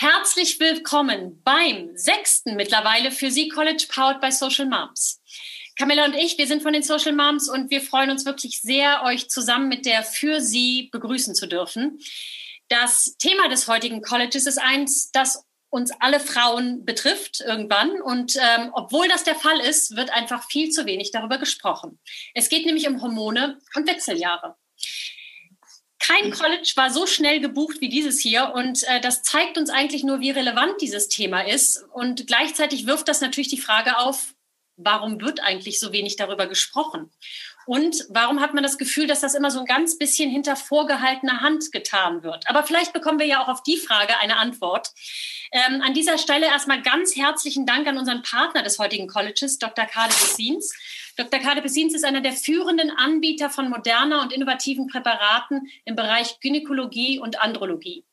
Herzlich willkommen beim sechsten mittlerweile für Sie College Powered by Social Moms. Camilla und ich, wir sind von den Social Moms und wir freuen uns wirklich sehr, euch zusammen mit der für Sie begrüßen zu dürfen. Das Thema des heutigen Colleges ist eins, das uns alle Frauen betrifft irgendwann. Und ähm, obwohl das der Fall ist, wird einfach viel zu wenig darüber gesprochen. Es geht nämlich um Hormone und Wechseljahre. Kein College war so schnell gebucht wie dieses hier und äh, das zeigt uns eigentlich nur, wie relevant dieses Thema ist. Und gleichzeitig wirft das natürlich die Frage auf, warum wird eigentlich so wenig darüber gesprochen? Und warum hat man das Gefühl, dass das immer so ein ganz bisschen hinter vorgehaltener Hand getan wird? Aber vielleicht bekommen wir ja auch auf die Frage eine Antwort. Ähm, an dieser Stelle erstmal ganz herzlichen Dank an unseren Partner des heutigen Colleges, Dr. Kade Bessins. Dr. Kade Bessins ist einer der führenden Anbieter von moderner und innovativen Präparaten im Bereich Gynäkologie und Andrologie.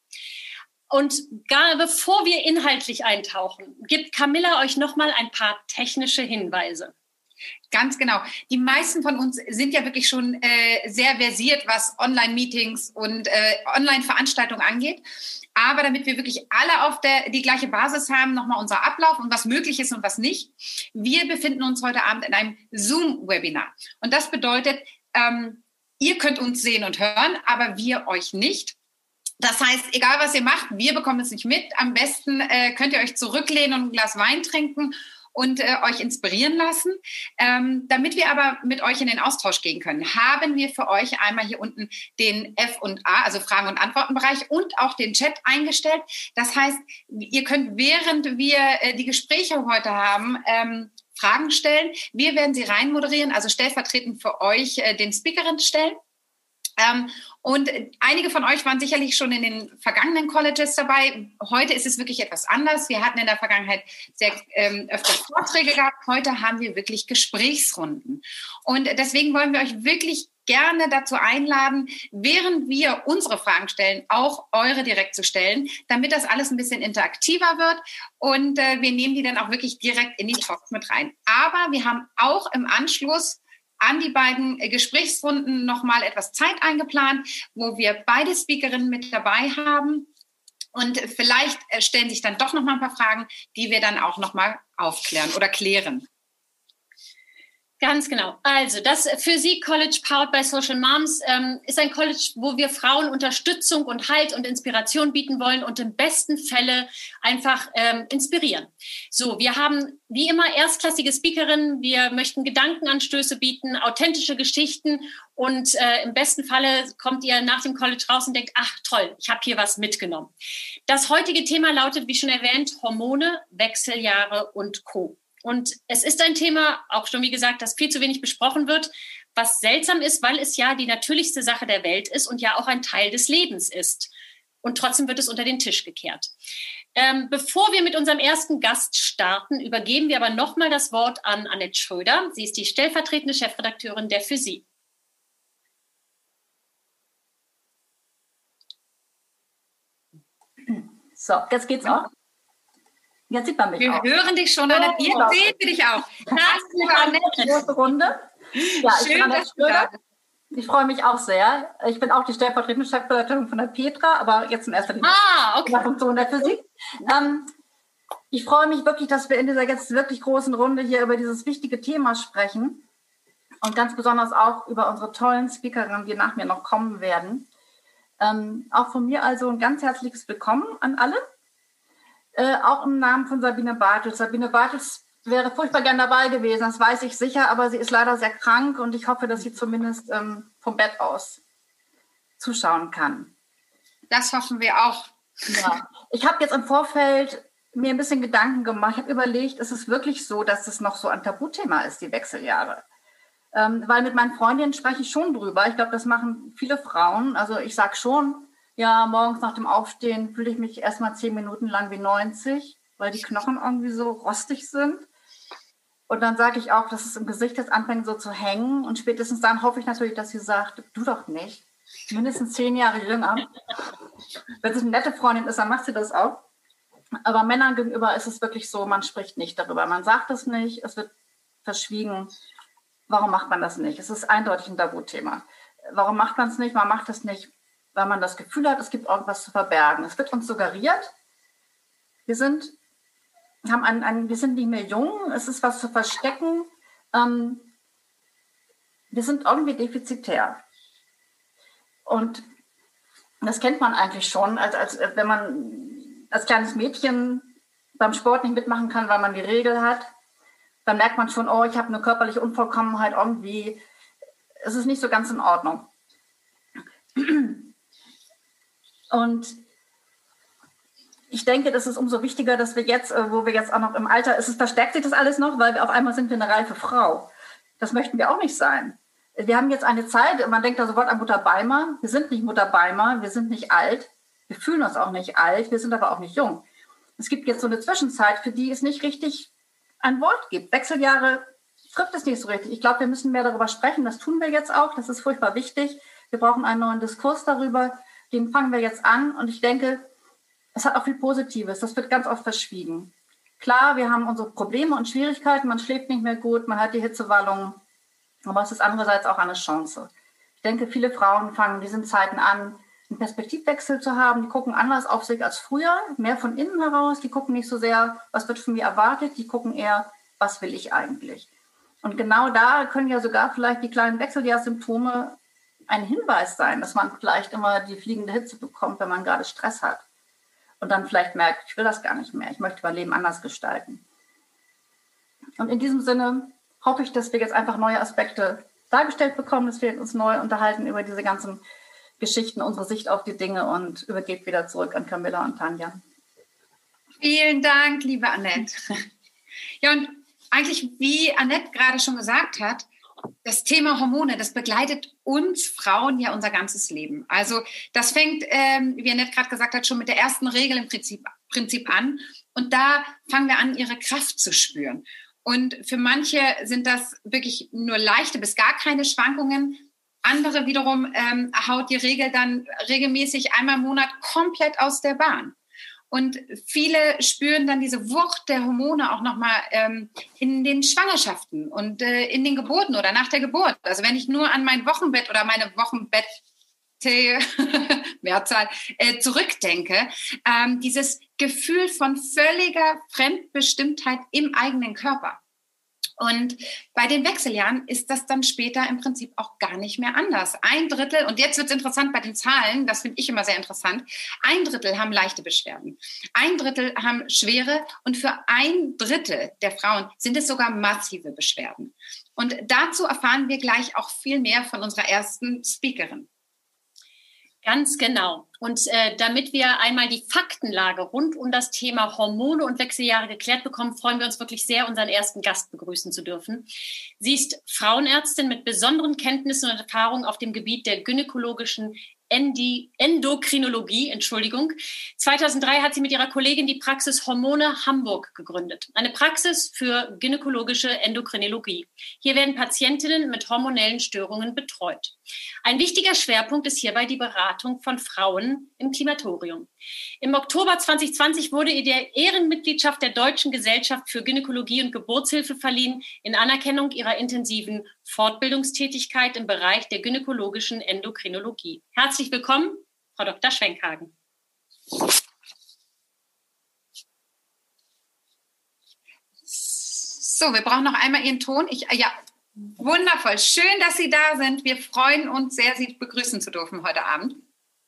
Und gar bevor wir inhaltlich eintauchen, gibt Camilla euch noch mal ein paar technische Hinweise. Ganz genau. Die meisten von uns sind ja wirklich schon äh, sehr versiert, was Online-Meetings und äh, Online-Veranstaltungen angeht. Aber damit wir wirklich alle auf der, die gleiche Basis haben, nochmal unser Ablauf und was möglich ist und was nicht. Wir befinden uns heute Abend in einem Zoom-Webinar. Und das bedeutet, ähm, ihr könnt uns sehen und hören, aber wir euch nicht. Das heißt, egal was ihr macht, wir bekommen es nicht mit. Am besten äh, könnt ihr euch zurücklehnen und ein Glas Wein trinken und äh, euch inspirieren lassen. Ähm, damit wir aber mit euch in den Austausch gehen können, haben wir für euch einmal hier unten den F und A, also Fragen- und Antwortenbereich und auch den Chat eingestellt. Das heißt, ihr könnt, während wir äh, die Gespräche heute haben, ähm, Fragen stellen. Wir werden sie rein moderieren, also stellvertretend für euch äh, den Speakerin stellen. Ähm, und einige von euch waren sicherlich schon in den vergangenen Colleges dabei. Heute ist es wirklich etwas anders. Wir hatten in der Vergangenheit sehr ähm, öfter Vorträge gehabt. Heute haben wir wirklich Gesprächsrunden. Und deswegen wollen wir euch wirklich gerne dazu einladen, während wir unsere Fragen stellen, auch eure direkt zu stellen, damit das alles ein bisschen interaktiver wird. Und äh, wir nehmen die dann auch wirklich direkt in die Talks mit rein. Aber wir haben auch im Anschluss an die beiden äh, Gesprächsrunden nochmal etwas Zeit eingeplant, wo wir beide Speakerinnen mit dabei haben. Und vielleicht äh, stellen sich dann doch noch mal ein paar Fragen, die wir dann auch noch mal aufklären oder klären. Ganz genau. Also das für Sie College Powered by Social Moms ähm, ist ein College, wo wir Frauen Unterstützung und Halt und Inspiration bieten wollen und im besten Fälle einfach ähm, inspirieren. So, wir haben wie immer erstklassige Speakerinnen. Wir möchten Gedankenanstöße bieten, authentische Geschichten und äh, im besten Falle kommt ihr nach dem College raus und denkt, ach toll, ich habe hier was mitgenommen. Das heutige Thema lautet, wie schon erwähnt, Hormone, Wechseljahre und Co. Und es ist ein Thema, auch schon wie gesagt, das viel zu wenig besprochen wird, was seltsam ist, weil es ja die natürlichste Sache der Welt ist und ja auch ein Teil des Lebens ist. Und trotzdem wird es unter den Tisch gekehrt. Ähm, bevor wir mit unserem ersten Gast starten, übergeben wir aber nochmal das Wort an Annette Schröder. Sie ist die stellvertretende Chefredakteurin der Sie. So, jetzt geht's auch. Jetzt sieht man mich Wir auch. hören dich schon, Annette. Jetzt oh, sehen wir dich auch. Herzlich Annette. Große Runde. Ja, ich Schön, bin Annette Schröder. Ich freue mich auch sehr. Ich bin auch die stellvertretende Chefredakteurin von der Petra, aber jetzt in erster Linie ah, okay. in der Funktion der Physik. Ähm, ich freue mich wirklich, dass wir in dieser jetzt wirklich großen Runde hier über dieses wichtige Thema sprechen und ganz besonders auch über unsere tollen Speakerinnen, die nach mir noch kommen werden. Ähm, auch von mir also ein ganz herzliches Willkommen an alle. Äh, auch im Namen von Sabine Bartels. Sabine Bartels wäre furchtbar gern dabei gewesen, das weiß ich sicher, aber sie ist leider sehr krank und ich hoffe, dass sie zumindest ähm, vom Bett aus zuschauen kann. Das hoffen wir auch. Ja. Ich habe jetzt im Vorfeld mir ein bisschen Gedanken gemacht. Ich habe überlegt, ist es wirklich so, dass es noch so ein Tabuthema ist, die Wechseljahre? Ähm, weil mit meinen Freundinnen spreche ich schon drüber. Ich glaube, das machen viele Frauen. Also ich sage schon, ja, morgens nach dem Aufstehen fühle ich mich erstmal zehn Minuten lang wie 90, weil die Knochen irgendwie so rostig sind. Und dann sage ich auch, dass es im Gesicht jetzt anfängt so zu hängen. Und spätestens dann hoffe ich natürlich, dass sie sagt, du doch nicht. Mindestens zehn Jahre jünger. Wenn sie eine nette Freundin ist, dann macht sie das auch. Aber Männern gegenüber ist es wirklich so, man spricht nicht darüber. Man sagt es nicht, es wird verschwiegen. Warum macht man das nicht? Es ist eindeutig ein Tabuthema. Warum macht man es nicht? Man macht es nicht, weil man das Gefühl hat, es gibt irgendwas zu verbergen. Es wird uns suggeriert, Wir sind, haben ein, ein, wir sind nicht mehr jung, es ist was zu verstecken. Ähm, wir sind irgendwie defizitär. Und das kennt man eigentlich schon, als, als wenn man als kleines Mädchen beim Sport nicht mitmachen kann, weil man die Regel hat. Dann merkt man schon, oh, ich habe eine körperliche Unvollkommenheit irgendwie. Es ist nicht so ganz in Ordnung. Und ich denke, das ist umso wichtiger, dass wir jetzt, äh, wo wir jetzt auch noch im Alter, es verstärkt sich das alles noch, weil wir auf einmal sind wir eine reife Frau. Das möchten wir auch nicht sein. Wir haben jetzt eine Zeit, man denkt da sofort an Mutter Beimer. Wir sind nicht Mutter Beimer, wir sind nicht alt. Wir fühlen uns auch nicht alt, wir sind aber auch nicht jung. Es gibt jetzt so eine Zwischenzeit, für die es nicht richtig ein Wort gibt. Wechseljahre trifft es nicht so richtig. Ich glaube, wir müssen mehr darüber sprechen. Das tun wir jetzt auch. Das ist furchtbar wichtig. Wir brauchen einen neuen Diskurs darüber. Den fangen wir jetzt an. Und ich denke, es hat auch viel Positives. Das wird ganz oft verschwiegen. Klar, wir haben unsere Probleme und Schwierigkeiten. Man schläft nicht mehr gut, man hat die Hitzewallungen. Aber es ist andererseits auch eine Chance. Ich denke, viele Frauen fangen in diesen Zeiten an, einen Perspektivwechsel zu haben. Die gucken anders auf sich als früher, mehr von innen heraus. Die gucken nicht so sehr, was wird von mir erwartet. Die gucken eher, was will ich eigentlich. Und genau da können ja sogar vielleicht die kleinen Wechseljahrsymptome ein Hinweis sein, dass man vielleicht immer die fliegende Hitze bekommt, wenn man gerade Stress hat. Und dann vielleicht merkt, ich will das gar nicht mehr. Ich möchte mein Leben anders gestalten. Und in diesem Sinne hoffe ich, dass wir jetzt einfach neue Aspekte dargestellt bekommen, dass wir uns neu unterhalten über diese ganzen Geschichten, unsere Sicht auf die Dinge und übergebe wieder zurück an Camilla und Tanja. Vielen Dank, liebe Annette. Ja, und eigentlich, wie Annette gerade schon gesagt hat, das Thema Hormone, das begleitet uns Frauen ja unser ganzes Leben. Also das fängt, ähm, wie Annette gerade gesagt hat, schon mit der ersten Regel im Prinzip, Prinzip an. Und da fangen wir an, ihre Kraft zu spüren. Und für manche sind das wirklich nur leichte bis gar keine Schwankungen. Andere wiederum ähm, haut die Regel dann regelmäßig einmal im Monat komplett aus der Bahn. Und viele spüren dann diese Wucht der Hormone auch nochmal ähm, in den Schwangerschaften und äh, in den Geburten oder nach der Geburt. Also wenn ich nur an mein Wochenbett oder meine Wochenbett Mehrzahl, äh, zurückdenke, ähm, dieses Gefühl von völliger Fremdbestimmtheit im eigenen Körper. Und bei den Wechseljahren ist das dann später im Prinzip auch gar nicht mehr anders. Ein Drittel, und jetzt wird es interessant bei den Zahlen, das finde ich immer sehr interessant, ein Drittel haben leichte Beschwerden, ein Drittel haben schwere und für ein Drittel der Frauen sind es sogar massive Beschwerden. Und dazu erfahren wir gleich auch viel mehr von unserer ersten Speakerin. Ganz genau. Und äh, damit wir einmal die Faktenlage rund um das Thema Hormone und Wechseljahre geklärt bekommen, freuen wir uns wirklich sehr, unseren ersten Gast begrüßen zu dürfen. Sie ist Frauenärztin mit besonderen Kenntnissen und Erfahrungen auf dem Gebiet der gynäkologischen Endi Endokrinologie, Entschuldigung. 2003 hat sie mit ihrer Kollegin die Praxis Hormone Hamburg gegründet. Eine Praxis für gynäkologische Endokrinologie. Hier werden Patientinnen mit hormonellen Störungen betreut. Ein wichtiger Schwerpunkt ist hierbei die Beratung von Frauen im Klimatorium. Im Oktober 2020 wurde ihr der Ehrenmitgliedschaft der Deutschen Gesellschaft für Gynäkologie und Geburtshilfe verliehen in Anerkennung ihrer intensiven Fortbildungstätigkeit im Bereich der gynäkologischen Endokrinologie. Herzlich willkommen, Frau Dr. Schwenkhagen. So, wir brauchen noch einmal Ihren Ton. Ich, ja, wundervoll. Schön, dass Sie da sind. Wir freuen uns sehr, Sie begrüßen zu dürfen heute Abend.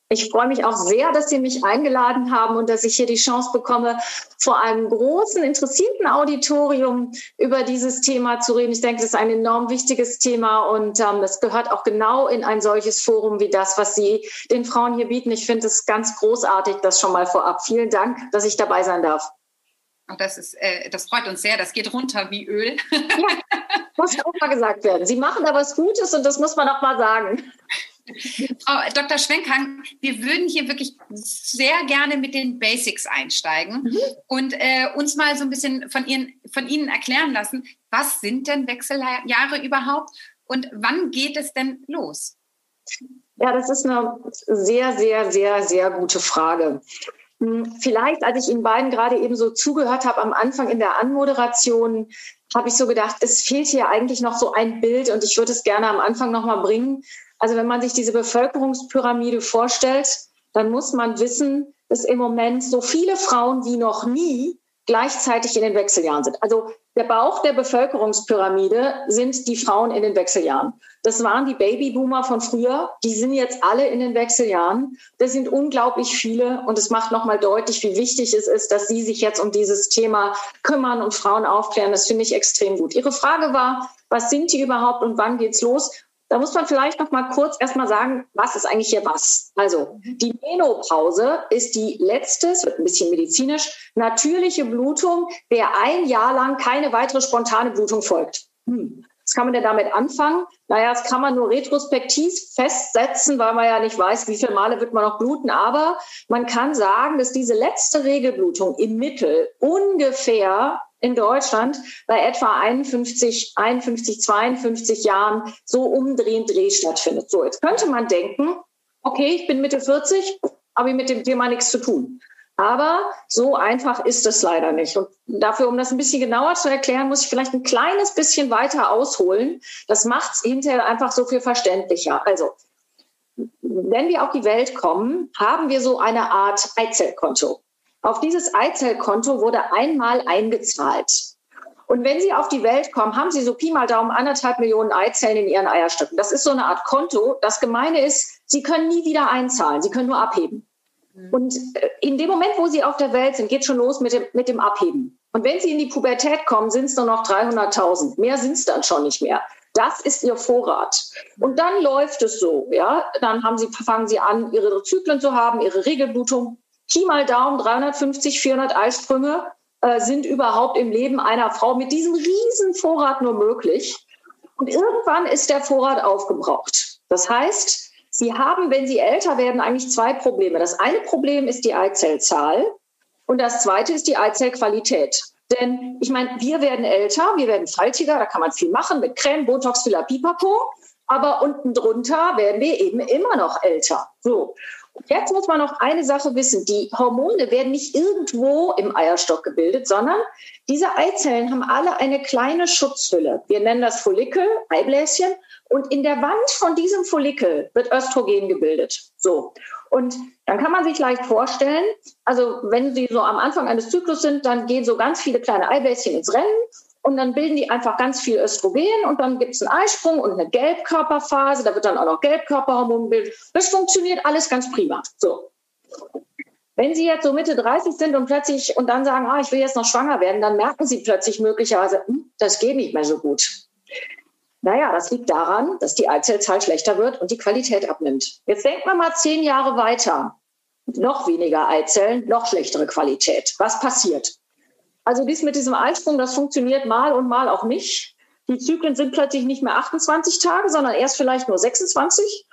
Ich freue mich auch sehr, dass Sie mich eingeladen haben und dass ich hier die Chance bekomme, vor einem großen, interessierten Auditorium über dieses Thema zu reden. Ich denke, das ist ein enorm wichtiges Thema und ähm, das gehört auch genau in ein solches Forum wie das, was Sie den Frauen hier bieten. Ich finde es ganz großartig, das schon mal vorab. Vielen Dank, dass ich dabei sein darf. Das, ist, äh, das freut uns sehr. Das geht runter wie Öl. ja, muss auch mal gesagt werden. Sie machen da was Gutes und das muss man auch mal sagen. Frau Dr. Schwenkhang, wir würden hier wirklich sehr gerne mit den Basics einsteigen mhm. und äh, uns mal so ein bisschen von, Ihren, von Ihnen erklären lassen, was sind denn Wechseljahre überhaupt und wann geht es denn los? Ja, das ist eine sehr, sehr, sehr, sehr gute Frage. Hm, vielleicht, als ich Ihnen beiden gerade eben so zugehört habe am Anfang in der Anmoderation, habe ich so gedacht, es fehlt hier eigentlich noch so ein Bild und ich würde es gerne am Anfang nochmal bringen. Also wenn man sich diese Bevölkerungspyramide vorstellt, dann muss man wissen, dass im Moment so viele Frauen wie noch nie gleichzeitig in den Wechseljahren sind. Also der Bauch der Bevölkerungspyramide sind die Frauen in den Wechseljahren. Das waren die Babyboomer von früher. Die sind jetzt alle in den Wechseljahren. Das sind unglaublich viele. Und es macht nochmal deutlich, wie wichtig es ist, dass Sie sich jetzt um dieses Thema kümmern und Frauen aufklären. Das finde ich extrem gut. Ihre Frage war, was sind die überhaupt und wann geht's los? Da muss man vielleicht noch mal kurz erstmal sagen, was ist eigentlich hier was? Also, die Menopause ist die letzte, es wird ein bisschen medizinisch, natürliche Blutung, der ein Jahr lang keine weitere spontane Blutung folgt. Hm. Was kann man denn damit anfangen? Naja, das kann man nur retrospektiv festsetzen, weil man ja nicht weiß, wie viele Male wird man noch bluten. Aber man kann sagen, dass diese letzte Regelblutung im Mittel ungefähr in Deutschland bei etwa 51, 51, 52 Jahren so umdrehend Dreh stattfindet. So, jetzt könnte man denken, okay, ich bin Mitte 40, habe ich mit dem Thema nichts zu tun. Aber so einfach ist es leider nicht. Und dafür, um das ein bisschen genauer zu erklären, muss ich vielleicht ein kleines bisschen weiter ausholen. Das macht es hinterher einfach so viel verständlicher. Also, wenn wir auf die Welt kommen, haben wir so eine Art Eizellkonto. Auf dieses Eizellkonto wurde einmal eingezahlt. Und wenn Sie auf die Welt kommen, haben Sie so Pi mal Daumen anderthalb Millionen Eizellen in Ihren Eierstöcken. Das ist so eine Art Konto. Das Gemeine ist, Sie können nie wieder einzahlen. Sie können nur abheben. Mhm. Und äh, in dem Moment, wo Sie auf der Welt sind, geht schon los mit dem, mit dem Abheben. Und wenn Sie in die Pubertät kommen, sind es nur noch 300.000. Mehr sind es dann schon nicht mehr. Das ist Ihr Vorrat. Und dann läuft es so, ja. Dann haben Sie, fangen Sie an, Ihre Zyklen zu haben, Ihre Regelblutung. Pi mal Daumen 350, 400 Eisprünge äh, sind überhaupt im Leben einer Frau mit diesem riesen Vorrat nur möglich. Und irgendwann ist der Vorrat aufgebraucht. Das heißt, Sie haben, wenn Sie älter werden, eigentlich zwei Probleme. Das eine Problem ist die Eizellzahl und das zweite ist die Eizellqualität. Denn ich meine, wir werden älter, wir werden faltiger, da kann man viel machen mit Creme, Botox, Filler, Pipapo. Aber unten drunter werden wir eben immer noch älter. So. Jetzt muss man noch eine Sache wissen. Die Hormone werden nicht irgendwo im Eierstock gebildet, sondern diese Eizellen haben alle eine kleine Schutzhülle. Wir nennen das Follikel, Eibläschen. Und in der Wand von diesem Follikel wird Östrogen gebildet. So. Und dann kann man sich leicht vorstellen, also wenn Sie so am Anfang eines Zyklus sind, dann gehen so ganz viele kleine Eibläschen ins Rennen und dann bilden die einfach ganz viel Östrogen und dann gibt es einen Eisprung und eine Gelbkörperphase, da wird dann auch noch Gelbkörperhormon gebildet. Das funktioniert alles ganz prima. So. Wenn Sie jetzt so Mitte 30 sind und plötzlich und dann sagen, ah, ich will jetzt noch schwanger werden, dann merken Sie plötzlich möglicherweise, hm, das geht nicht mehr so gut. Naja, das liegt daran, dass die Eizellzahl schlechter wird und die Qualität abnimmt. Jetzt denken wir mal zehn Jahre weiter. Noch weniger Eizellen, noch schlechtere Qualität. Was passiert? Also dies mit diesem Eisprung, das funktioniert mal und mal auch nicht. Die Zyklen sind plötzlich nicht mehr 28 Tage, sondern erst vielleicht nur 26.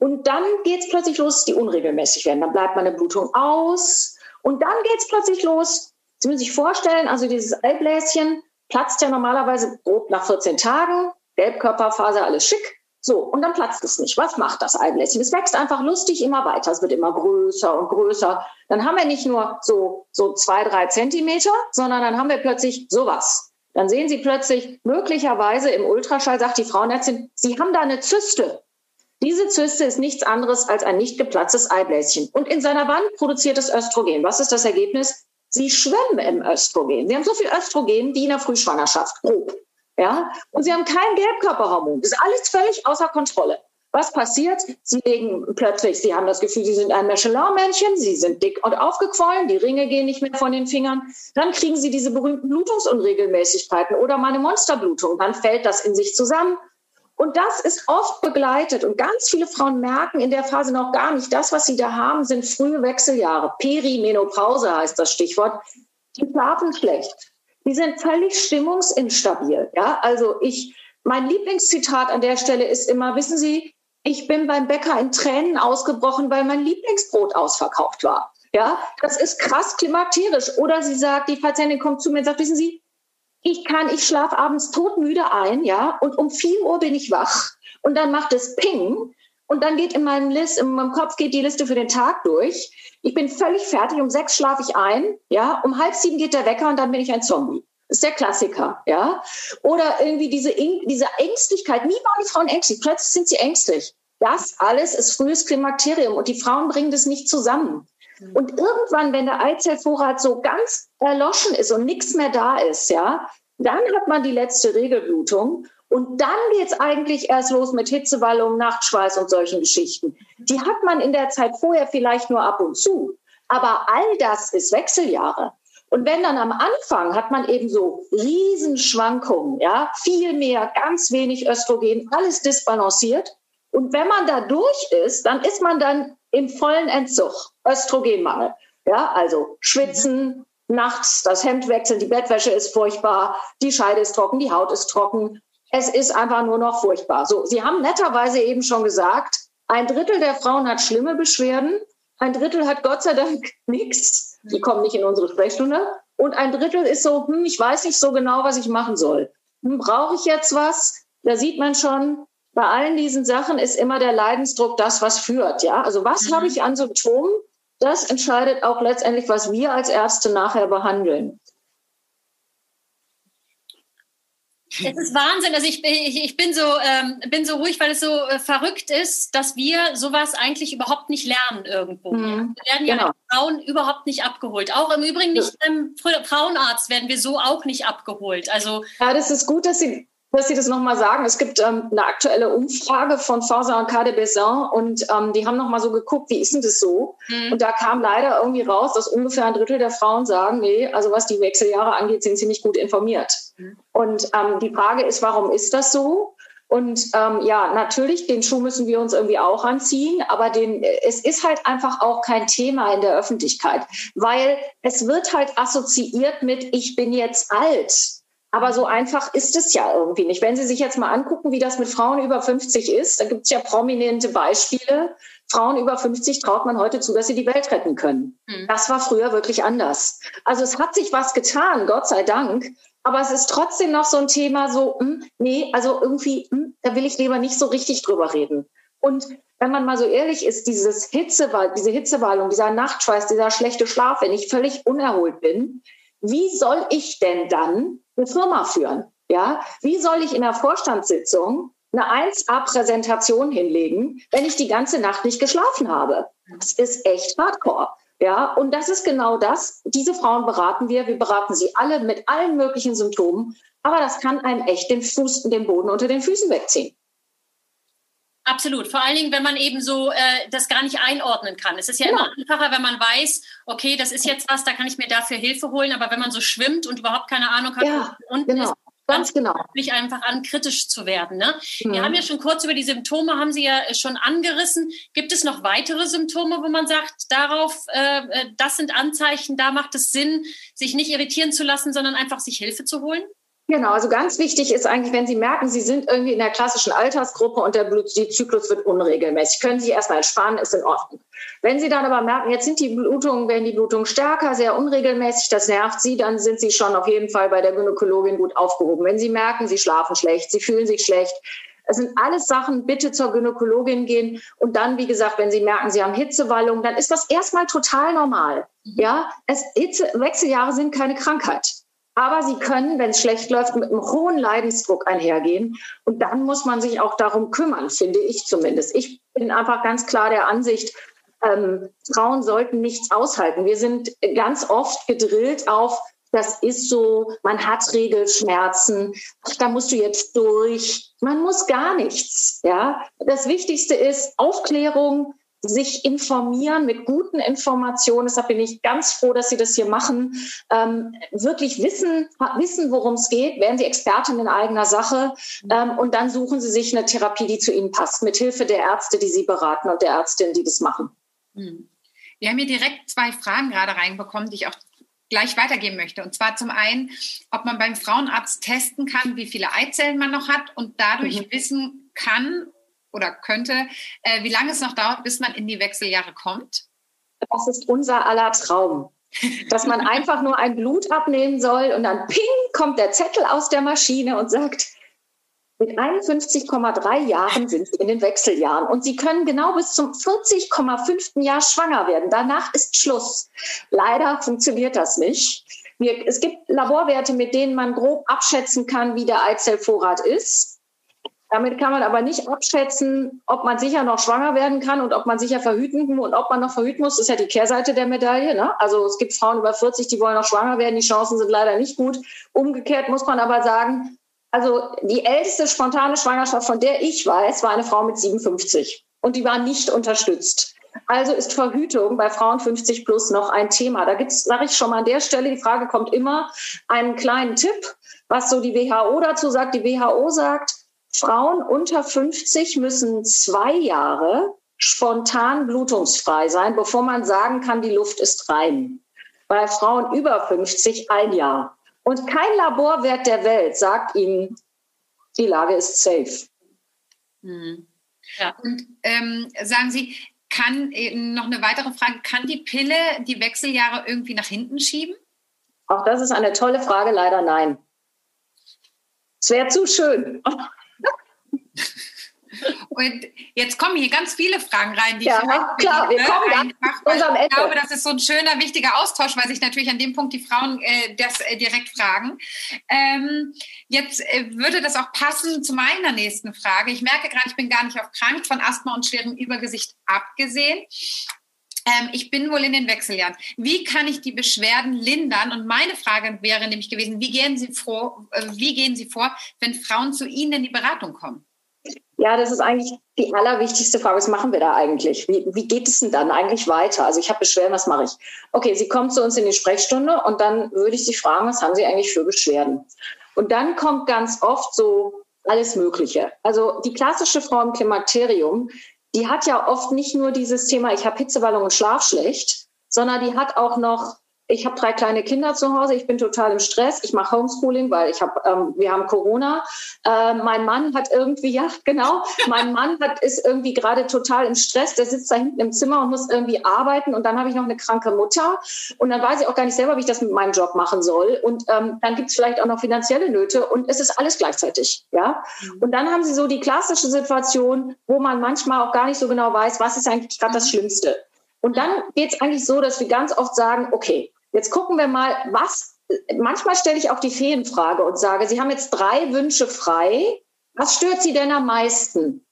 Und dann geht es plötzlich los, die unregelmäßig werden. Dann bleibt meine Blutung aus. Und dann geht es plötzlich los. Sie müssen sich vorstellen, also dieses Eibläschen platzt ja normalerweise grob nach 14 Tagen. Gelbkörperphase, alles schick. So, und dann platzt es nicht. Was macht das Eibläschen? Es wächst einfach lustig immer weiter. Es wird immer größer und größer. Dann haben wir nicht nur so, so zwei, drei Zentimeter, sondern dann haben wir plötzlich sowas. Dann sehen Sie plötzlich, möglicherweise im Ultraschall sagt die Frauenärztin, Sie haben da eine Zyste. Diese Zyste ist nichts anderes als ein nicht geplatztes Eibläschen. Und in seiner Wand produziert es Östrogen. Was ist das Ergebnis? Sie schwimmen im Östrogen. Sie haben so viel Östrogen wie in der Frühschwangerschaft, grob. Ja? Und sie haben kein Gelbkörperhormon. Das ist alles völlig außer Kontrolle. Was passiert? Sie legen plötzlich, sie haben das Gefühl, sie sind ein Michelin-Männchen, sie sind dick und aufgequollen, die Ringe gehen nicht mehr von den Fingern. Dann kriegen sie diese berühmten Blutungsunregelmäßigkeiten oder mal eine Monsterblutung. Dann fällt das in sich zusammen. Und das ist oft begleitet. Und ganz viele Frauen merken in der Phase noch gar nicht, das, was sie da haben, sind frühe Wechseljahre. Perimenopause heißt das Stichwort. Die schlafen schlecht die sind völlig stimmungsinstabil. Ja, also ich, mein Lieblingszitat an der Stelle ist immer, wissen Sie, ich bin beim Bäcker in Tränen ausgebrochen, weil mein Lieblingsbrot ausverkauft war. Ja, das ist krass klimakterisch. Oder sie sagt, die Patientin kommt zu mir und sagt, wissen Sie, ich kann, ich schlafe abends todmüde ein, ja, und um 4 Uhr bin ich wach. Und dann macht es Ping. Und dann geht in meinem List, in meinem Kopf geht die Liste für den Tag durch. Ich bin völlig fertig. Um sechs schlafe ich ein. Ja, um halb sieben geht der Wecker und dann bin ich ein Zombie. Das ist der Klassiker, ja. Oder irgendwie diese, diese Ängstlichkeit. Nie waren die Frauen ängstlich. Plötzlich sind sie ängstlich. Das alles ist frühes Klimakterium und die Frauen bringen das nicht zusammen. Mhm. Und irgendwann, wenn der Eizellvorrat so ganz erloschen ist und nichts mehr da ist, ja, dann hat man die letzte Regelblutung. Und dann geht es eigentlich erst los mit Hitzewallung, Nachtschweiß und solchen Geschichten. Die hat man in der Zeit vorher vielleicht nur ab und zu. Aber all das ist Wechseljahre. Und wenn dann am Anfang hat man eben so Riesenschwankungen, ja, viel mehr, ganz wenig Östrogen, alles disbalanciert. Und wenn man da durch ist, dann ist man dann im vollen Entzug, Östrogenmangel. Ja, also schwitzen, nachts das Hemd wechseln, die Bettwäsche ist furchtbar, die Scheide ist trocken, die Haut ist trocken. Es ist einfach nur noch furchtbar. So, Sie haben netterweise eben schon gesagt, ein Drittel der Frauen hat schlimme Beschwerden, ein Drittel hat Gott sei Dank nichts. Die kommen nicht in unsere Sprechstunde. Und ein Drittel ist so, hm, ich weiß nicht so genau, was ich machen soll. Hm, Brauche ich jetzt was? Da sieht man schon, bei allen diesen Sachen ist immer der Leidensdruck das, was führt. Ja, also was mhm. habe ich an Symptomen? Das entscheidet auch letztendlich, was wir als Ärzte nachher behandeln. Es ist Wahnsinn. Also ich, ich, ich bin, so, ähm, bin so ruhig, weil es so äh, verrückt ist, dass wir sowas eigentlich überhaupt nicht lernen irgendwo. Mhm. Wir werden ja genau. Frauen überhaupt nicht abgeholt. Auch im Übrigen nicht im Frauenarzt werden wir so auch nicht abgeholt. Also ja, das ist gut, dass Sie dass Sie das nochmal sagen. Es gibt ähm, eine aktuelle Umfrage von Forsa und Cade Bessin und ähm, die haben nochmal so geguckt, wie ist denn das so? Mhm. Und da kam leider irgendwie raus, dass ungefähr ein Drittel der Frauen sagen, nee, also was die Wechseljahre angeht, sind sie nicht gut informiert. Mhm. Und ähm, die Frage ist, warum ist das so? Und ähm, ja, natürlich, den Schuh müssen wir uns irgendwie auch anziehen, aber den, es ist halt einfach auch kein Thema in der Öffentlichkeit, weil es wird halt assoziiert mit, ich bin jetzt alt. Aber so einfach ist es ja irgendwie nicht. Wenn Sie sich jetzt mal angucken, wie das mit Frauen über 50 ist, da gibt es ja prominente Beispiele. Frauen über 50 traut man heute zu, dass sie die Welt retten können. Mhm. Das war früher wirklich anders. Also es hat sich was getan, Gott sei Dank. Aber es ist trotzdem noch so ein Thema, so, mh, hm, nee, also irgendwie, mh, hm, da will ich lieber nicht so richtig drüber reden. Und wenn man mal so ehrlich ist, dieses Hitzewall, diese Hitzewallung, dieser Nachtschweiß, dieser schlechte Schlaf, wenn ich völlig unerholt bin, wie soll ich denn dann eine Firma führen? Ja, wie soll ich in der Vorstandssitzung eine 1A-Präsentation hinlegen, wenn ich die ganze Nacht nicht geschlafen habe? Das ist echt hardcore. Ja, und das ist genau das. Diese Frauen beraten wir. Wir beraten sie alle mit allen möglichen Symptomen. Aber das kann einem echt den Fuß, den Boden unter den Füßen wegziehen. Absolut. Vor allen Dingen, wenn man eben so äh, das gar nicht einordnen kann. Es ist ja, ja, immer einfacher, wenn man weiß, okay, das ist jetzt was, da kann ich mir dafür Hilfe holen. Aber wenn man so schwimmt und überhaupt keine Ahnung hat, ja, unten genau. ist, Ganz genau. Mich einfach an, kritisch zu werden. Ne? Mhm. Wir haben ja schon kurz über die Symptome, haben Sie ja schon angerissen. Gibt es noch weitere Symptome, wo man sagt, darauf, äh, äh das sind Anzeichen, da macht es Sinn, sich nicht irritieren zu lassen, sondern einfach sich Hilfe zu holen? Genau, also ganz wichtig ist eigentlich, wenn Sie merken, Sie sind irgendwie in der klassischen Altersgruppe und der Blutzyklus wird unregelmäßig, können Sie erstmal entspannen, ist in Ordnung. Wenn Sie dann aber merken, jetzt sind die Blutungen, werden die Blutungen stärker, sehr unregelmäßig, das nervt Sie, dann sind Sie schon auf jeden Fall bei der Gynäkologin gut aufgehoben. Wenn Sie merken, Sie schlafen schlecht, Sie fühlen sich schlecht, es sind alles Sachen, bitte zur Gynäkologin gehen. Und dann, wie gesagt, wenn Sie merken, Sie haben Hitzewallung, dann ist das erstmal total normal. Ja, es, Hitze, Wechseljahre sind keine Krankheit. Aber sie können, wenn es schlecht läuft, mit einem hohen Leidensdruck einhergehen. Und dann muss man sich auch darum kümmern, finde ich zumindest. Ich bin einfach ganz klar der Ansicht, ähm, Frauen sollten nichts aushalten. Wir sind ganz oft gedrillt auf, das ist so, man hat Regelschmerzen, da musst du jetzt durch. Man muss gar nichts. Ja, das Wichtigste ist Aufklärung, sich informieren mit guten Informationen. Deshalb bin ich ganz froh, dass Sie das hier machen. Ähm, wirklich wissen, wissen worum es geht, werden Sie Expertin in eigener Sache ähm, und dann suchen Sie sich eine Therapie, die zu Ihnen passt, mit Hilfe der Ärzte, die Sie beraten und der Ärztin, die das machen. Hm. Wir haben hier direkt zwei Fragen gerade reinbekommen, die ich auch gleich weitergeben möchte. Und zwar zum einen, ob man beim Frauenarzt testen kann, wie viele Eizellen man noch hat und dadurch mhm. wissen kann, oder könnte, äh, wie lange es noch dauert, bis man in die Wechseljahre kommt? Das ist unser aller Traum. Dass man einfach nur ein Blut abnehmen soll und dann ping kommt der Zettel aus der Maschine und sagt, mit 51,3 Jahren sind Sie in den Wechseljahren und Sie können genau bis zum 40,5. Jahr schwanger werden. Danach ist Schluss. Leider funktioniert das nicht. Wir, es gibt Laborwerte, mit denen man grob abschätzen kann, wie der Eizellvorrat ist. Damit kann man aber nicht abschätzen, ob man sicher noch schwanger werden kann und ob man sicher verhüten muss und ob man noch verhüten muss. Das ist ja die Kehrseite der Medaille. Ne? Also es gibt Frauen über 40, die wollen noch schwanger werden. Die Chancen sind leider nicht gut. Umgekehrt muss man aber sagen, also die älteste spontane Schwangerschaft, von der ich weiß, war eine Frau mit 57 und die war nicht unterstützt. Also ist Verhütung bei Frauen 50 plus noch ein Thema. Da gibt es, sage ich schon mal an der Stelle, die Frage kommt immer, einen kleinen Tipp, was so die WHO dazu sagt. Die WHO sagt, Frauen unter 50 müssen zwei Jahre spontan blutungsfrei sein, bevor man sagen kann, die Luft ist rein. Bei Frauen über 50 ein Jahr. Und kein Laborwert der Welt sagt ihnen, die Lage ist safe. Hm. Ja. Und ähm, sagen Sie, kann äh, noch eine weitere Frage, kann die Pille die Wechseljahre irgendwie nach hinten schieben? Auch das ist eine tolle Frage, leider nein. Es wäre zu schön. Und jetzt kommen hier ganz viele Fragen rein, die ja, ich klar, wir kommen einfach, weil ich glaube, das ist so ein schöner, wichtiger Austausch, weil sich natürlich an dem Punkt die Frauen äh, das äh, direkt fragen. Ähm, jetzt äh, würde das auch passen zu meiner nächsten Frage. Ich merke gerade, ich bin gar nicht auf krank, von Asthma und schwerem Übergesicht abgesehen. Ähm, ich bin wohl in den Wechseljahren. Wie kann ich die Beschwerden lindern? Und meine Frage wäre nämlich gewesen, wie gehen Sie vor, äh, wie gehen Sie vor, wenn Frauen zu Ihnen in die Beratung kommen? Ja, das ist eigentlich die allerwichtigste Frage. Was machen wir da eigentlich? Wie, wie geht es denn dann eigentlich weiter? Also ich habe Beschwerden, was mache ich? Okay, Sie kommen zu uns in die Sprechstunde und dann würde ich Sie fragen, was haben Sie eigentlich für Beschwerden? Und dann kommt ganz oft so alles Mögliche. Also die klassische Frau im Klimakterium, die hat ja oft nicht nur dieses Thema, ich habe Hitzewallung und schlaf schlecht, sondern die hat auch noch ich habe drei kleine Kinder zu Hause, ich bin total im Stress, ich mache Homeschooling, weil ich habe, ähm, wir haben Corona. Äh, mein Mann hat irgendwie, ja genau, mein Mann hat ist irgendwie gerade total im Stress, der sitzt da hinten im Zimmer und muss irgendwie arbeiten. Und dann habe ich noch eine kranke Mutter. Und dann weiß ich auch gar nicht selber, wie ich das mit meinem Job machen soll. Und ähm, dann gibt es vielleicht auch noch finanzielle Nöte. Und es ist alles gleichzeitig, ja. Mhm. Und dann haben sie so die klassische Situation, wo man manchmal auch gar nicht so genau weiß, was ist eigentlich gerade das Schlimmste. Und dann geht es eigentlich so, dass wir ganz oft sagen, okay, Jetzt gucken wir mal, was, manchmal stelle ich auch die Feenfrage und sage, Sie haben jetzt drei Wünsche frei. Was stört Sie denn am meisten?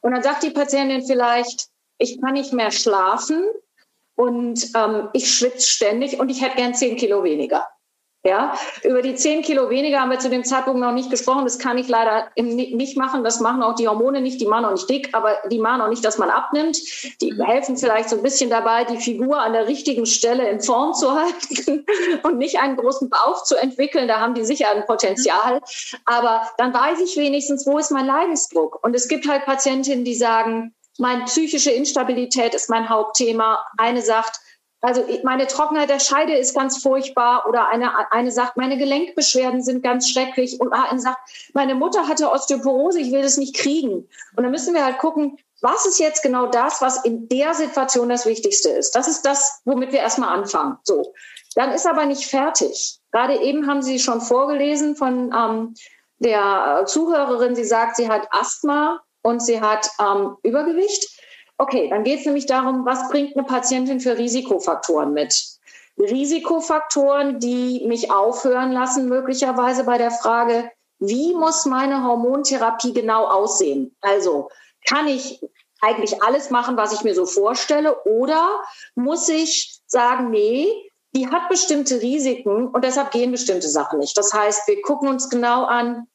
Und dann sagt die Patientin vielleicht, ich kann nicht mehr schlafen und ähm, ich schwitze ständig und ich hätte gern zehn Kilo weniger. Ja, über die zehn Kilo weniger haben wir zu dem Zeitpunkt noch nicht gesprochen. Das kann ich leider nicht machen. Das machen auch die Hormone nicht. Die machen auch nicht dick, aber die machen auch nicht, dass man abnimmt. Die mhm. helfen vielleicht so ein bisschen dabei, die Figur an der richtigen Stelle in Form zu halten und nicht einen großen Bauch zu entwickeln. Da haben die sicher ein Potenzial. Aber dann weiß ich wenigstens, wo ist mein Leidensdruck. Und es gibt halt Patientinnen, die sagen, meine psychische Instabilität ist mein Hauptthema. Eine sagt, also meine Trockenheit der Scheide ist ganz furchtbar oder eine, eine sagt, meine Gelenkbeschwerden sind ganz schrecklich und eine sagt, meine Mutter hatte Osteoporose, ich will das nicht kriegen. Und dann müssen wir halt gucken, was ist jetzt genau das, was in der Situation das Wichtigste ist. Das ist das, womit wir erstmal anfangen. So. Dann ist aber nicht fertig. Gerade eben haben Sie schon vorgelesen von ähm, der Zuhörerin, sie sagt, sie hat Asthma und sie hat ähm, Übergewicht. Okay, dann geht es nämlich darum, was bringt eine Patientin für Risikofaktoren mit? Risikofaktoren, die mich aufhören lassen, möglicherweise bei der Frage, wie muss meine Hormontherapie genau aussehen? Also kann ich eigentlich alles machen, was ich mir so vorstelle, oder muss ich sagen, nee, die hat bestimmte Risiken und deshalb gehen bestimmte Sachen nicht. Das heißt, wir gucken uns genau an,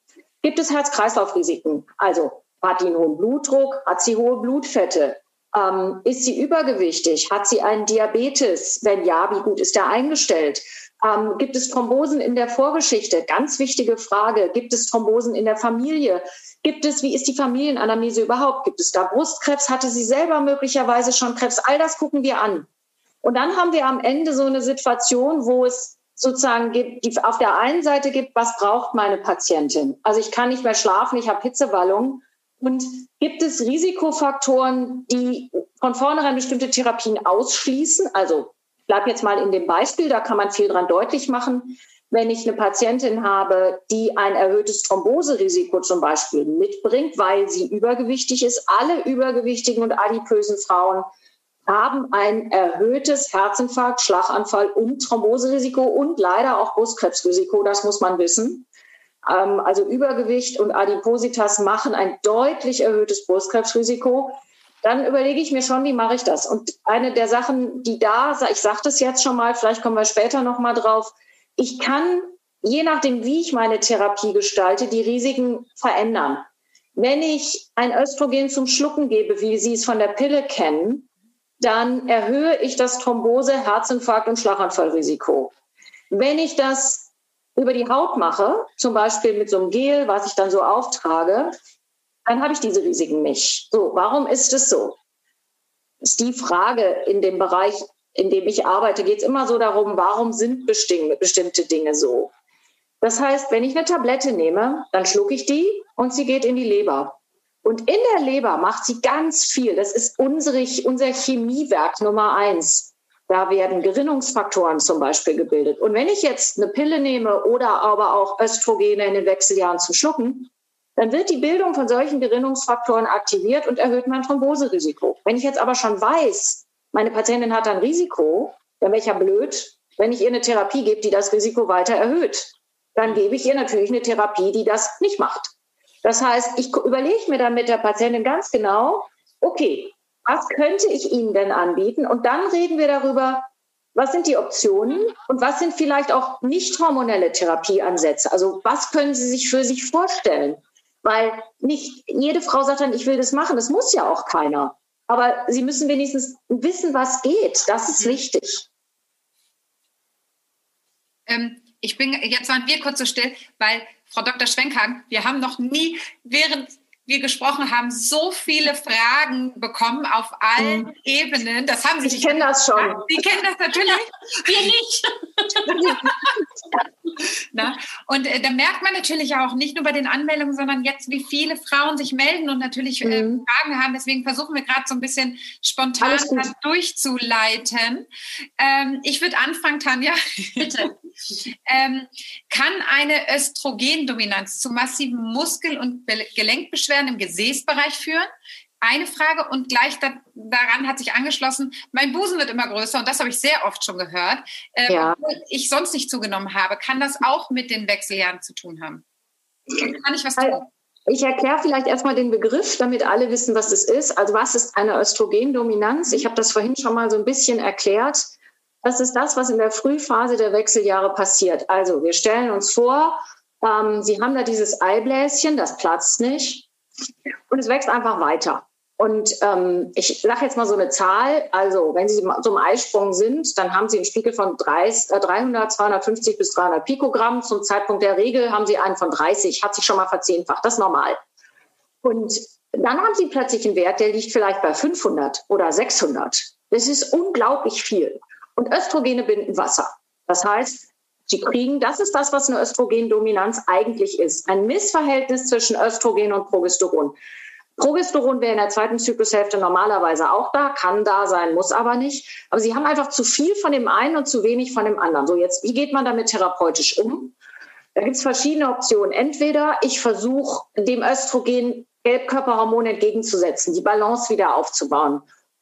gibt es Herz-Kreislauf-Risiken? Also hat die einen hohen Blutdruck, hat sie hohe Blutfette, ähm, ist sie übergewichtig? Hat sie einen Diabetes? Wenn ja, wie gut ist der eingestellt? Ähm, gibt es Thrombosen in der Vorgeschichte? Ganz wichtige Frage. Gibt es Thrombosen in der Familie? Gibt es, wie ist die Familienanamnese überhaupt? Gibt es da Brustkrebs? Hatte sie selber möglicherweise schon Krebs? All das gucken wir an. Und dann haben wir am Ende so eine Situation, wo es sozusagen gibt, die auf der einen Seite gibt, was braucht meine Patientin? Also ich kann nicht mehr schlafen, ich habe Hitzewallung. Und gibt es Risikofaktoren, die von vornherein bestimmte Therapien ausschließen? Also ich bleibe jetzt mal in dem Beispiel, da kann man viel dran deutlich machen. Wenn ich eine Patientin habe, die ein erhöhtes Thromboserisiko zum Beispiel mitbringt, weil sie übergewichtig ist, alle übergewichtigen und adipösen Frauen haben ein erhöhtes Herzinfarkt, Schlaganfall und Thromboserisiko und leider auch Brustkrebsrisiko, das muss man wissen. Ähm, also Übergewicht und Adipositas machen ein deutlich erhöhtes Brustkrebsrisiko, dann überlege ich mir schon, wie mache ich das? Und eine der Sachen, die da, ich sage das jetzt schon mal, vielleicht kommen wir später noch mal drauf, ich kann, je nachdem, wie ich meine Therapie gestalte, die Risiken verändern. Wenn ich ein Östrogen zum Schlucken gebe, wie Sie es von der Pille kennen, dann erhöhe ich das Thrombose, Herzinfarkt und Schlaganfallrisiko. Wenn ich das über die Haut mache, zum Beispiel mit so einem Gel, was ich dann so auftrage, dann habe ich diese Risiken nicht. So, warum ist es so? Das ist die Frage in dem Bereich, in dem ich arbeite, geht es immer so darum, warum sind bestimmte Dinge so? Das heißt, wenn ich eine Tablette nehme, dann schlucke ich die und sie geht in die Leber. Und in der Leber macht sie ganz viel. Das ist unsere, unser Chemiewerk Nummer eins. Da werden Gerinnungsfaktoren zum Beispiel gebildet. Und wenn ich jetzt eine Pille nehme oder aber auch Östrogene in den Wechseljahren zu schlucken, dann wird die Bildung von solchen Gerinnungsfaktoren aktiviert und erhöht mein Thromboserisiko. Wenn ich jetzt aber schon weiß, meine Patientin hat ein Risiko, dann wäre ich ja blöd, wenn ich ihr eine Therapie gebe, die das Risiko weiter erhöht. Dann gebe ich ihr natürlich eine Therapie, die das nicht macht. Das heißt, ich überlege mir dann mit der Patientin ganz genau, okay, was könnte ich Ihnen denn anbieten? Und dann reden wir darüber, was sind die Optionen und was sind vielleicht auch nicht hormonelle Therapieansätze? Also was können Sie sich für sich vorstellen? Weil nicht jede Frau sagt dann, ich will das machen. Das muss ja auch keiner. Aber sie müssen wenigstens wissen, was geht. Das ist mhm. wichtig. Ähm, ich bin, jetzt waren wir kurz so still, weil Frau Dr. Schwenkhagen, wir haben noch nie während wir gesprochen haben, so viele Fragen bekommen auf allen mhm. Ebenen. Das haben Sie. Ich kenne das schon. Sie kennen das natürlich. wir nicht. Na? Und äh, da merkt man natürlich auch nicht nur bei den Anmeldungen, sondern jetzt, wie viele Frauen sich melden und natürlich äh, mhm. Fragen haben. Deswegen versuchen wir gerade so ein bisschen spontan durchzuleiten. Ähm, ich würde anfangen, Tanja. Bitte. ähm, kann eine Östrogendominanz zu massiven Muskel- und Gelenkbeschwerden im Gesäßbereich führen? eine Frage und gleich da, daran hat sich angeschlossen, mein Busen wird immer größer und das habe ich sehr oft schon gehört, ähm, ja. ich sonst nicht zugenommen habe. Kann das auch mit den Wechseljahren zu tun haben? Kann ich was tun? Ich erkläre vielleicht erstmal den Begriff, damit alle wissen, was es ist. Also was ist eine Östrogendominanz? Ich habe das vorhin schon mal so ein bisschen erklärt. Das ist das, was in der Frühphase der Wechseljahre passiert. Also wir stellen uns vor, ähm, Sie haben da dieses Eibläschen, das platzt nicht und es wächst einfach weiter. Und ähm, ich sage jetzt mal so eine Zahl. Also wenn Sie im Eisprung sind, dann haben Sie einen Spiegel von 30, äh, 300, 250 bis 300 Pikogramm. Zum Zeitpunkt der Regel haben Sie einen von 30. Hat sich schon mal verzehnfacht. Das ist normal. Und dann haben Sie plötzlich einen Wert, der liegt vielleicht bei 500 oder 600. Das ist unglaublich viel. Und Östrogene binden Wasser. Das heißt, Sie kriegen, das ist das, was eine Östrogendominanz eigentlich ist. Ein Missverhältnis zwischen Östrogen und Progesteron. Progesteron wäre in der zweiten Zyklushälfte normalerweise auch da, kann da sein, muss aber nicht. Aber sie haben einfach zu viel von dem einen und zu wenig von dem anderen. So, jetzt, wie geht man damit therapeutisch um? Da gibt es verschiedene Optionen. Entweder ich versuche, dem Östrogen Gelbkörperhormon entgegenzusetzen, die Balance wieder aufzubauen.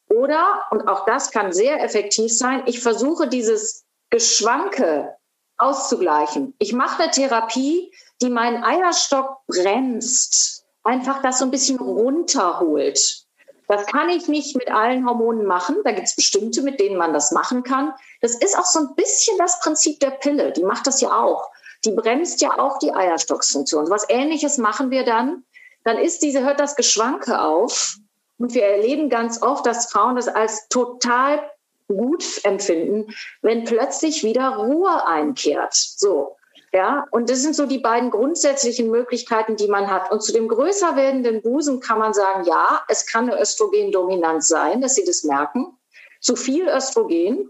Oder, und auch das kann sehr effektiv sein, ich versuche dieses Geschwanke auszugleichen. Ich mache eine Therapie, die meinen Eierstock bremst einfach das so ein bisschen runterholt. Das kann ich nicht mit allen Hormonen machen. Da gibt es bestimmte, mit denen man das machen kann. Das ist auch so ein bisschen das Prinzip der Pille. Die macht das ja auch. Die bremst ja auch die Eierstocksfunktion. Was ähnliches machen wir dann. Dann ist diese, hört das Geschwanke auf. Und wir erleben ganz oft, dass Frauen das als total gut empfinden, wenn plötzlich wieder Ruhe einkehrt. So. Ja, und das sind so die beiden grundsätzlichen Möglichkeiten, die man hat. Und zu dem größer werdenden Busen kann man sagen, ja, es kann eine Östrogendominanz sein, dass Sie das merken. Zu viel Östrogen.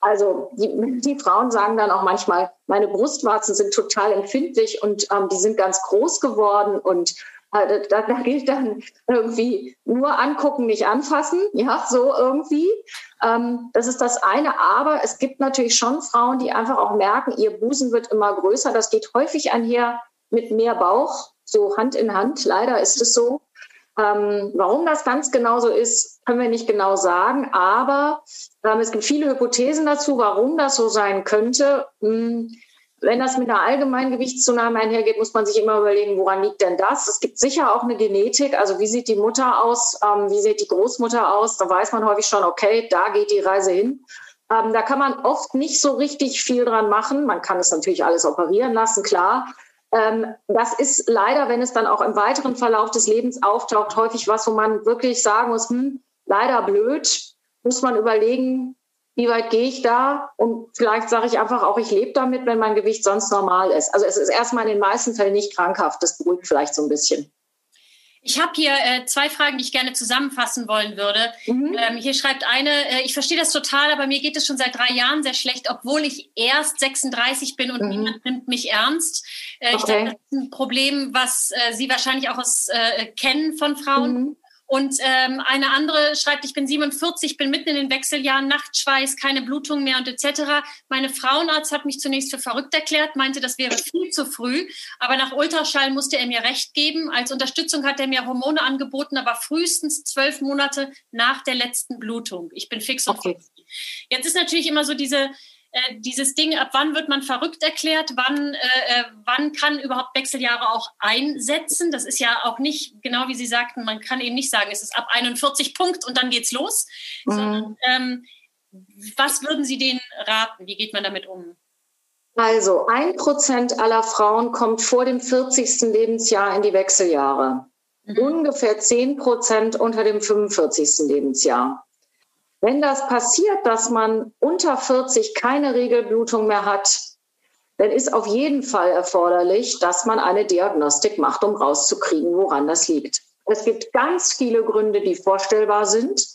Also die, die Frauen sagen dann auch manchmal, meine Brustwarzen sind total empfindlich und ähm, die sind ganz groß geworden und äh, da, da, gilt dann irgendwie nur angucken, nicht anfassen, ja, so irgendwie. Ähm, das ist das eine. Aber es gibt natürlich schon Frauen, die einfach auch merken, ihr Busen wird immer größer. Das geht häufig einher mit mehr Bauch, so Hand in Hand. Leider ist es so. Ähm, warum das ganz genau so ist, können wir nicht genau sagen. Aber ähm, es gibt viele Hypothesen dazu, warum das so sein könnte. Hm, Wenn das mit einer allgemeinen Gewichtszunahme einhergeht, muss man sich immer überlegen, woran liegt denn das? Es gibt sicher auch eine Genetik. Also wie sieht die Mutter aus? Ähm, wie sieht die Großmutter aus? Da weiß man häufig schon, okay, da geht die Reise hin. Ähm, da kann man oft nicht so richtig viel dran machen. Man kann es natürlich alles operieren lassen, klar. Ähm, das ist leider, wenn es dann auch im weiteren Verlauf des Lebens auftaucht, häufig was, wo man wirklich sagen muss, hm, leider blöd, muss man überlegen, wie weit gehe ich da? Und vielleicht sage ich einfach auch, ich lebe damit, wenn mein Gewicht sonst normal ist. Also es ist erstmal in den meisten Fällen nicht krankhaft. Das beruhigt vielleicht so ein bisschen. Ich habe hier äh, zwei Fragen, die ich gerne zusammenfassen wollen würde. Mhm. Ähm, hier schreibt eine, äh, ich verstehe das total, aber mir geht es schon seit drei Jahren sehr schlecht, obwohl ich erst 36 bin und mhm. niemand nimmt mich ernst. Äh, okay. Ich denke, das ist ein Problem, was äh, Sie wahrscheinlich auch aus, äh, kennen von Frauen. Mhm. Und ähm, eine andere schreibt, ich bin 47, bin mitten in den Wechseljahren, Nachtschweiß, keine Blutung mehr und etc. Meine Frauenarzt hat mich zunächst für verrückt erklärt, meinte, das wäre viel zu früh. Aber nach Ultraschall musste er mir recht geben. Als Unterstützung hat er mir Hormone angeboten, aber frühestens zwölf Monate nach der letzten Blutung. Ich bin fix und okay. Jetzt ist natürlich immer so diese äh, dieses Ding, ab wann wird man verrückt erklärt, wann, äh, äh, wann kann überhaupt Wechseljahre auch einsetzen. Das ist ja auch nicht, genau wie Sie sagten, man kann eben nicht sagen, es ist ab 41 Punkt und dann geht's los. Mhm. Sondern, ähm, was würden Sie denen raten? Wie geht man damit um? Also ein Prozent aller Frauen kommt vor dem 40. Lebensjahr in die Wechseljahre. Mhm. Ungefähr zehn Prozent unter dem 45. Lebensjahr. Wenn das passiert, dass man unter 40 keine Regelblutung mehr hat, dann ist auf jeden Fall erforderlich, dass man eine Diagnostik macht, um rauszukriegen, woran das liegt. Es gibt ganz viele Gründe, die vorstellbar sind.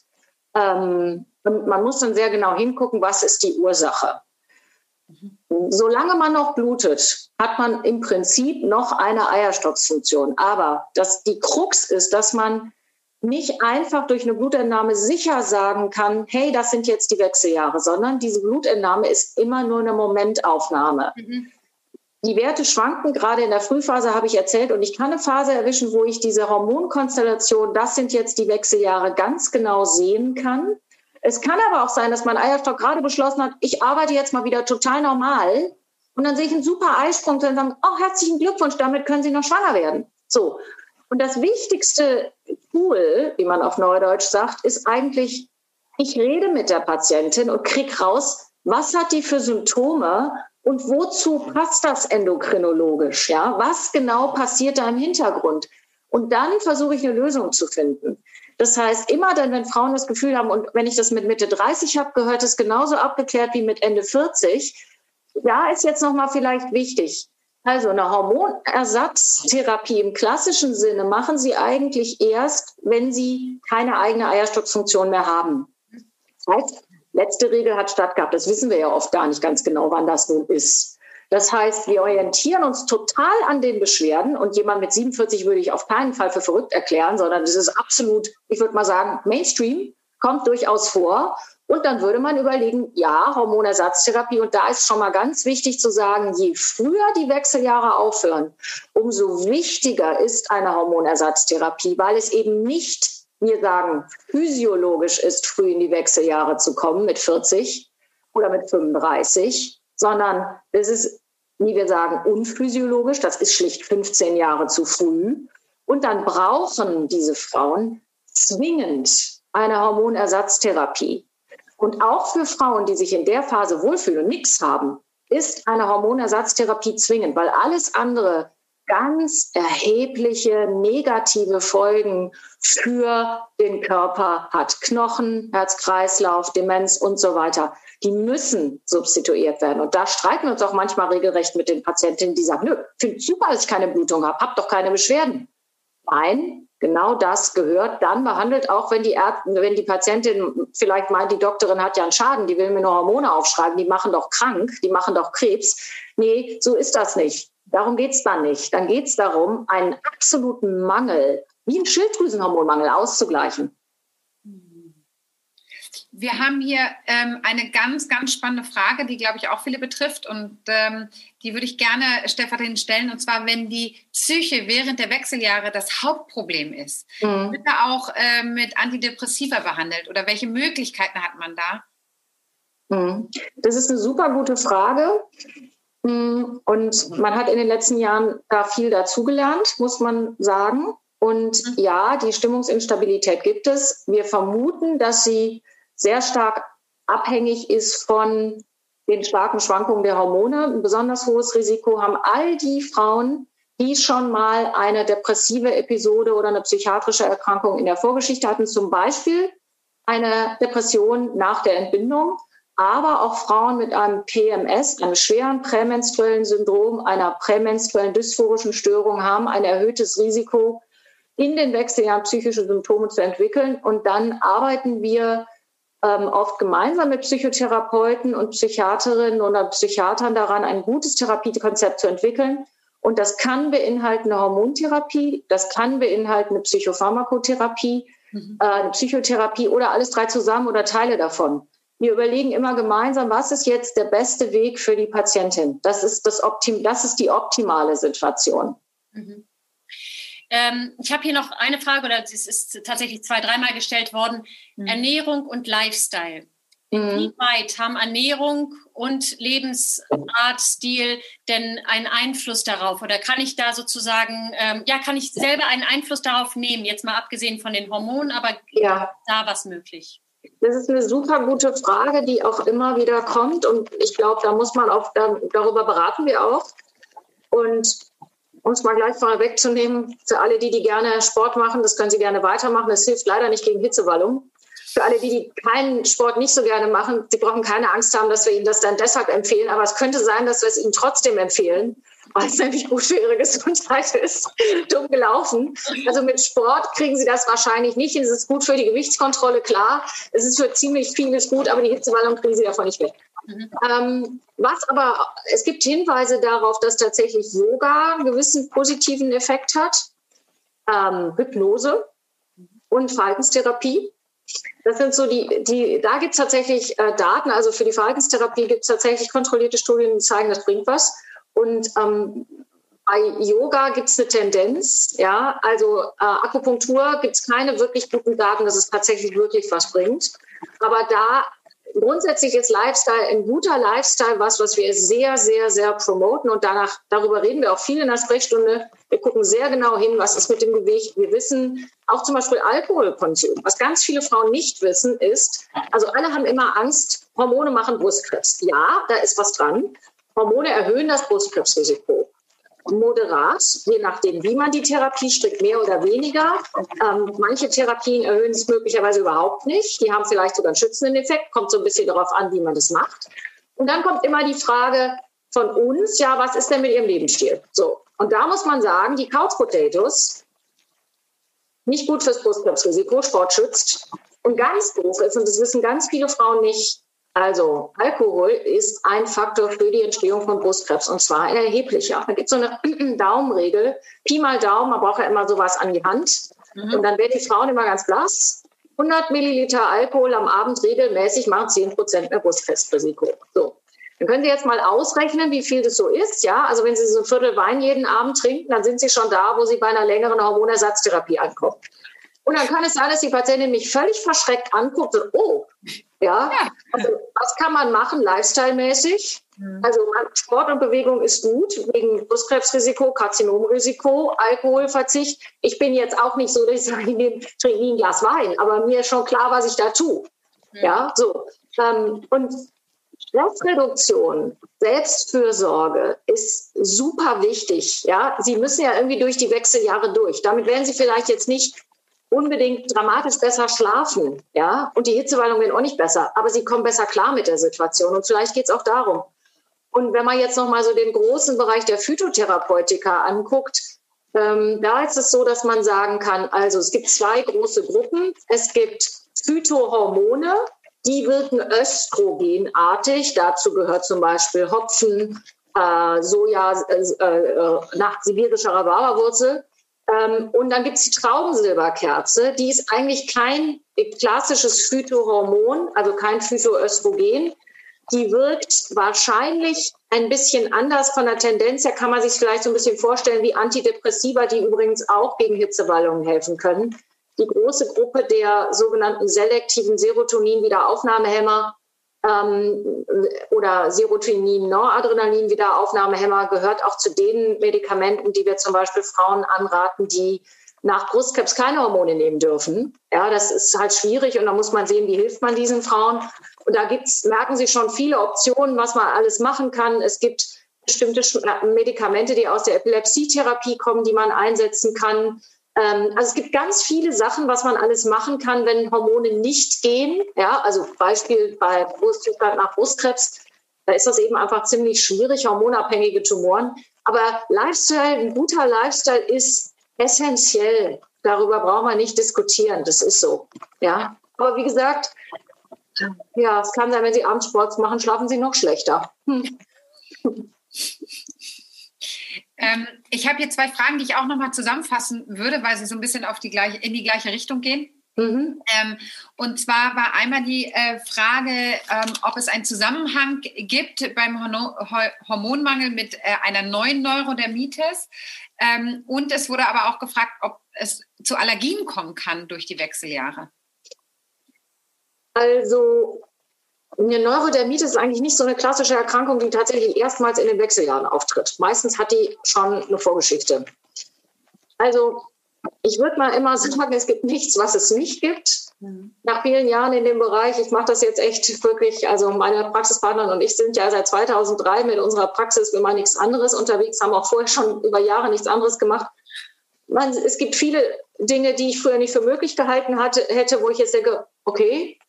Ähm, man muss dann sehr genau hingucken, was ist die Ursache. Solange man noch blutet, hat man im Prinzip noch eine Eierstocksfunktion. Aber das, die Krux ist, dass man nicht einfach durch eine Blutentnahme sicher sagen kann, hey, das sind jetzt die Wechseljahre, sondern diese Blutentnahme ist immer nur eine Momentaufnahme. Mhm. Die Werte schwanken, gerade in der Frühphase habe ich erzählt, und ich kann eine Phase erwischen, wo ich diese Hormonkonstellation, das sind jetzt die Wechseljahre, ganz genau sehen kann. Es kann aber auch sein, dass mein Eierstock gerade beschlossen hat, ich arbeite jetzt mal wieder total normal. Und dann sehe ich einen super Eisprung und dann sagen, oh, herzlichen Glückwunsch, damit können Sie noch schwanger werden. So. Und das wichtigste Tool, wie man auf Neudeutsch sagt, ist eigentlich, ich rede mit der Patientin und krieg raus, was hat die für Symptome und wozu passt das endokrinologisch? Ja, was genau passiert da im Hintergrund? Und dann versuche ich eine Lösung zu finden. Das heißt, immer dann, wenn Frauen das Gefühl haben, und wenn ich das mit Mitte 30 habe, gehört es genauso abgeklärt wie mit Ende 40. Da ist jetzt nochmal vielleicht wichtig, also eine Hormonersatztherapie im klassischen Sinne machen Sie eigentlich erst, wenn Sie keine eigene Eierstockfunktion mehr haben. Das heißt, letzte Regel hat statt gehabt. Das wissen wir ja oft gar nicht ganz genau, wann das nun ist. Das heißt, wir orientieren uns total an den Beschwerden und jemand mit 47 würde ich auf keinen Fall für verrückt erklären, sondern das ist absolut, ich würde mal sagen, Mainstream, kommt durchaus vor. Und dann würde man überlegen, ja, Hormonersatztherapie. Und da ist schon mal ganz wichtig zu sagen, je früher die Wechseljahre aufhören, umso wichtiger ist eine Hormonersatztherapie, weil es eben nicht, wir sagen, physiologisch ist, früh in die Wechseljahre zu kommen mit 40 oder mit 35, sondern es ist, wie wir sagen, unphysiologisch. Das ist schlicht 15 Jahre zu früh. Und dann brauchen diese Frauen zwingend eine Hormonersatztherapie. Und auch für Frauen, die sich in der Phase wohlfühlen und nichts haben, ist eine Hormonersatztherapie zwingend, weil alles andere ganz erhebliche negative Folgen für den Körper hat. Knochen, Herz-Kreislauf, Demenz und so weiter. Die müssen substituiert werden. Und da streiten wir uns auch manchmal regelrecht mit den Patientinnen, die sagen, nö, finde super, dass ich keine Blutung habe, habe doch keine Beschwerden. Nein, genau das gehört dann behandelt, auch wenn die, Ärzte, wenn die Patientin vielleicht meint, die Doktorin hat ja einen Schaden, die will mir nur Hormone aufschreiben, die machen doch krank, die machen doch Krebs. Nee, so ist das nicht. Darum geht es dann nicht. Dann geht es darum, einen absoluten Mangel, wie einen Schilddrüsenhormonmangel auszugleichen. Wir haben hier ähm, eine ganz, ganz spannende Frage, die, glaube ich, auch viele betrifft. Und ähm, die würde ich gerne Stefan stellen. Und zwar, wenn die Psyche während der Wechseljahre das Hauptproblem ist, mhm. wird da auch äh, mit Antidepressiva behandelt? Oder welche Möglichkeiten hat man da? Mhm. Das ist eine super gute Frage. Mm, und man hat in den letzten Jahren da viel dazugelernt, muss man sagen. Und mhm. ja, die Stimmungsinstabilität gibt es. Wir vermuten, dass sie sehr stark abhängig ist von den starken Schwankungen der Hormone. Ein besonders hohes Risiko haben all die Frauen, die schon mal eine depressive Episode oder eine psychiatrische Erkrankung in der Vorgeschichte hatten, zum Beispiel eine Depression nach der Entbindung, aber auch Frauen mit einem PMS, einem schweren prämenstruellen Syndrom, einer prämenstruellen dysphorischen Störung haben ein erhöhtes Risiko, in den Wechseljahren psychische Symptome zu entwickeln. Und dann arbeiten wir ähm, oft gemeinsam mit Psychotherapeuten und Psychiaterinnen oder Psychiatern daran, ein gutes Therapiekonzept zu entwickeln. Und das kann beinhalten eine Hormontherapie, das kann beinhalten eine Psychopharmakotherapie, mhm. äh, eine Psychotherapie oder alles drei zusammen oder Teile davon. Wir überlegen immer gemeinsam, was ist jetzt der beste Weg für die Patientin. Das ist, das Optim das ist die optimale Situation. Mhm. Ähm, ich habe hier noch eine Frage, oder es ist tatsächlich zwei, dreimal gestellt worden. Mhm. Ernährung und Lifestyle. Inwieweit mhm. haben Ernährung und Lebensartstil denn einen Einfluss darauf? Oder kann ich da sozusagen, ähm, ja, kann ich selber einen Einfluss darauf nehmen? Jetzt mal abgesehen von den Hormonen, aber ja. da was möglich? Das ist eine super gute Frage, die auch immer wieder kommt. Und ich glaube, da muss man auch, darüber beraten wir auch. Und um es mal gleich vorne wegzunehmen, für alle, die, die gerne Sport machen, das können sie gerne weitermachen. Das hilft leider nicht gegen Hitzewallung. Für alle, die, die keinen Sport nicht so gerne machen, die brauchen keine Angst haben, dass wir ihnen das dann deshalb empfehlen. Aber es könnte sein, dass wir es ihnen trotzdem empfehlen, weil es nämlich gut für ihre Gesundheit ist. Dumm gelaufen. Also mit Sport kriegen sie das wahrscheinlich nicht. Es ist gut für die Gewichtskontrolle, klar. Es ist für ziemlich vieles gut, aber die Hitzewallung kriegen sie davon nicht weg. Mhm. Ähm, was aber, es gibt Hinweise darauf, dass tatsächlich Yoga einen gewissen positiven Effekt hat. Ähm, Hypnose und Verhaltenstherapie. Das sind so die, die da gibt es tatsächlich äh, Daten, also für die Verhaltenstherapie gibt es tatsächlich kontrollierte Studien, die zeigen, das bringt was. Und ähm, bei Yoga gibt es eine Tendenz, ja, also äh, Akupunktur gibt es keine wirklich guten Daten, dass es tatsächlich wirklich was bringt. Aber da grundsätzlich ist Lifestyle ein guter Lifestyle was, was wir sehr, sehr, sehr promoten und danach, darüber reden wir auch viel in der Sprechstunde. Wir gucken sehr genau hin, was ist mit dem Gewicht. Wir wissen auch zum Beispiel Alkoholkonsum. Was ganz viele Frauen nicht wissen ist, also alle haben immer Angst, Hormone machen Brustkrebs. Ja, da ist was dran. Hormone erhöhen das Brustkrebsrisiko moderat, je nachdem, wie man die Therapie strickt, mehr oder weniger. Ähm, manche Therapien erhöhen es möglicherweise überhaupt nicht. Die haben vielleicht sogar einen schützenden Effekt, kommt so ein bisschen darauf an, wie man das macht. Und dann kommt immer die Frage von uns, ja, was ist denn mit ihrem Lebensstil? So. Und da muss man sagen, die Couch Potatoes, nicht gut fürs Brustkrebsrisiko, Sport schützt. Und ganz doof ist, und das wissen ganz viele Frauen nicht, also Alkohol ist ein Faktor für die Entstehung von Brustkrebs und zwar ein erheblicher. Da gibt es so eine Daumenregel, Pi mal Daumen, man braucht ja immer sowas an die Hand. Mhm. Und dann werden die Frauen immer ganz blass. 100 Milliliter Alkohol am Abend regelmäßig machen 10 Prozent mehr Brustkrebsrisiko. So. Dann können Sie jetzt mal ausrechnen, wie viel das so ist. Ja, also wenn Sie so ein Viertel Wein jeden Abend trinken, dann sind Sie schon da, wo Sie bei einer längeren Hormonersatztherapie ankommen. Und dann kann es sein, dass die Patientin mich völlig verschreckt anguckt und, oh, ja. Also, was kann man machen, lifestyle-mäßig? Mhm. Also Sport und Bewegung ist gut, wegen Brustkrebsrisiko, Karzinomrisiko, Alkoholverzicht. Ich bin jetzt auch nicht so, dass ich sage, ich trinke nie ein Glas Wein, aber mir ist schon klar, was ich da tue. Mhm. Ja, so. Ähm, und Stressreduktion, Selbstfürsorge ist super wichtig. Ja, Sie müssen ja irgendwie durch die Wechseljahre durch. Damit werden Sie vielleicht jetzt nicht unbedingt dramatisch besser schlafen, ja, und die Hitzewallungen werden auch nicht besser, aber sie kommen besser klar mit der Situation und vielleicht geht es auch darum. Und wenn man jetzt noch mal so den großen Bereich der Phytotherapeutika anguckt, ähm, da ist es so, dass man sagen kann, also es gibt zwei große Gruppen. Es gibt Phytohormone, die wirken östrogenartig. Dazu gehört zum Beispiel Hopfen, äh, Soja äh, äh, nach sibirischer Rhabarberwurzel. Ähm, und dann gibt es die Traubensilberkerze, die ist eigentlich kein klassisches Phytohormon, also kein Phytoöstrogen. Die wirkt wahrscheinlich ein bisschen anders von der Tendenz her, kann man sich vielleicht so ein bisschen vorstellen wie Antidepressiva, die übrigens auch gegen Hitzewallungen helfen können. Die große Gruppe der sogenannten selektiven Serotonin-Wiederaufnahmehämmer ähm, oder Serotonin, Noradrenalin, Wiederaufnahmehämmer, gehört auch zu den Medikamenten, die wir zum Beispiel Frauen anraten, die nach Brustkrebs keine Hormone nehmen dürfen. Ja, das ist halt schwierig und da muss man sehen, wie hilft man diesen Frauen. Und da gibt's, merken Sie schon viele Optionen, was man alles machen kann. Es gibt bestimmte Medikamente, die aus der Epilepsietherapie kommen, die man einsetzen kann. Ähm, also es gibt ganz viele Sachen, was man alles machen kann, wenn Hormone nicht gehen. Ja, also Beispiel bei Brustzustand nach Brustkrebs, da ist das eben einfach ziemlich schwierig, hormonabhängige Tumoren. Aber Lifestyle, ein guter Lifestyle ist essentiell. Darüber brauchen wir nicht diskutieren. Das ist so. Ja, aber wie gesagt, ja, es kann sein, wenn Sie abends Sport machen, schlafen Sie noch schlechter. Hm. Ähm, ich habe hier zwei Fragen, die ich auch nochmal zusammenfassen würde, weil sie so ein bisschen auf die gleiche, in die gleiche Richtung gehen. Mhm. Ähm, und zwar war einmal die äh, Frage, ähm, ob es einen Zusammenhang gibt beim Horno Hormonmangel mit äh, einer neuen Neurodermitis. Ähm, und es wurde aber auch gefragt, ob es zu Allergien kommen kann durch die Wechseljahre. Also eine Neurodermitis ist eigentlich nicht so eine klassische Erkrankung, die tatsächlich erstmals in den Wechseljahren auftritt. Meistens hat die schon eine Vorgeschichte. Also ich würde mal immer sagen, es gibt nichts, was es nicht gibt. Nach vielen Jahren in dem Bereich, ich mache das jetzt echt wirklich, also meine Praxispartnerin und ich sind ja seit 2003 mit unserer Praxis, wir machen nichts anderes unterwegs, haben auch vorher schon über Jahre nichts anderes gemacht. Man, es gibt viele Dinge, die ich früher nicht für möglich gehalten hatte, hätte, wo ich jetzt denke, okay,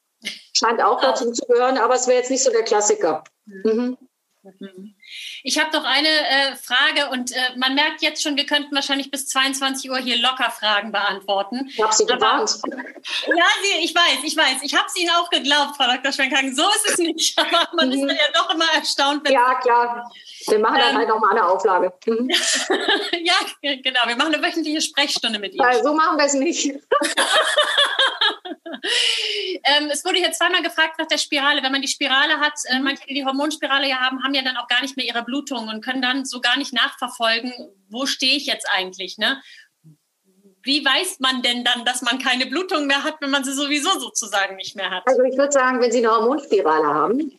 scheint auch dazu zu gehören, aber es wäre jetzt nicht so der Klassiker. Mhm. mhm. Ich habe noch eine äh, Frage und äh, man merkt jetzt schon, wir könnten wahrscheinlich bis 22 Uhr hier locker Fragen beantworten. Ich habe Sie gewarnt. Ja, Sie, ich weiß, ich weiß. Ich habe es Ihnen auch geglaubt, Frau Dr. Schwenkhagen. So ist es nicht, aber man mhm. ist dann ja doch immer erstaunt. ja, klar. Wir machen dann ähm, halt nochmal eine Auflage. Mhm. ja, genau. Wir machen eine wöchentliche Sprechstunde mit Ihnen. Ja, so machen wir es nicht. ähm, es wurde jetzt zweimal gefragt nach der Spirale. Wenn man die Spirale hat, äh, mhm. manche, die die Hormonspirale ja haben, haben ja dann auch gar nicht mehr ihre Blutung und können dann so gar nicht nachverfolgen, wo stehe ich jetzt eigentlich. Ne? Wie weiß man denn dann, dass man keine Blutung mehr hat, wenn man sie sowieso sozusagen nicht mehr hat? Also ich würde sagen, wenn Sie eine Hormonspirale haben,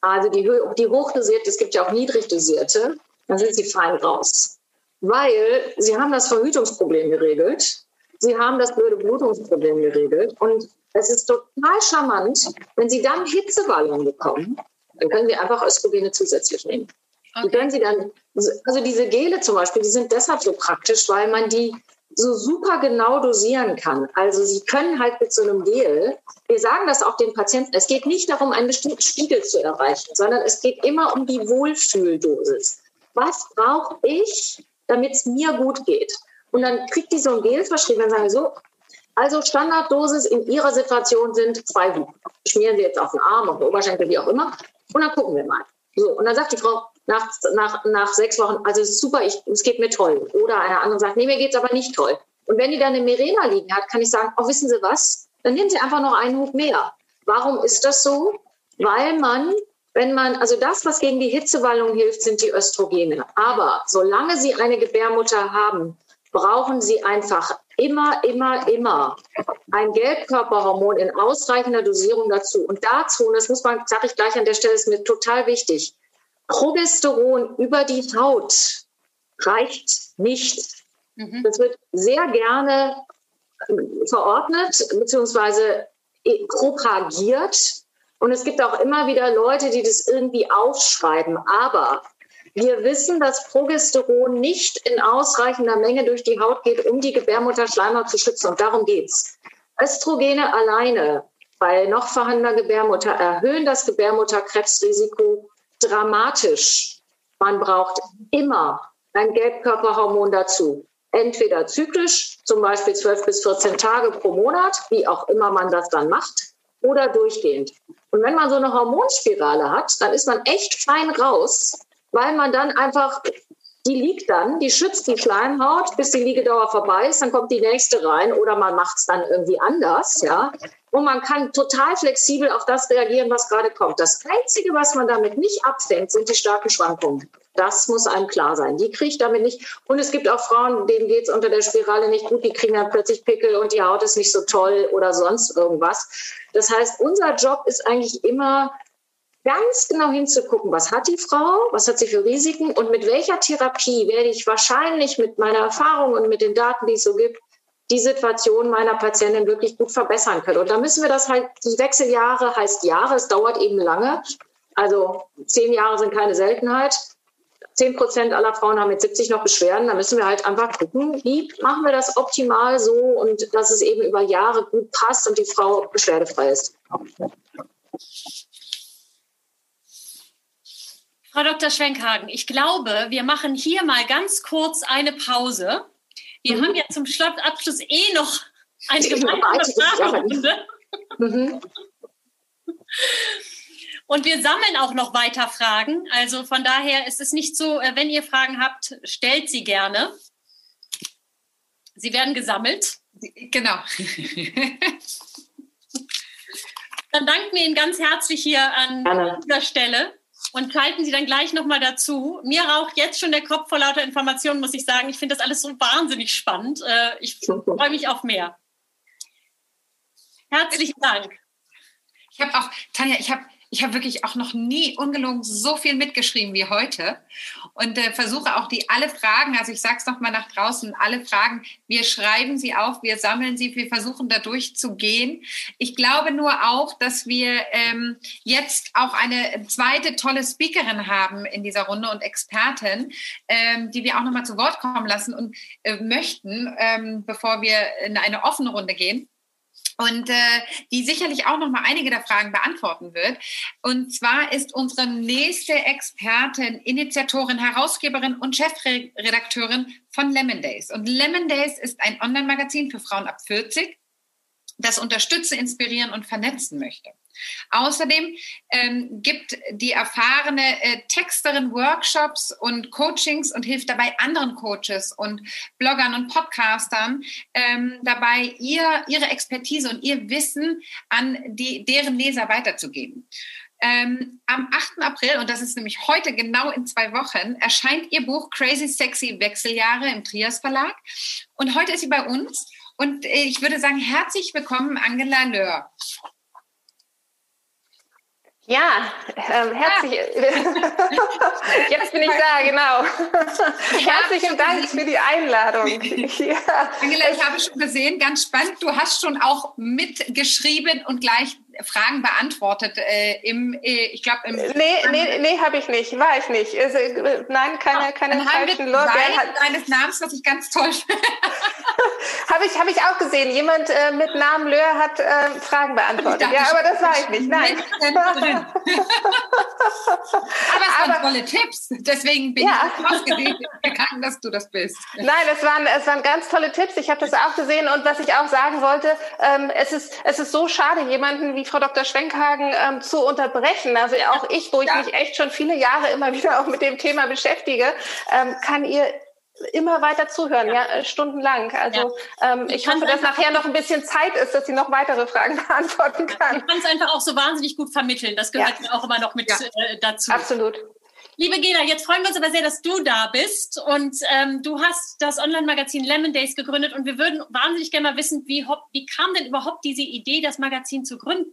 also die, die hochdosierte, es gibt ja auch niedrig dosierte, dann sind Sie fein raus. Weil Sie haben das Verhütungsproblem geregelt Sie haben das blöde Blutungsproblem geregelt. Und es ist total charmant, wenn Sie dann Hitzewallungen bekommen, dann können Sie einfach Östrogene zusätzlich nehmen. Okay. Die können Sie dann, also diese Gele zum Beispiel, die sind deshalb so praktisch, weil man die so super genau dosieren kann. Also Sie können halt mit so einem Gel, wir sagen das auch den Patienten, es geht nicht darum, einen bestimmten Spiegel zu erreichen, sondern es geht immer um die Wohlfühldosis. Was brauche ich, damit es mir gut geht? Und dann kriegt die so ein Gel verschrieben und sagen so, also Standarddosis in Ihrer Situation sind zwei Wochen. Schmieren Sie jetzt auf den Arm, auf den Oberschenkel, wie auch immer. Und dann gucken wir mal. So, und dann sagt die Frau nach, nach, nach sechs Wochen, also super, ich, es geht mir toll. Oder eine andere sagt, nee, mir geht es aber nicht toll. Und wenn die dann eine Mirena liegen hat, kann ich sagen, oh, wissen Sie was? Dann nehmen Sie einfach noch einen Hub mehr. Warum ist das so? Weil man, wenn man, also das, was gegen die Hitzewallung hilft, sind die Östrogene. Aber solange Sie eine Gebärmutter haben, brauchen sie einfach immer, immer, immer ein Gelbkörperhormon in ausreichender Dosierung dazu. Und dazu, und das muss man, sage ich gleich an der Stelle, ist mir total wichtig, Progesteron über die Haut reicht nicht. Mhm. Das wird sehr gerne ähm, verordnet bzw. propagiert. Und es gibt auch immer wieder Leute, die das irgendwie aufschreiben. Aber wir wissen, dass Progesteron nicht in ausreichender Menge durch die Haut geht, um die Gebärmutterschleimhaut zu schützen. Und darum geht es. Östrogene alleine bei noch vorhandener Gebärmutter erhöhen das Gebärmutterkrebsrisiko dramatisch. Man braucht immer ein Gelbkörperhormon dazu. Entweder zyklisch, zum Beispiel 12 bis 14 Tage pro Monat, wie auch immer man das dann macht, oder durchgehend. Und wenn man so eine Hormonspirale hat, dann ist man echt fein raus, weil man dann einfach, die liegt dann, die schützt die Schleimhaut, bis die Liegedauer vorbei ist, dann kommt die nächste rein oder man macht es dann irgendwie anders, ja. Und man kann total flexibel auf das reagieren, was gerade kommt. Das Einzige, was man damit nicht abfängt, sind die starken Schwankungen. Das muss einem klar sein. Die kriege ich damit nicht. Und es gibt auch Frauen, denen geht es unter der Spirale nicht gut, die kriegen dann plötzlich Pickel und die Haut ist nicht so toll oder sonst irgendwas. Das heißt, unser Job ist eigentlich immer, ganz genau hinzugucken, was hat die Frau, was hat sie für Risiken und mit welcher Therapie werde ich wahrscheinlich mit meiner Erfahrung und mit den Daten, die es so gibt, die Situation meiner Patientin wirklich gut verbessern können. Und da müssen wir das halt, die Wechseljahre heißt Jahre, es dauert eben lange. Also zehn Jahre sind keine Seltenheit. Zehn Prozent aller Frauen haben mit 70 noch Beschwerden. Da müssen wir halt einfach gucken, wie machen wir das optimal so und dass es eben über Jahre gut passt und die Frau beschwerdefrei ist. Frau Dr. Schwenkhagen, ich glaube, wir machen hier mal ganz kurz eine Pause. Wir mhm. haben ja zum Abschluss eh noch eine gemeinsame Fragerunde. Mhm. Und wir sammeln auch noch weiter Fragen. Also von daher ist es nicht so, äh, wenn ihr Fragen habt, stellt sie gerne. Sie werden gesammelt. Genau. Dann danken wir Ihnen ganz herzlich hier an Gerne. dieser Stelle und schalten Sie dann gleich nochmal dazu. Mir raucht jetzt schon der Kopf vor lauter Informationen, muss ich sagen. Ich finde das alles so wahnsinnig spannend. Äh, ich freue mich auf mehr. Herzlichen Dank. Ich habe auch, Tanja, ich habe ich habe wirklich auch noch nie ungelogen so viel mitgeschrieben wie heute und äh, versuche auch die alle Fragen, also ich sage es nochmal nach draußen, alle Fragen, wir schreiben sie auf, wir sammeln sie, wir versuchen da durchzugehen. Ich glaube nur auch, dass wir ähm, jetzt auch eine zweite tolle Speakerin haben in dieser Runde und Expertin, ähm, die wir auch nochmal zu Wort kommen lassen und äh, möchten, ähm, bevor wir in eine offene Runde gehen und äh, die sicherlich auch noch mal einige der Fragen beantworten wird. Und zwar ist unsere nächste Expertin, Initiatorin, Herausgeberin und Chefredakteurin von Lemon Days. Und Lemon Days ist ein Online-Magazin für Frauen ab 40, das unterstützen, inspirieren und vernetzen möchte. Außerdem ähm, gibt die erfahrene äh, Texterin Workshops und Coachings und hilft dabei anderen Coaches und Bloggern und Podcastern ähm, dabei, ihr, ihre Expertise und ihr Wissen an die, deren Leser weiterzugeben. Ähm, am 8. April, und das ist nämlich heute genau in zwei Wochen, erscheint ihr Buch Crazy Sexy Wechseljahre im Trias Verlag. Und heute ist sie bei uns. Und äh, ich würde sagen, herzlich willkommen, Angela Löhr. Ja, ähm, herzlich. Ja. Jetzt bin ich da, genau. Herzlichen Dank für die Einladung. Ja. Angela, ich habe schon gesehen, ganz spannend. Du hast schon auch mitgeschrieben und gleich Fragen beantwortet äh, im, äh, ich glaube im. Nee, nee, nee, habe ich nicht, war ich nicht. Also, äh, nein, keine, keine falschen Lorbeeren. deines Namens, was ich ganz toll finde. habe ich, habe ich auch gesehen. Jemand äh, mit Namen Löhr hat äh, Fragen beantwortet. Ja, aber das war ich nicht. Nein. aber es waren tolle Tipps. Deswegen bin ja. ich ausgewählt gegangen, dass du das bist. Nein, es waren, es waren ganz tolle Tipps. Ich habe das auch gesehen und was ich auch sagen wollte, ähm, es ist, es ist so schade, jemanden wie Frau Dr. Schwenkhagen ähm, zu unterbrechen. Also auch ich, wo ich ja. mich echt schon viele Jahre immer wieder auch mit dem Thema beschäftige, ähm, kann ihr immer weiter zuhören, ja, ja stundenlang. Also ja. ähm, ich, ich hoffe, dass nachher noch ein bisschen Zeit ist, dass sie noch weitere Fragen beantworten kann. Ich kann es einfach auch so wahnsinnig gut vermitteln. Das gehört ja. auch immer noch mit äh, dazu. Absolut. Liebe Gena, jetzt freuen wir uns aber sehr, dass du da bist und ähm, du hast das Online-Magazin Lemon Days gegründet und wir würden wahnsinnig gerne mal wissen, wie, wie kam denn überhaupt diese Idee, das Magazin zu gründen?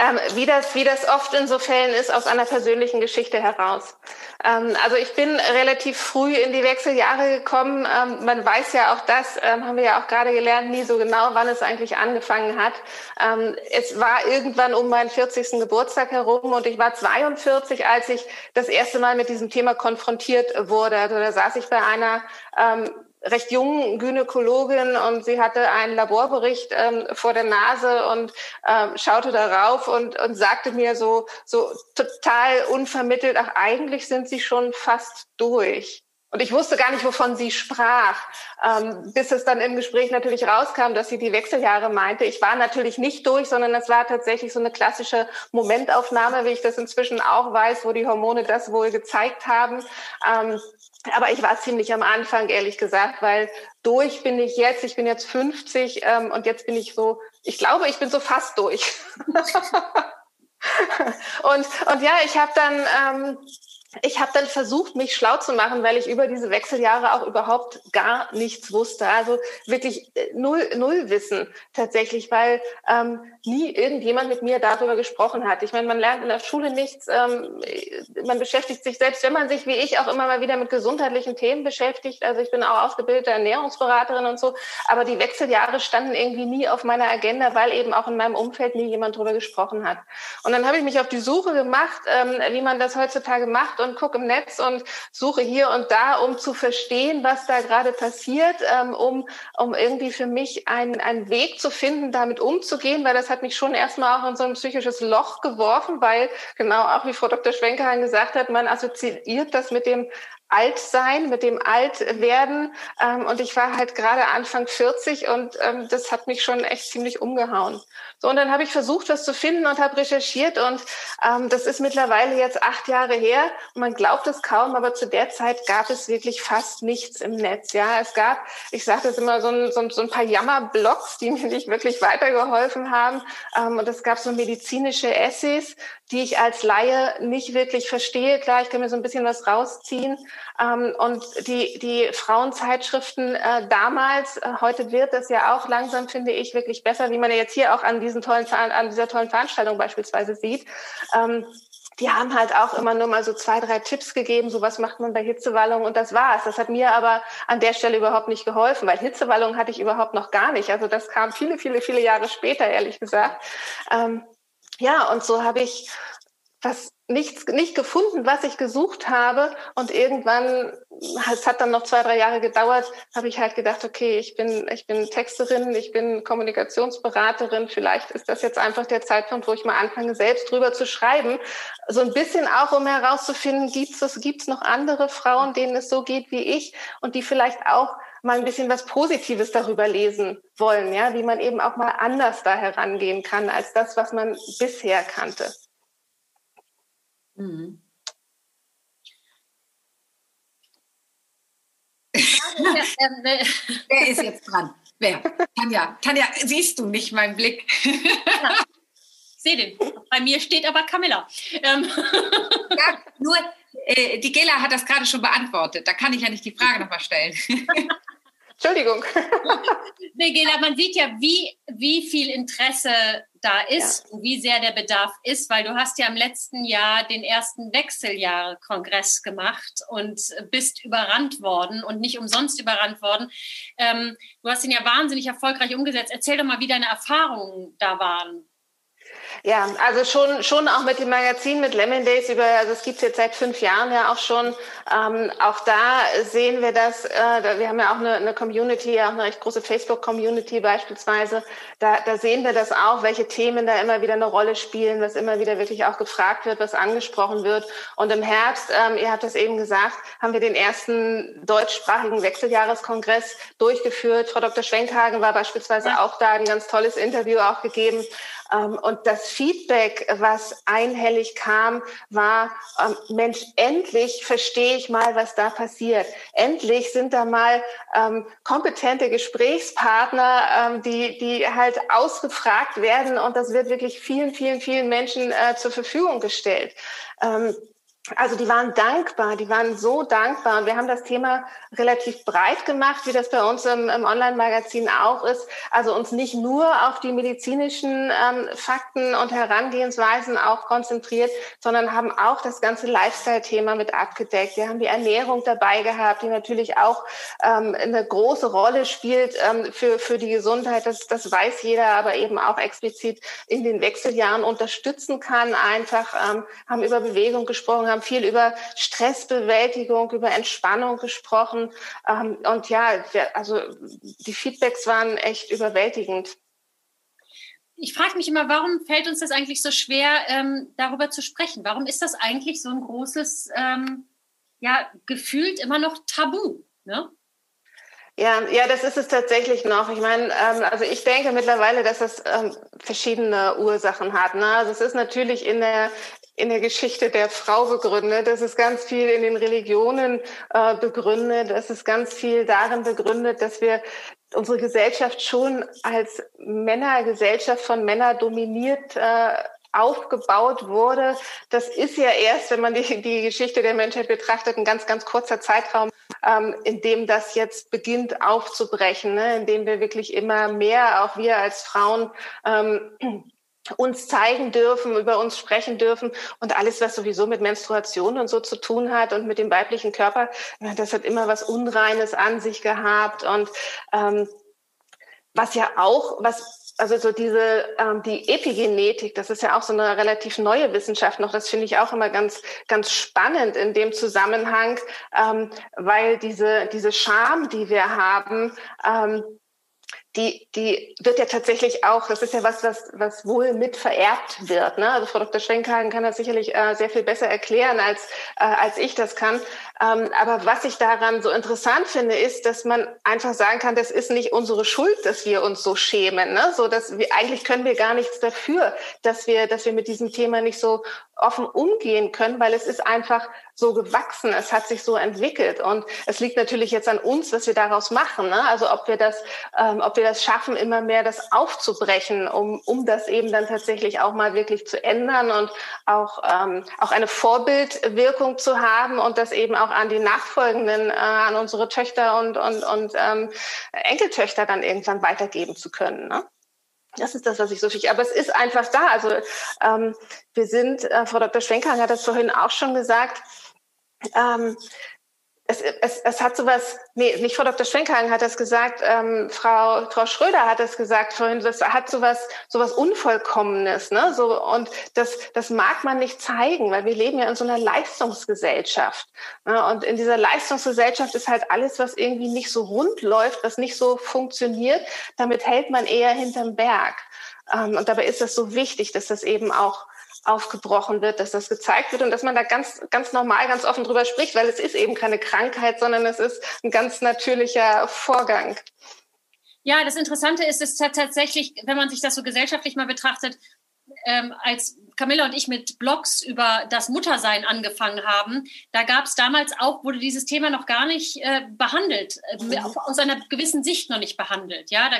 Ähm, wie, das, wie das oft in so Fällen ist, aus einer persönlichen Geschichte heraus. Ähm, also ich bin relativ früh in die Wechseljahre gekommen. Ähm, man weiß ja auch das, ähm, haben wir ja auch gerade gelernt, nie so genau, wann es eigentlich angefangen hat. Ähm, es war irgendwann um meinen 40. Geburtstag herum und ich war 42, als ich das erste Mal mit diesem Thema konfrontiert wurde. Also da saß ich bei einer ähm, recht jungen Gynäkologin und sie hatte einen Laborbericht ähm, vor der Nase und ähm, schaute darauf und, und sagte mir so, so total unvermittelt, ach, eigentlich sind sie schon fast durch. Und ich wusste gar nicht, wovon sie sprach, ähm, bis es dann im Gespräch natürlich rauskam, dass sie die Wechseljahre meinte. Ich war natürlich nicht durch, sondern es war tatsächlich so eine klassische Momentaufnahme, wie ich das inzwischen auch weiß, wo die Hormone das wohl gezeigt haben. Ähm, aber ich war ziemlich am Anfang, ehrlich gesagt, weil durch bin ich jetzt, ich bin jetzt 50 ähm, und jetzt bin ich so, ich glaube, ich bin so fast durch. und, und ja, ich habe dann ähm, ich habe dann versucht, mich schlau zu machen, weil ich über diese Wechseljahre auch überhaupt gar nichts wusste. Also wirklich äh, null, null Wissen tatsächlich, weil ähm, nie irgendjemand mit mir darüber gesprochen hat. Ich meine, man lernt in der Schule nichts, ähm, man beschäftigt sich, selbst wenn man sich wie ich auch immer mal wieder mit gesundheitlichen Themen beschäftigt. Also ich bin auch ausgebildete Ernährungsberaterin und so, aber die Wechseljahre standen irgendwie nie auf meiner Agenda, weil eben auch in meinem Umfeld nie jemand darüber gesprochen hat. Und dann habe ich mich auf die Suche gemacht, ähm, wie man das heutzutage macht und gucke im Netz und suche hier und da, um zu verstehen, was da gerade passiert, ähm, um, um irgendwie für mich einen, einen Weg zu finden, damit umzugehen, weil das hat mich schon erstmal auch in so ein psychisches Loch geworfen, weil genau auch wie Frau Dr. Schwenkehan gesagt hat, man assoziiert das mit dem Altsein, mit dem Altwerden. Ähm, und ich war halt gerade Anfang 40 und ähm, das hat mich schon echt ziemlich umgehauen. So, und dann habe ich versucht, was zu finden und habe recherchiert und ähm, das ist mittlerweile jetzt acht Jahre her und man glaubt es kaum, aber zu der Zeit gab es wirklich fast nichts im Netz. Ja, es gab, ich sage das immer, so ein, so, so ein paar Jammerblogs, die mir nicht wirklich weitergeholfen haben ähm, und es gab so medizinische Essays, die ich als Laie nicht wirklich verstehe. Klar, ich kann mir so ein bisschen was rausziehen. Ähm, und die, die Frauenzeitschriften äh, damals, äh, heute wird das ja auch langsam, finde ich, wirklich besser, wie man ja jetzt hier auch an diesen tollen, an dieser tollen Veranstaltung beispielsweise sieht. Ähm, die haben halt auch immer nur mal so zwei, drei Tipps gegeben, so was macht man bei Hitzewallungen und das war's. Das hat mir aber an der Stelle überhaupt nicht geholfen, weil Hitzewallungen hatte ich überhaupt noch gar nicht. Also das kam viele, viele, viele Jahre später, ehrlich gesagt. Ähm, ja, und so habe ich was nichts nicht gefunden, was ich gesucht habe. Und irgendwann, es hat dann noch zwei, drei Jahre gedauert, habe ich halt gedacht, okay, ich bin, ich bin Texterin, ich bin Kommunikationsberaterin. Vielleicht ist das jetzt einfach der Zeitpunkt, wo ich mal anfange, selbst drüber zu schreiben. So ein bisschen auch, um herauszufinden, gibt es gibt's noch andere Frauen, denen es so geht wie ich und die vielleicht auch mal ein bisschen was Positives darüber lesen wollen, ja, wie man eben auch mal anders da herangehen kann als das, was man bisher kannte. Mhm. Wer ist jetzt dran? Wer? Tanja, Tanja, siehst du nicht meinen Blick? Ja. sehe den. Bei mir steht aber Camilla. Ähm. Ja, nur äh, die Gela hat das gerade schon beantwortet. Da kann ich ja nicht die Frage nochmal stellen. Entschuldigung. Nee, Gela, man sieht ja, wie, wie viel Interesse da ist ja. und wie sehr der Bedarf ist, weil du hast ja im letzten Jahr den ersten Wechseljahre-Kongress gemacht und bist überrannt worden und nicht umsonst überrannt worden. Ähm, du hast ihn ja wahnsinnig erfolgreich umgesetzt. Erzähl doch mal, wie deine Erfahrungen da waren. Ja, also schon, schon auch mit dem Magazin, mit Lemon Days über, also es gibt jetzt seit fünf Jahren ja auch schon. Ähm, auch da sehen wir das, äh, wir haben ja auch eine, eine Community, auch eine recht große Facebook-Community beispielsweise. Da, da sehen wir das auch, welche Themen da immer wieder eine Rolle spielen, was immer wieder wirklich auch gefragt wird, was angesprochen wird. Und im Herbst, ähm, ihr habt das eben gesagt, haben wir den ersten deutschsprachigen Wechseljahreskongress durchgeführt. Frau Dr. Schwenkhagen war beispielsweise ja. auch da, ein ganz tolles Interview auch gegeben. Ähm, und das Feedback, was einhellig kam, war, ähm, Mensch, endlich verstehe ich mal, was da passiert. Endlich sind da mal ähm, kompetente Gesprächspartner, die, die halt ausgefragt werden und das wird wirklich vielen, vielen, vielen Menschen äh, zur Verfügung gestellt also die waren dankbar, die waren so dankbar. Und wir haben das Thema relativ breit gemacht, wie das bei uns im, im Online-Magazin auch ist. Also uns nicht nur auf die medizinischen ähm, Fakten und Herangehensweisen auch konzentriert, sondern haben auch das ganze Lifestyle-Thema mit abgedeckt. Wir haben die Ernährung dabei gehabt, die natürlich auch ähm, eine große Rolle spielt ähm, für, für die Gesundheit. Das, das weiß jeder, aber eben auch explizit in den Wechseljahren unterstützen kann. Einfach ähm, haben über Bewegung gesprochen, haben viel über Stressbewältigung, über Entspannung gesprochen. Ähm, und ja, also die Feedbacks waren echt überwältigend. Ich frage mich immer, warum fällt uns das eigentlich so schwer, ähm, darüber zu sprechen? Warum ist das eigentlich so ein großes, ähm, ja, gefühlt immer noch Tabu? Ne? Ja, ja, das ist es tatsächlich noch. Ich meine, ähm, also ich denke mittlerweile, dass das ähm, verschiedene Ursachen hat. Ne? Also es ist natürlich in der in der Geschichte der Frau begründet. Das ist ganz viel in den Religionen äh, begründet. Es ist ganz viel darin begründet, dass wir unsere Gesellschaft schon als Männergesellschaft von Männer dominiert äh, aufgebaut wurde, das ist ja erst, wenn man die, die Geschichte der Menschheit betrachtet, ein ganz, ganz kurzer Zeitraum, ähm, in dem das jetzt beginnt aufzubrechen, ne? in dem wir wirklich immer mehr, auch wir als Frauen, ähm, uns zeigen dürfen, über uns sprechen dürfen und alles, was sowieso mit Menstruation und so zu tun hat und mit dem weiblichen Körper, das hat immer was Unreines an sich gehabt und ähm, was ja auch, was also so diese ähm, die Epigenetik, das ist ja auch so eine relativ neue Wissenschaft noch. Das finde ich auch immer ganz ganz spannend in dem Zusammenhang, ähm, weil diese diese Scham, die wir haben, ähm, die, die wird ja tatsächlich auch, das ist ja was, was, was wohl mit vererbt wird. Ne? Also Frau Dr. Schwenkhagen kann das sicherlich äh, sehr viel besser erklären, als, äh, als ich das kann. Ähm, aber was ich daran so interessant finde, ist, dass man einfach sagen kann, das ist nicht unsere Schuld, dass wir uns so schämen. Ne? So, dass wir, eigentlich können wir gar nichts dafür, dass wir, dass wir mit diesem Thema nicht so offen umgehen können, weil es ist einfach so gewachsen, es hat sich so entwickelt und es liegt natürlich jetzt an uns, was wir daraus machen. Ne? Also ob wir das, ähm, ob wir das schaffen, immer mehr das aufzubrechen, um, um das eben dann tatsächlich auch mal wirklich zu ändern und auch, ähm, auch eine Vorbildwirkung zu haben und das eben auch an die nachfolgenden, äh, an unsere Töchter und, und, und ähm, Enkeltöchter dann irgendwann weitergeben zu können. Ne? Das ist das, was ich so viel. Aber es ist einfach da. Also ähm, wir sind, äh, Frau Dr. Schwenker hat das vorhin auch schon gesagt, ähm, es, es, es hat sowas, nee, nicht Frau Dr. Schwenkhagen hat das gesagt, ähm, Frau, Frau Schröder hat das gesagt vorhin, das hat sowas, sowas Unvollkommenes, ne, so, und das, das mag man nicht zeigen, weil wir leben ja in so einer Leistungsgesellschaft, ne, und in dieser Leistungsgesellschaft ist halt alles, was irgendwie nicht so rund läuft, was nicht so funktioniert, damit hält man eher hinterm Berg. Ähm, und dabei ist es so wichtig, dass das eben auch aufgebrochen wird, dass das gezeigt wird und dass man da ganz, ganz normal, ganz offen drüber spricht, weil es ist eben keine Krankheit, sondern es ist ein ganz natürlicher Vorgang. Ja, das Interessante ist, es tatsächlich, wenn man sich das so gesellschaftlich mal betrachtet, ähm, als Camilla und ich mit Blogs über das Muttersein angefangen haben, da gab es damals auch, wurde dieses Thema noch gar nicht äh, behandelt, äh, mhm. aus einer gewissen Sicht noch nicht behandelt. Ja, da,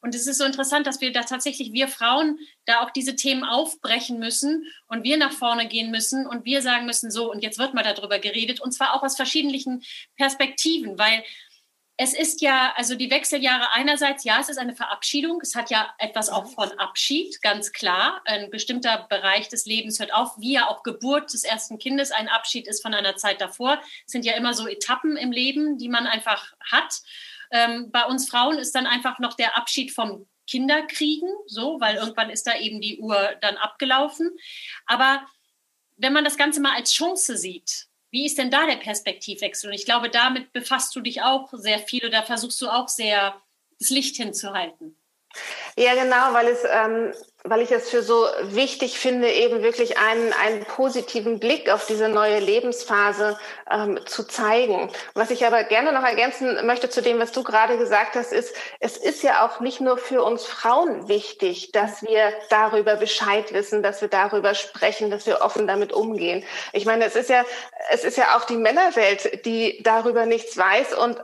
und es ist so interessant, dass wir da tatsächlich, wir Frauen, da auch diese Themen aufbrechen müssen und wir nach vorne gehen müssen und wir sagen müssen, so, und jetzt wird mal darüber geredet, und zwar auch aus verschiedenen Perspektiven, weil es ist ja, also die Wechseljahre einerseits, ja, es ist eine Verabschiedung. Es hat ja etwas auch von Abschied, ganz klar. Ein bestimmter Bereich des Lebens hört auf, wie ja auch Geburt des ersten Kindes ein Abschied ist von einer Zeit davor. Es sind ja immer so Etappen im Leben, die man einfach hat. Ähm, bei uns Frauen ist dann einfach noch der Abschied vom Kinderkriegen, so, weil irgendwann ist da eben die Uhr dann abgelaufen. Aber wenn man das Ganze mal als Chance sieht, wie ist denn da der Perspektivwechsel? Und ich glaube, damit befasst du dich auch sehr viel oder versuchst du auch sehr das Licht hinzuhalten. Ja, genau, weil es, ähm, weil ich es für so wichtig finde, eben wirklich einen, einen positiven Blick auf diese neue Lebensphase ähm, zu zeigen. Was ich aber gerne noch ergänzen möchte zu dem, was du gerade gesagt hast, ist, es ist ja auch nicht nur für uns Frauen wichtig, dass wir darüber Bescheid wissen, dass wir darüber sprechen, dass wir offen damit umgehen. Ich meine, es ist ja, es ist ja auch die Männerwelt, die darüber nichts weiß und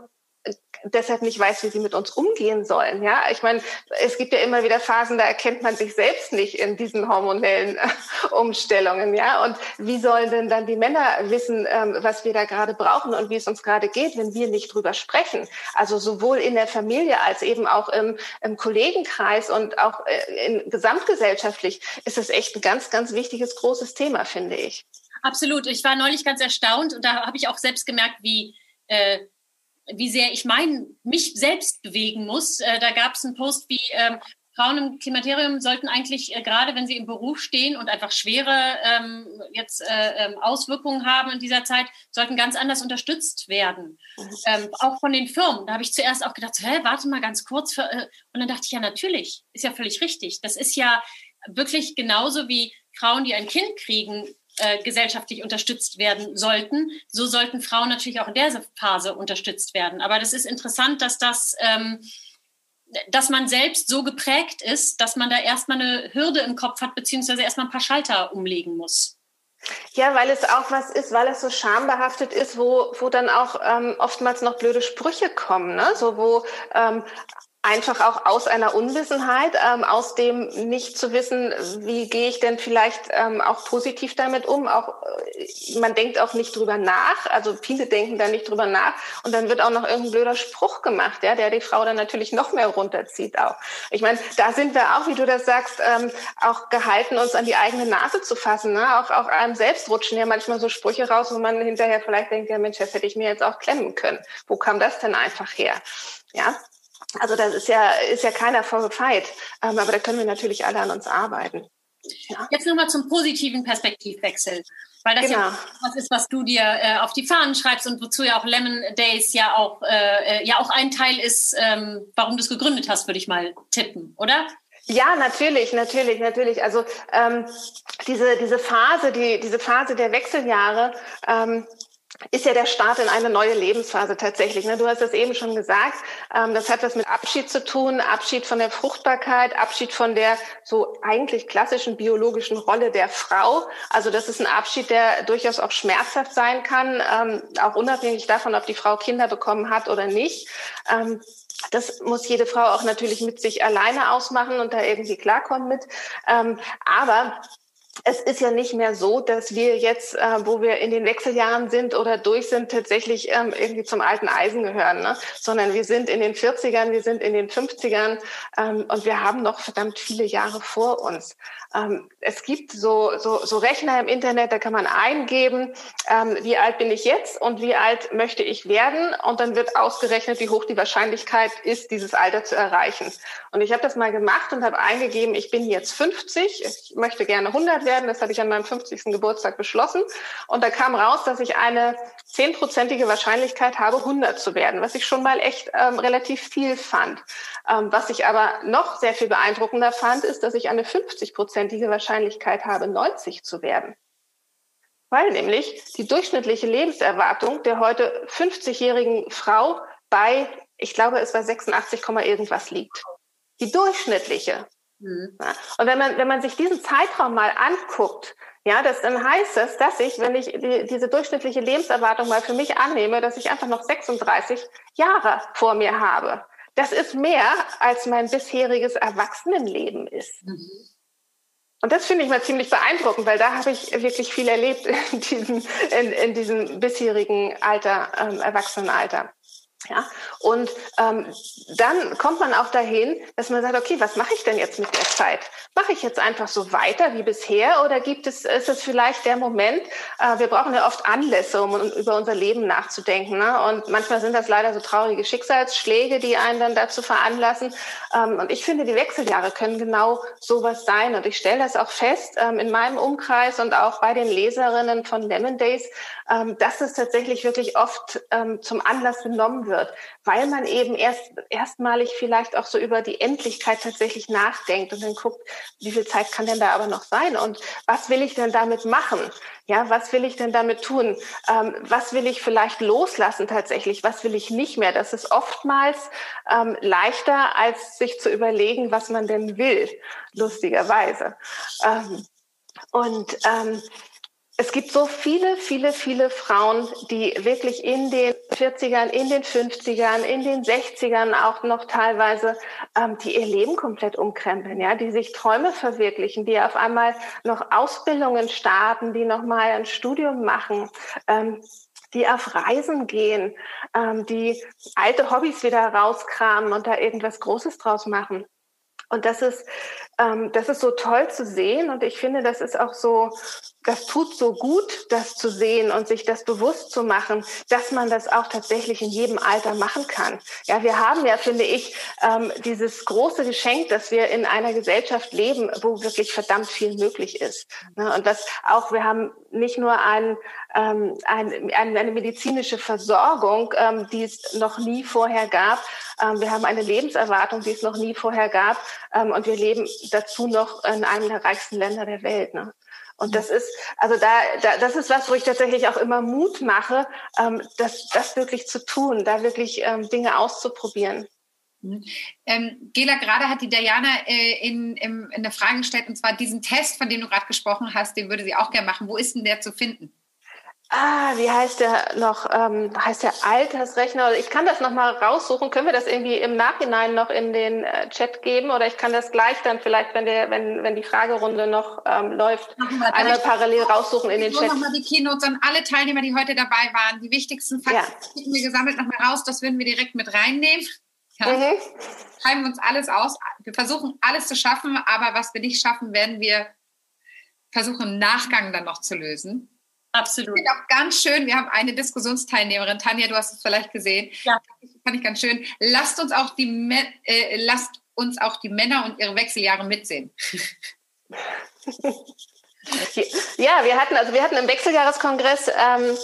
deshalb nicht weiß, wie sie mit uns umgehen sollen. Ja, ich meine, es gibt ja immer wieder Phasen, da erkennt man sich selbst nicht in diesen hormonellen äh, Umstellungen. Ja, und wie sollen denn dann die Männer wissen, ähm, was wir da gerade brauchen und wie es uns gerade geht, wenn wir nicht drüber sprechen? Also sowohl in der Familie als eben auch im, im Kollegenkreis und auch äh, in, gesamtgesellschaftlich ist es echt ein ganz, ganz wichtiges, großes Thema, finde ich. Absolut. Ich war neulich ganz erstaunt und da habe ich auch selbst gemerkt, wie äh, wie sehr ich mein, mich selbst bewegen muss. Äh, da gab es einen Post wie, ähm, Frauen im Klimaterium sollten eigentlich, äh, gerade wenn sie im Beruf stehen und einfach schwere ähm, jetzt äh, ähm, Auswirkungen haben in dieser Zeit, sollten ganz anders unterstützt werden. Ähm, auch von den Firmen. Da habe ich zuerst auch gedacht, hä, warte mal ganz kurz. Für, äh, und dann dachte ich, ja, natürlich, ist ja völlig richtig. Das ist ja wirklich genauso wie Frauen, die ein Kind kriegen, äh, gesellschaftlich unterstützt werden sollten. So sollten Frauen natürlich auch in der Phase unterstützt werden. Aber das ist interessant, dass das, ähm, dass man selbst so geprägt ist, dass man da erstmal eine Hürde im Kopf hat, beziehungsweise erstmal ein paar Schalter umlegen muss. Ja, weil es auch was ist, weil es so schambehaftet ist, wo, wo dann auch ähm, oftmals noch blöde Sprüche kommen, ne? So wo ähm, einfach auch aus einer Unwissenheit, ähm, aus dem nicht zu wissen, wie gehe ich denn vielleicht ähm, auch positiv damit um. Auch äh, man denkt auch nicht drüber nach, also viele denken da nicht drüber nach und dann wird auch noch irgendein blöder Spruch gemacht, ja, der die Frau dann natürlich noch mehr runterzieht auch. Ich meine, da sind wir auch, wie du das sagst, ähm, auch gehalten, uns an die eigene Nase zu fassen. Ne? Auch, auch einem selbst rutschen ja manchmal so Sprüche raus, wo man hinterher vielleicht denkt, ja Mensch, das hätte ich mir jetzt auch klemmen können. Wo kam das denn einfach her? Ja, also das ist ja, ist ja keiner vorgefeit. Ähm, aber da können wir natürlich alle an uns arbeiten. Ja. Jetzt nochmal zum positiven Perspektivwechsel. Weil das genau. ja was ist, was du dir äh, auf die Fahnen schreibst und wozu ja auch Lemon Days ja auch, äh, ja auch ein Teil ist, ähm, warum du es gegründet hast, würde ich mal tippen, oder? Ja, natürlich, natürlich, natürlich. Also ähm, diese, diese Phase, die, diese Phase der Wechseljahre, ähm, ist ja der Start in eine neue Lebensphase tatsächlich. Ne? Du hast es eben schon gesagt. Ähm, das hat was mit Abschied zu tun, Abschied von der Fruchtbarkeit, Abschied von der so eigentlich klassischen biologischen Rolle der Frau. Also das ist ein Abschied, der durchaus auch schmerzhaft sein kann, ähm, auch unabhängig davon, ob die Frau Kinder bekommen hat oder nicht. Ähm, das muss jede Frau auch natürlich mit sich alleine ausmachen und da irgendwie klarkommen mit. aber es ist ja nicht mehr so, dass wir jetzt, äh, wo wir in den Wechseljahren sind oder durch sind, tatsächlich ähm, irgendwie zum alten Eisen gehören, ne? sondern wir sind in den 40ern, wir sind in den 50ern ähm, und wir haben noch verdammt viele Jahre vor uns. Ähm, es gibt so, so, so Rechner im Internet, da kann man eingeben, ähm, wie alt bin ich jetzt und wie alt möchte ich werden und dann wird ausgerechnet, wie hoch die Wahrscheinlichkeit ist, dieses Alter zu erreichen. Und ich habe das mal gemacht und habe eingegeben, ich bin jetzt 50, ich möchte gerne 100 werden. Das habe ich an meinem 50. Geburtstag beschlossen. Und da kam raus, dass ich eine zehnprozentige Wahrscheinlichkeit habe, 100 zu werden, was ich schon mal echt ähm, relativ viel fand. Ähm, was ich aber noch sehr viel beeindruckender fand, ist, dass ich eine 50-prozentige Wahrscheinlichkeit habe, 90 zu werden. Weil nämlich die durchschnittliche Lebenserwartung der heute 50-jährigen Frau bei, ich glaube, es war 86, irgendwas liegt. Die durchschnittliche. Mhm. Und wenn man, wenn man sich diesen Zeitraum mal anguckt, ja, das, dann heißt es, dass ich, wenn ich die, diese durchschnittliche Lebenserwartung mal für mich annehme, dass ich einfach noch 36 Jahre vor mir habe. Das ist mehr, als mein bisheriges Erwachsenenleben ist. Mhm. Und das finde ich mal ziemlich beeindruckend, weil da habe ich wirklich viel erlebt in diesem, in, in diesem bisherigen Alter, ähm, Erwachsenenalter. Ja, und ähm, dann kommt man auch dahin, dass man sagt, okay, was mache ich denn jetzt mit der Zeit? Mache ich jetzt einfach so weiter wie bisher oder gibt es, ist es vielleicht der Moment, äh, wir brauchen ja oft Anlässe, um, über unser Leben nachzudenken. Ne? Und manchmal sind das leider so traurige Schicksalsschläge, die einen dann dazu veranlassen. Ähm, und ich finde, die Wechseljahre können genau sowas sein. Und ich stelle das auch fest ähm, in meinem Umkreis und auch bei den Leserinnen von Lemon Days, ähm, dass es tatsächlich wirklich oft ähm, zum Anlass genommen wird, weil man eben erst erstmalig vielleicht auch so über die Endlichkeit tatsächlich nachdenkt und dann guckt, wie viel Zeit kann denn da aber noch sein und was will ich denn damit machen? Ja, was will ich denn damit tun? Ähm, was will ich vielleicht loslassen tatsächlich? Was will ich nicht mehr? Das ist oftmals ähm, leichter, als sich zu überlegen, was man denn will, lustigerweise. Ähm, und ähm, es gibt so viele, viele, viele Frauen, die wirklich in den 40ern, in den 50ern, in den 60ern auch noch teilweise, ähm, die ihr Leben komplett umkrempeln, ja, die sich Träume verwirklichen, die auf einmal noch Ausbildungen starten, die noch mal ein Studium machen, ähm, die auf Reisen gehen, ähm, die alte Hobbys wieder rauskramen und da irgendwas Großes draus machen. Und das ist, ähm, das ist so toll zu sehen. Und ich finde, das ist auch so, das tut so gut, das zu sehen und sich das bewusst zu machen, dass man das auch tatsächlich in jedem Alter machen kann. Ja, wir haben ja, finde ich, ähm, dieses große Geschenk, dass wir in einer Gesellschaft leben, wo wirklich verdammt viel möglich ist. Ne? Und das auch, wir haben nicht nur ein, ähm, ein, eine medizinische Versorgung, ähm, die es noch nie vorher gab. Wir haben eine Lebenserwartung, die es noch nie vorher gab. Und wir leben dazu noch in einem der reichsten Länder der Welt. Ne? Und das ist, also da, da, das ist was, wo ich tatsächlich auch immer Mut mache, ähm, das, das wirklich zu tun, da wirklich ähm, Dinge auszuprobieren. Mhm. Ähm, Gela, gerade hat die Diana äh, in, in, in der Frage gestellt, und zwar diesen Test, von dem du gerade gesprochen hast, den würde sie auch gerne machen. Wo ist denn der zu finden? Ah, wie heißt der noch? Ähm, heißt der Altersrechner? Ich kann das noch mal raussuchen. Können wir das irgendwie im Nachhinein noch in den äh, Chat geben? Oder ich kann das gleich dann vielleicht, wenn der, wenn, wenn die Fragerunde noch ähm, läuft, einmal parallel raussuchen in den Chat. Ich nochmal die Keynotes an alle Teilnehmer, die heute dabei waren. Die wichtigsten Fakten ja. wir gesammelt noch mal raus. Das würden wir direkt mit reinnehmen. Ja. Mhm. Schreiben uns alles aus. Wir versuchen alles zu schaffen, aber was wir nicht schaffen, werden wir versuchen im Nachgang dann noch zu lösen. Absolut. Ich auch ganz schön, wir haben eine Diskussionsteilnehmerin, Tanja, du hast es vielleicht gesehen. Ja. Das fand ich ganz schön. Lasst uns auch die, äh, lasst uns auch die Männer und ihre Wechseljahre mitsehen. Ja, wir hatten, also wir hatten im Wechseljahreskongress ähm,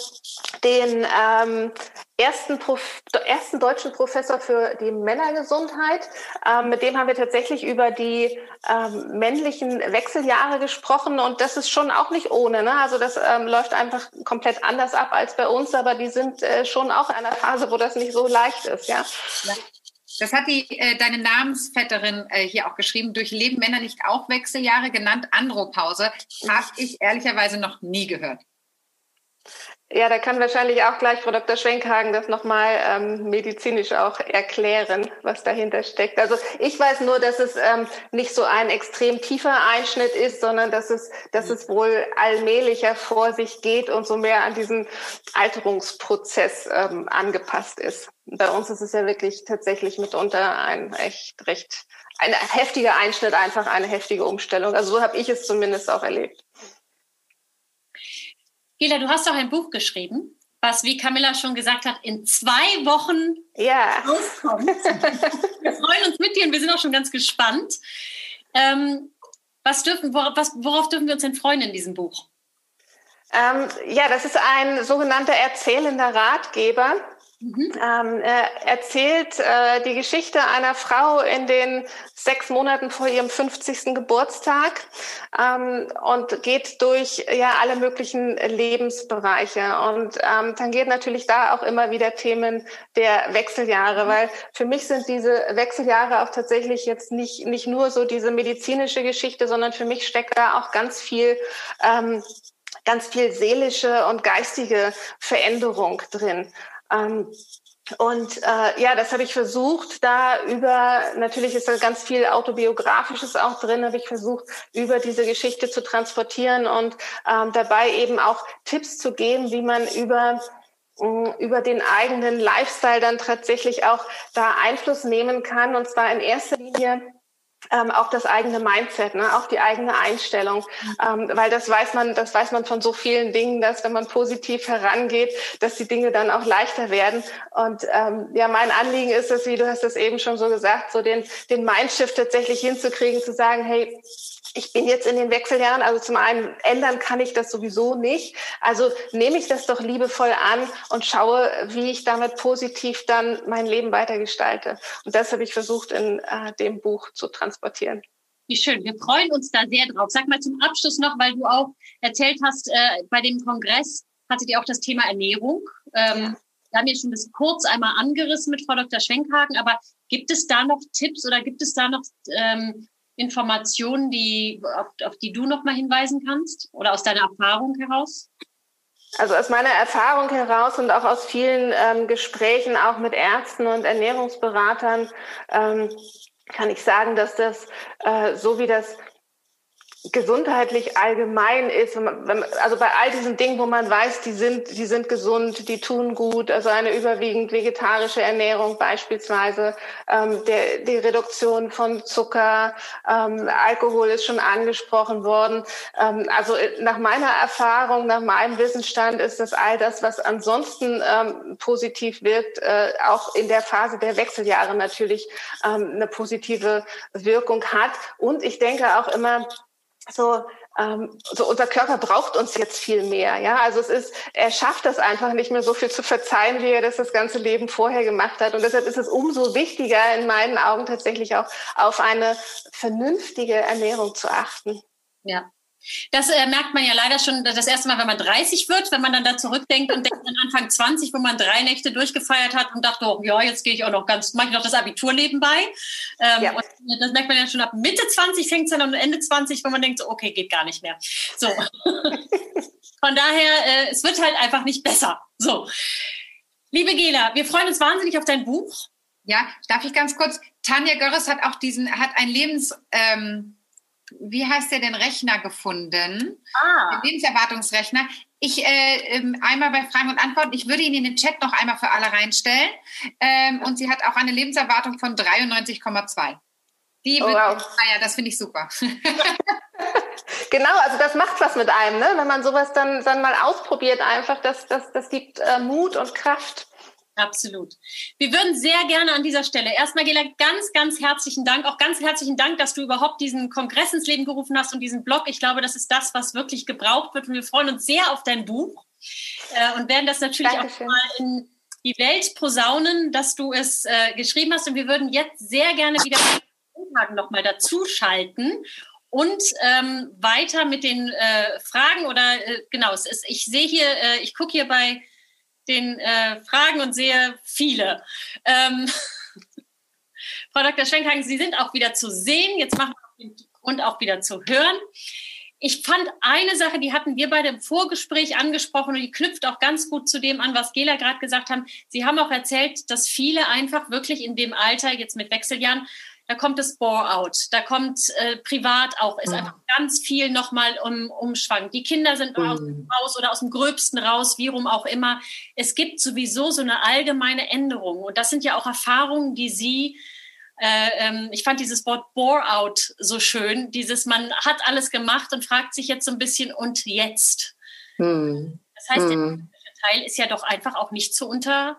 den ähm, ersten, Prof ersten deutschen Professor für die Männergesundheit. Ähm, mit dem haben wir tatsächlich über die ähm, männlichen Wechseljahre gesprochen und das ist schon auch nicht ohne. Ne? Also das ähm, läuft einfach komplett anders ab als bei uns, aber die sind äh, schon auch in einer Phase, wo das nicht so leicht ist. Ja. ja. Das hat die, äh, deine Namensvetterin äh, hier auch geschrieben. Durchleben Männer nicht auch Wechseljahre, genannt Andropause? Habe ich ehrlicherweise noch nie gehört. Ja, da kann wahrscheinlich auch gleich Frau Dr. Schwenkhagen das nochmal ähm, medizinisch auch erklären, was dahinter steckt. Also ich weiß nur, dass es ähm, nicht so ein extrem tiefer Einschnitt ist, sondern dass es, dass es wohl allmählicher vor sich geht und so mehr an diesen Alterungsprozess ähm, angepasst ist. Bei uns ist es ja wirklich tatsächlich mitunter ein echt recht, ein heftiger Einschnitt, einfach eine heftige Umstellung. Also so habe ich es zumindest auch erlebt. Gela, du hast auch ein Buch geschrieben, was, wie Camilla schon gesagt hat, in zwei Wochen ja. rauskommt. wir freuen uns mit dir und wir sind auch schon ganz gespannt. Ähm, was dürfen, worauf, was, worauf dürfen wir uns denn freuen in diesem Buch? Ähm, ja, das ist ein sogenannter erzählender Ratgeber. Mhm. Ähm, er erzählt äh, die Geschichte einer Frau in den sechs Monaten vor ihrem 50. Geburtstag ähm, und geht durch ja alle möglichen Lebensbereiche und ähm, tangiert natürlich da auch immer wieder Themen der Wechseljahre, mhm. weil für mich sind diese Wechseljahre auch tatsächlich jetzt nicht nicht nur so diese medizinische Geschichte, sondern für mich steckt da auch ganz viel ähm, ganz viel seelische und geistige Veränderung drin. Ähm, und äh, ja, das habe ich versucht, da über, natürlich ist da ganz viel autobiografisches auch drin, habe ich versucht, über diese Geschichte zu transportieren und ähm, dabei eben auch Tipps zu geben, wie man über mm, über den eigenen Lifestyle dann tatsächlich auch da Einfluss nehmen kann. Und zwar in erster Linie ähm, auch das eigene Mindset, ne? auch die eigene Einstellung, ähm, weil das weiß man, das weiß man von so vielen Dingen, dass wenn man positiv herangeht, dass die Dinge dann auch leichter werden. Und ähm, ja, mein Anliegen ist es, wie du hast es eben schon so gesagt, so den den Mindshift tatsächlich hinzukriegen, zu sagen, hey, ich bin jetzt in den Wechseljahren, also zum einen ändern kann ich das sowieso nicht. Also nehme ich das doch liebevoll an und schaue, wie ich damit positiv dann mein Leben weitergestalte. Und das habe ich versucht in äh, dem Buch zu transportieren. Wie schön. Wir freuen uns da sehr drauf. Sag mal zum Abschluss noch, weil du auch erzählt hast, äh, bei dem Kongress hattet ihr auch das Thema Ernährung. Ähm, ja. Wir haben jetzt schon das kurz einmal angerissen mit Frau Dr. Schwenkhagen, aber gibt es da noch Tipps oder gibt es da noch ähm, Informationen, die, auf, auf die du noch mal hinweisen kannst oder aus deiner Erfahrung heraus? Also aus meiner Erfahrung heraus und auch aus vielen ähm, Gesprächen auch mit Ärzten und Ernährungsberatern ähm, kann ich sagen, dass das äh, so wie das gesundheitlich allgemein ist, also bei all diesen Dingen, wo man weiß, die sind, die sind gesund, die tun gut, also eine überwiegend vegetarische Ernährung beispielsweise, ähm, der, die Reduktion von Zucker, ähm, Alkohol ist schon angesprochen worden. Ähm, also äh, nach meiner Erfahrung, nach meinem Wissensstand ist das all das, was ansonsten ähm, positiv wirkt, äh, auch in der Phase der Wechseljahre natürlich ähm, eine positive Wirkung hat. Und ich denke auch immer, so, ähm, so unser Körper braucht uns jetzt viel mehr. Ja, also es ist, er schafft das einfach nicht mehr so viel zu verzeihen, wie er das das ganze Leben vorher gemacht hat. Und deshalb ist es umso wichtiger in meinen Augen tatsächlich auch auf eine vernünftige Ernährung zu achten. Ja, das äh, merkt man ja leider schon das erste Mal, wenn man 30 wird, wenn man dann da zurückdenkt und denkt an Anfang 20, wo man drei Nächte durchgefeiert hat und dachte, oh, ja, jetzt gehe ich auch noch ganz, mache ich noch das Abitur nebenbei. Ähm, ja. Das merkt man ja schon ab Mitte 20 fängt es dann und Ende 20, wo man denkt, so, okay, geht gar nicht mehr. So. Von daher, äh, es wird halt einfach nicht besser. So. Liebe Gela, wir freuen uns wahnsinnig auf dein Buch. Ja, darf ich ganz kurz? Tanja Görres hat auch diesen, hat ein Lebens, ähm, wie heißt der denn, Rechner gefunden? Ah. Den Lebenserwartungsrechner. Ich äh, ähm, einmal bei Fragen und Antworten, ich würde ihn in den Chat noch einmal für alle reinstellen. Ähm, und sie hat auch eine Lebenserwartung von 93,2. Die oh, wird, wow. ah ja, das finde ich super. genau, also das macht was mit einem, ne? wenn man sowas dann, dann mal ausprobiert, einfach, das, das, das gibt äh, Mut und Kraft. Absolut. Wir würden sehr gerne an dieser Stelle erstmal, Gela, ganz, ganz herzlichen Dank. Auch ganz herzlichen Dank, dass du überhaupt diesen Kongress ins Leben gerufen hast und diesen Blog. Ich glaube, das ist das, was wirklich gebraucht wird. Und wir freuen uns sehr auf dein Buch äh, und werden das natürlich Dankeschön. auch mal in die Welt posaunen, dass du es äh, geschrieben hast. Und wir würden jetzt sehr gerne wieder nochmal dazu schalten und ähm, weiter mit den äh, Fragen oder äh, genau, es ist, ich sehe hier, äh, ich gucke hier bei den äh, Fragen und sehe viele. Ähm, Frau Dr. Schwenkhagen, Sie sind auch wieder zu sehen. Jetzt machen wir den Grund auch wieder zu hören. Ich fand eine Sache, die hatten wir beide im Vorgespräch angesprochen und die knüpft auch ganz gut zu dem an, was Gela gerade gesagt haben. Sie haben auch erzählt, dass viele einfach wirklich in dem Alter, jetzt mit Wechseljahren, da kommt das Bore-out, da kommt äh, privat auch, ist mhm. einfach ganz viel nochmal um, umschwang. Die Kinder sind mhm. aus dem Haus oder aus dem Gröbsten raus, wie rum auch immer. Es gibt sowieso so eine allgemeine Änderung und das sind ja auch Erfahrungen, die Sie äh, ähm, ich fand dieses Wort Bore-out so schön, dieses man hat alles gemacht und fragt sich jetzt so ein bisschen und jetzt. Mhm. Das heißt, der mhm. Teil ist ja doch einfach auch nicht zu untersetzen.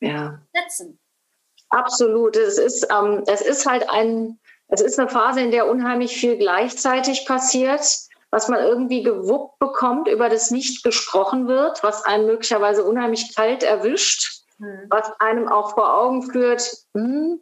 Ja. Absolut. Es ist, ähm, es ist halt ein, es ist eine Phase, in der unheimlich viel gleichzeitig passiert, was man irgendwie gewuppt bekommt, über das nicht gesprochen wird, was einen möglicherweise unheimlich kalt erwischt, mhm. was einem auch vor Augen führt, hm,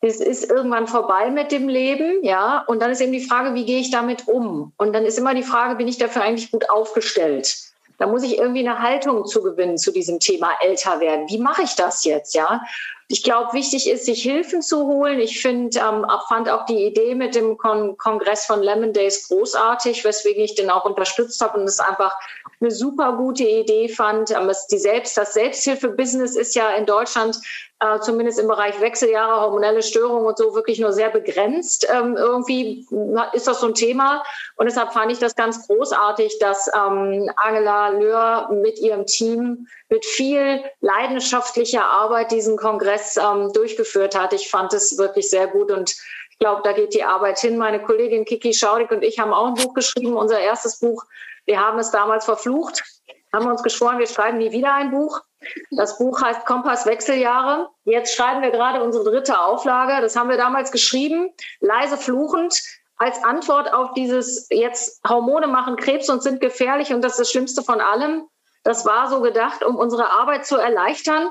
es ist irgendwann vorbei mit dem Leben, ja. Und dann ist eben die Frage, wie gehe ich damit um? Und dann ist immer die Frage, bin ich dafür eigentlich gut aufgestellt? Da muss ich irgendwie eine Haltung zugewinnen zu diesem Thema älter werden. Wie mache ich das jetzt, ja? Ich glaube, wichtig ist, sich Hilfen zu holen. Ich finde, ähm, fand auch die Idee mit dem Kon Kongress von Lemon Days großartig, weswegen ich den auch unterstützt habe und es einfach eine super gute Idee fand. Ähm, es, die Selbst, das Selbsthilfe-Business ist ja in Deutschland äh, zumindest im Bereich Wechseljahre, hormonelle Störungen und so wirklich nur sehr begrenzt. Ähm, irgendwie ist das so ein Thema. Und deshalb fand ich das ganz großartig, dass ähm, Angela Löhr mit ihrem Team mit viel leidenschaftlicher Arbeit diesen Kongress ähm, durchgeführt hat. Ich fand es wirklich sehr gut und ich glaube, da geht die Arbeit hin. Meine Kollegin Kiki Schaudig und ich haben auch ein Buch geschrieben, unser erstes Buch. Wir haben es damals verflucht, haben uns geschworen, wir schreiben nie wieder ein Buch. Das Buch heißt Kompass Wechseljahre. Jetzt schreiben wir gerade unsere dritte Auflage. Das haben wir damals geschrieben, leise fluchend, als Antwort auf dieses jetzt Hormone machen Krebs und sind gefährlich und das ist das Schlimmste von allem. Das war so gedacht, um unsere Arbeit zu erleichtern.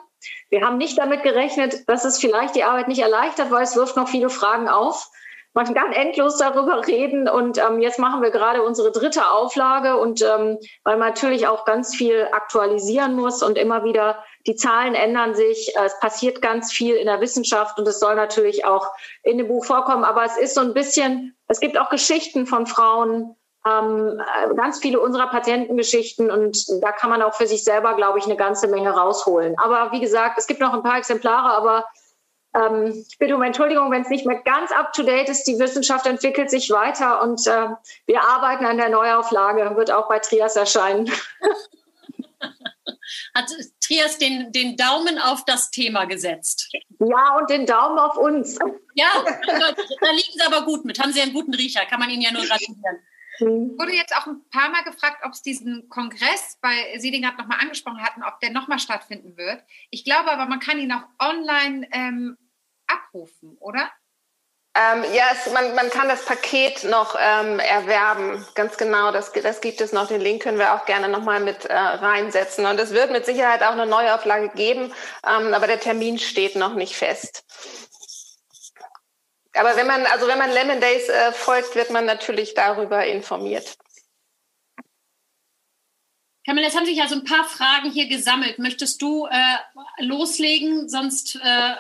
Wir haben nicht damit gerechnet, dass es vielleicht die Arbeit nicht erleichtert, weil es wirft noch viele Fragen auf man kann endlos darüber reden. Und ähm, jetzt machen wir gerade unsere dritte Auflage und ähm, weil man natürlich auch ganz viel aktualisieren muss und immer wieder die Zahlen ändern sich. Es passiert ganz viel in der Wissenschaft und es soll natürlich auch in dem Buch vorkommen. Aber es ist so ein bisschen, es gibt auch Geschichten von Frauen, ähm, ganz viele unserer Patientengeschichten und da kann man auch für sich selber, glaube ich, eine ganze Menge rausholen. Aber wie gesagt, es gibt noch ein paar Exemplare, aber ähm, ich bitte um Entschuldigung, wenn es nicht mehr ganz up-to-date ist. Die Wissenschaft entwickelt sich weiter und äh, wir arbeiten an der Neuauflage, wird auch bei Trias erscheinen. Hat Trias den, den Daumen auf das Thema gesetzt? Ja, und den Daumen auf uns. Ja, da liegen Sie aber gut mit. Haben Sie einen guten Riecher, kann man Ihnen ja nur gratulieren. Mhm. Wurde jetzt auch ein paar Mal gefragt, ob es diesen Kongress, weil Sie den gerade nochmal angesprochen hatten, ob der nochmal stattfinden wird. Ich glaube aber, man kann ihn auch online ähm, abrufen, oder? Ähm, ja, es, man, man kann das Paket noch ähm, erwerben. Ganz genau, das, das gibt es noch. Den Link können wir auch gerne nochmal mit äh, reinsetzen. Und es wird mit Sicherheit auch eine Neuauflage geben, ähm, aber der Termin steht noch nicht fest. Aber wenn man, also wenn man Lemon Days äh, folgt, wird man natürlich darüber informiert. Kamil, jetzt haben sich ja so ein paar Fragen hier gesammelt. Möchtest du äh, loslegen? Sonst äh,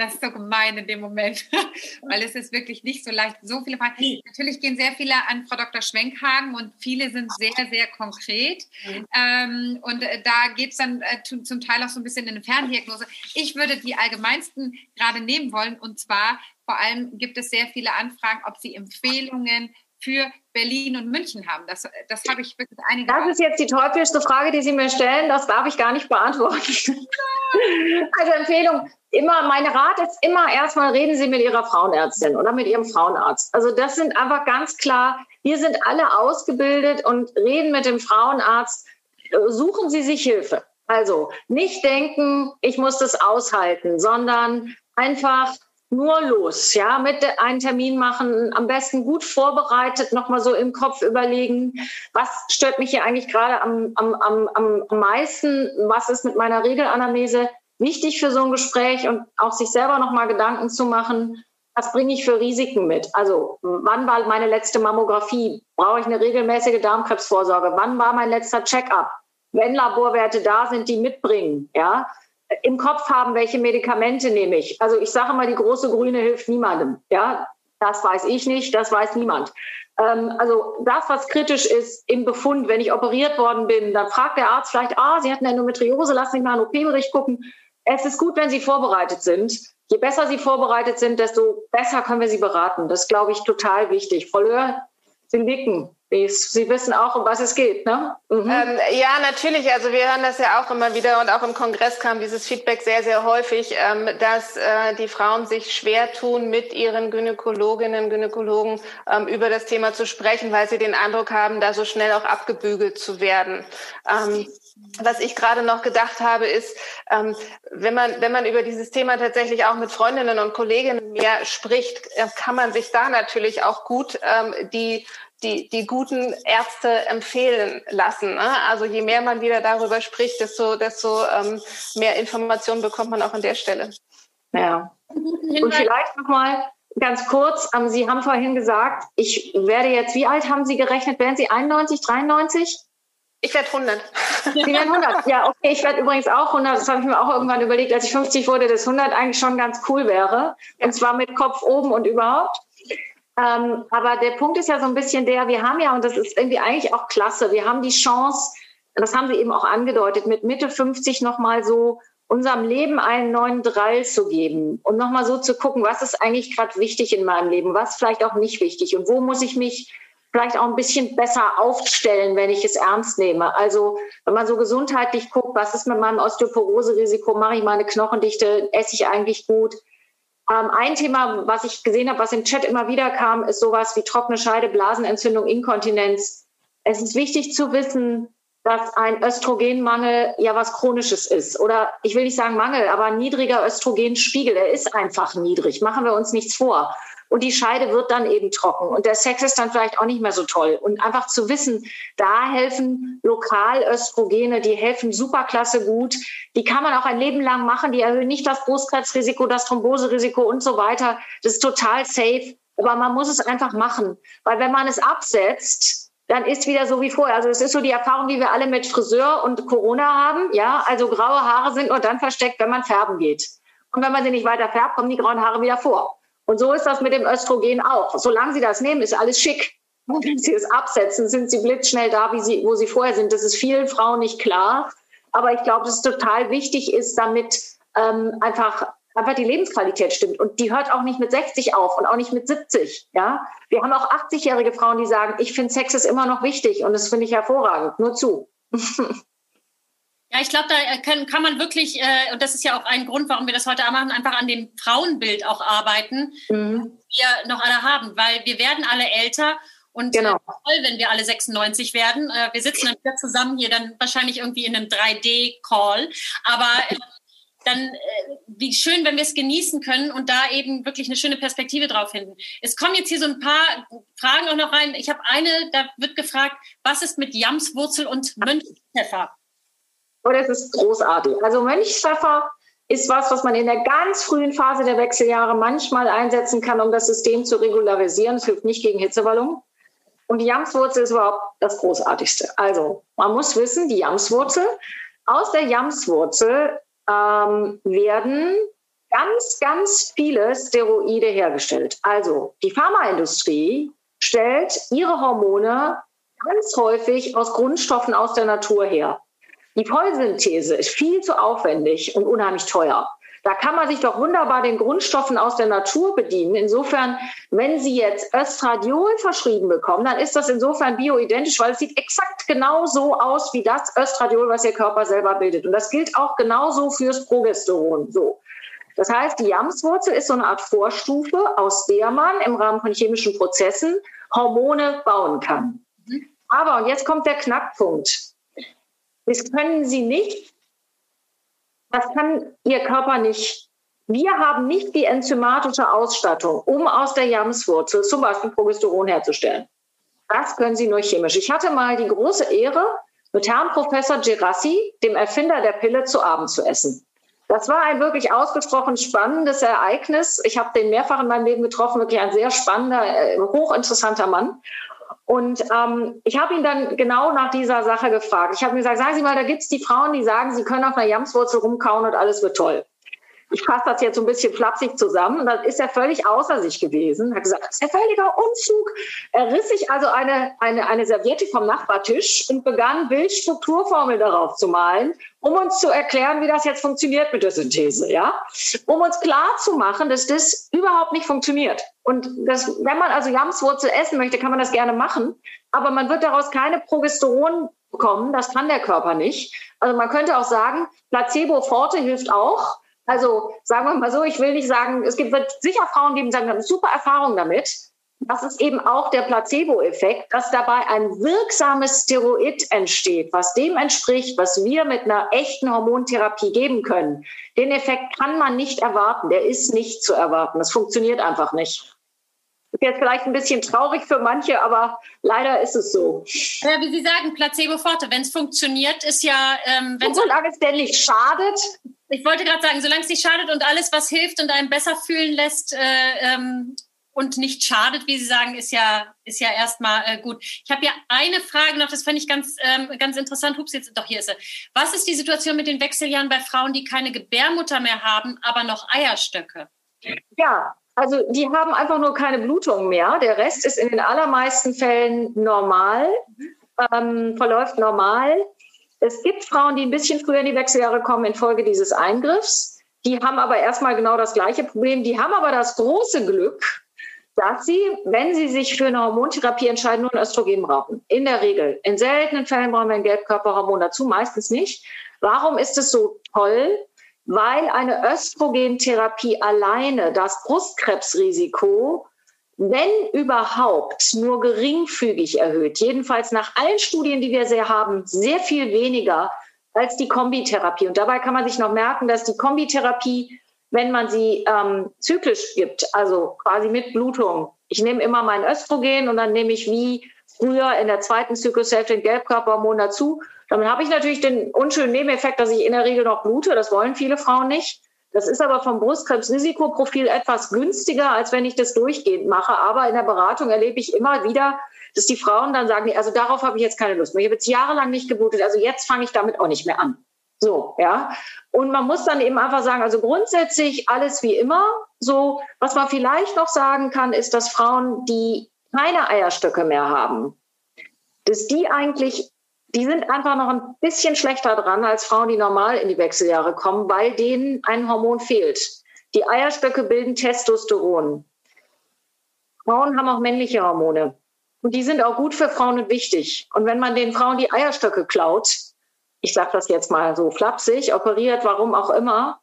Das ist so gemein in dem Moment, weil es ist wirklich nicht so leicht. So viele Fragen. Natürlich gehen sehr viele an Frau Dr. Schwenkhagen und viele sind sehr, sehr konkret. Mhm. Ähm, und äh, da geht es dann äh, zum Teil auch so ein bisschen in eine Ferndiagnose. Ich würde die allgemeinsten gerade nehmen wollen und zwar vor allem gibt es sehr viele Anfragen, ob Sie Empfehlungen für Berlin und München haben. Das, das habe ich wirklich einige. Das ist jetzt die teuflischste Frage, die Sie mir stellen. Das darf ich gar nicht beantworten. also Empfehlung, immer, meine Rat ist immer erstmal reden Sie mit Ihrer Frauenärztin oder mit Ihrem Frauenarzt. Also das sind einfach ganz klar, wir sind alle ausgebildet und reden mit dem Frauenarzt. Suchen Sie sich Hilfe. Also nicht denken, ich muss das aushalten, sondern einfach nur los, ja, mit einen Termin machen, am besten gut vorbereitet, nochmal so im Kopf überlegen, was stört mich hier eigentlich gerade am, am, am, am meisten, was ist mit meiner Regelanamnese wichtig für so ein Gespräch und auch sich selber nochmal Gedanken zu machen, was bringe ich für Risiken mit? Also wann war meine letzte Mammographie? Brauche ich eine regelmäßige Darmkrebsvorsorge? Wann war mein letzter Check-up? Wenn Laborwerte da sind, die mitbringen, ja, im Kopf haben, welche Medikamente nehme ich. Also ich sage mal, die große Grüne hilft niemandem. Ja, das weiß ich nicht, das weiß niemand. Ähm, also das, was kritisch ist im Befund, wenn ich operiert worden bin, dann fragt der Arzt vielleicht, ah, Sie hatten Endometriose, lassen Sie mal einen OP-Bericht gucken. Es ist gut, wenn Sie vorbereitet sind. Je besser Sie vorbereitet sind, desto besser können wir Sie beraten. Das glaube ich, total wichtig. Frau Löhr, Sie nicken. Sie wissen auch, um was es geht, ne? Mhm. Ähm, ja, natürlich. Also wir hören das ja auch immer wieder und auch im Kongress kam dieses Feedback sehr, sehr häufig, ähm, dass äh, die Frauen sich schwer tun, mit ihren Gynäkologinnen, Gynäkologen ähm, über das Thema zu sprechen, weil sie den Eindruck haben, da so schnell auch abgebügelt zu werden. Ähm, was ich gerade noch gedacht habe, ist, ähm, wenn man wenn man über dieses Thema tatsächlich auch mit Freundinnen und Kolleginnen mehr spricht, äh, kann man sich da natürlich auch gut ähm, die die, die guten Ärzte empfehlen lassen. Ne? Also je mehr man wieder darüber spricht, desto, desto ähm, mehr Informationen bekommt man auch an der Stelle. Ja. Und vielleicht nochmal ganz kurz, ähm, Sie haben vorhin gesagt, ich werde jetzt, wie alt haben Sie gerechnet? Werden Sie 91, 93? Ich werde 100. Sie werden 100. Ja, okay, ich werde übrigens auch 100. Das habe ich mir auch irgendwann überlegt, als ich 50 wurde, dass 100 eigentlich schon ganz cool wäre. Und zwar mit Kopf oben und überhaupt. Ähm, aber der Punkt ist ja so ein bisschen der, wir haben ja, und das ist irgendwie eigentlich auch klasse, wir haben die Chance, das haben Sie eben auch angedeutet, mit Mitte 50 nochmal so unserem Leben einen neuen Drall zu geben und nochmal so zu gucken, was ist eigentlich gerade wichtig in meinem Leben, was vielleicht auch nicht wichtig und wo muss ich mich vielleicht auch ein bisschen besser aufstellen, wenn ich es ernst nehme. Also wenn man so gesundheitlich guckt, was ist mit meinem Osteoporose-Risiko, mache ich meine Knochendichte, esse ich eigentlich gut, ähm, ein Thema, was ich gesehen habe, was im Chat immer wieder kam, ist sowas wie trockene Scheide, Blasenentzündung, Inkontinenz. Es ist wichtig zu wissen, dass ein Östrogenmangel ja was Chronisches ist. Oder ich will nicht sagen Mangel, aber niedriger Östrogenspiegel, der ist einfach niedrig. Machen wir uns nichts vor und die Scheide wird dann eben trocken und der Sex ist dann vielleicht auch nicht mehr so toll. Und einfach zu wissen, da helfen Lokalöstrogene, die helfen superklasse gut. Die kann man auch ein Leben lang machen, die erhöhen nicht das Brustkrebsrisiko, das Thromboserisiko und so weiter. Das ist total safe, aber man muss es einfach machen, weil wenn man es absetzt, dann ist wieder so wie vorher. Also es ist so die Erfahrung, die wir alle mit Friseur und Corona haben. Ja, also graue Haare sind nur dann versteckt, wenn man färben geht. Und wenn man sie nicht weiter färbt, kommen die grauen Haare wieder vor. Und so ist das mit dem Östrogen auch. Solange Sie das nehmen, ist alles schick. Und wenn Sie es absetzen, sind Sie blitzschnell da, wie Sie, wo Sie vorher sind. Das ist vielen Frauen nicht klar. Aber ich glaube, dass es total wichtig ist, damit ähm, einfach einfach die Lebensqualität stimmt. Und die hört auch nicht mit 60 auf und auch nicht mit 70. Ja, wir haben auch 80-jährige Frauen, die sagen, ich finde Sex ist immer noch wichtig und das finde ich hervorragend. Nur zu. Ja, ich glaube, da äh, kann, kann man wirklich, äh, und das ist ja auch ein Grund, warum wir das heute machen, einfach an dem Frauenbild auch arbeiten, mhm. wir noch alle haben, weil wir werden alle älter und genau. äh, toll, wenn wir alle 96 werden. Äh, wir sitzen dann wieder zusammen hier, dann wahrscheinlich irgendwie in einem 3D-Call, aber äh, dann äh, wie schön, wenn wir es genießen können und da eben wirklich eine schöne Perspektive drauf finden. Es kommen jetzt hier so ein paar Fragen auch noch rein. Ich habe eine, da wird gefragt, was ist mit Jamswurzel und Mönchpfeffer? Und es ist großartig. Also Mönchspfeffer ist was, was man in der ganz frühen Phase der Wechseljahre manchmal einsetzen kann, um das System zu regularisieren. Es hilft nicht gegen Hitzewallungen. Und die Jamswurzel ist überhaupt das Großartigste. Also man muss wissen, die Jamswurzel, aus der Jamswurzel ähm, werden ganz, ganz viele Steroide hergestellt. Also die Pharmaindustrie stellt ihre Hormone ganz häufig aus Grundstoffen aus der Natur her. Die Vollsynthese ist viel zu aufwendig und unheimlich teuer. Da kann man sich doch wunderbar den Grundstoffen aus der Natur bedienen. Insofern, wenn Sie jetzt Östradiol verschrieben bekommen, dann ist das insofern bioidentisch, weil es sieht exakt genau so aus wie das Östradiol, was Ihr Körper selber bildet. Und das gilt auch genauso fürs Progesteron. So. Das heißt, die Jamswurzel ist so eine Art Vorstufe, aus der man im Rahmen von chemischen Prozessen Hormone bauen kann. Aber, und jetzt kommt der Knackpunkt. Das können Sie nicht das kann Ihr Körper nicht. Wir haben nicht die enzymatische Ausstattung, um aus der Jamswurzel zum Beispiel Progesteron herzustellen. Das können Sie nur chemisch. Ich hatte mal die große Ehre, mit Herrn Professor Gerassi, dem Erfinder der Pille, zu Abend zu essen. Das war ein wirklich ausgesprochen spannendes Ereignis. Ich habe den mehrfach in meinem Leben getroffen, wirklich ein sehr spannender, äh, hochinteressanter Mann. Und ähm, ich habe ihn dann genau nach dieser Sache gefragt. Ich habe ihm gesagt, sagen Sie mal, da gibt es die Frauen, die sagen, sie können auf einer Jamswurzel rumkauen und alles wird toll ich fasse das jetzt so ein bisschen flapsig zusammen. Dann ist er völlig außer sich gewesen, hat gesagt, das ist ja völliger Unfug. Er riss sich also eine, eine, eine Serviette vom Nachbartisch und begann wild Strukturformeln darauf zu malen, um uns zu erklären, wie das jetzt funktioniert mit der Synthese, ja? Um uns klar zu machen, dass das überhaupt nicht funktioniert. Und das, wenn man also Jamswurzel essen möchte, kann man das gerne machen. Aber man wird daraus keine Progesteron bekommen. Das kann der Körper nicht. Also man könnte auch sagen, Placebo Forte hilft auch. Also sagen wir mal so, ich will nicht sagen, es gibt wird sicher Frauen geben, die sagen, wir haben super Erfahrung damit. Das ist eben auch der Placebo-Effekt, dass dabei ein wirksames Steroid entsteht, was dem entspricht, was wir mit einer echten Hormontherapie geben können. Den Effekt kann man nicht erwarten. Der ist nicht zu erwarten. Das funktioniert einfach nicht. Ist jetzt vielleicht ein bisschen traurig für manche, aber leider ist es so. Ja, wie Sie sagen, Placebo forte. Wenn es funktioniert, ist ja. Ähm, wenn solange es denn nicht schadet, ich wollte gerade sagen, solange es nicht schadet und alles, was hilft und einen besser fühlen lässt äh, ähm, und nicht schadet, wie Sie sagen, ist ja, ist ja erstmal äh, gut. Ich habe ja eine Frage noch, das fand ich ganz, ähm, ganz interessant. Hups, jetzt, doch, hier ist sie. Was ist die Situation mit den Wechseljahren bei Frauen, die keine Gebärmutter mehr haben, aber noch Eierstöcke? Ja, also die haben einfach nur keine Blutung mehr. Der Rest ist in den allermeisten Fällen normal, mhm. ähm, verläuft normal. Es gibt Frauen, die ein bisschen früher in die Wechseljahre kommen infolge dieses Eingriffs. Die haben aber erstmal genau das gleiche Problem. Die haben aber das große Glück, dass sie, wenn sie sich für eine Hormontherapie entscheiden, nur ein Östrogen brauchen. In der Regel. In seltenen Fällen brauchen wir ein Gelbkörperhormon dazu, meistens nicht. Warum ist es so toll? Weil eine Östrogentherapie alleine das Brustkrebsrisiko wenn überhaupt, nur geringfügig erhöht. Jedenfalls nach allen Studien, die wir sehr haben, sehr viel weniger als die Kombitherapie. Und dabei kann man sich noch merken, dass die Kombitherapie, wenn man sie ähm, zyklisch gibt, also quasi mit Blutung, ich nehme immer mein Östrogen und dann nehme ich wie früher in der zweiten Zyklushälfte den Gelbkörperhormon dazu. Damit habe ich natürlich den unschönen Nebeneffekt, dass ich in der Regel noch blute. Das wollen viele Frauen nicht. Das ist aber vom Brustkrebsrisikoprofil etwas günstiger, als wenn ich das durchgehend mache. Aber in der Beratung erlebe ich immer wieder, dass die Frauen dann sagen, also darauf habe ich jetzt keine Lust mehr. Ich habe jetzt jahrelang nicht geblutet, also jetzt fange ich damit auch nicht mehr an. So, ja. Und man muss dann eben einfach sagen, also grundsätzlich alles wie immer. So, was man vielleicht noch sagen kann, ist, dass Frauen, die keine Eierstöcke mehr haben, dass die eigentlich die sind einfach noch ein bisschen schlechter dran als Frauen, die normal in die Wechseljahre kommen, weil denen ein Hormon fehlt. Die Eierstöcke bilden Testosteron. Frauen haben auch männliche Hormone. Und die sind auch gut für Frauen und wichtig. Und wenn man den Frauen die Eierstöcke klaut, ich sage das jetzt mal so flapsig, operiert, warum auch immer,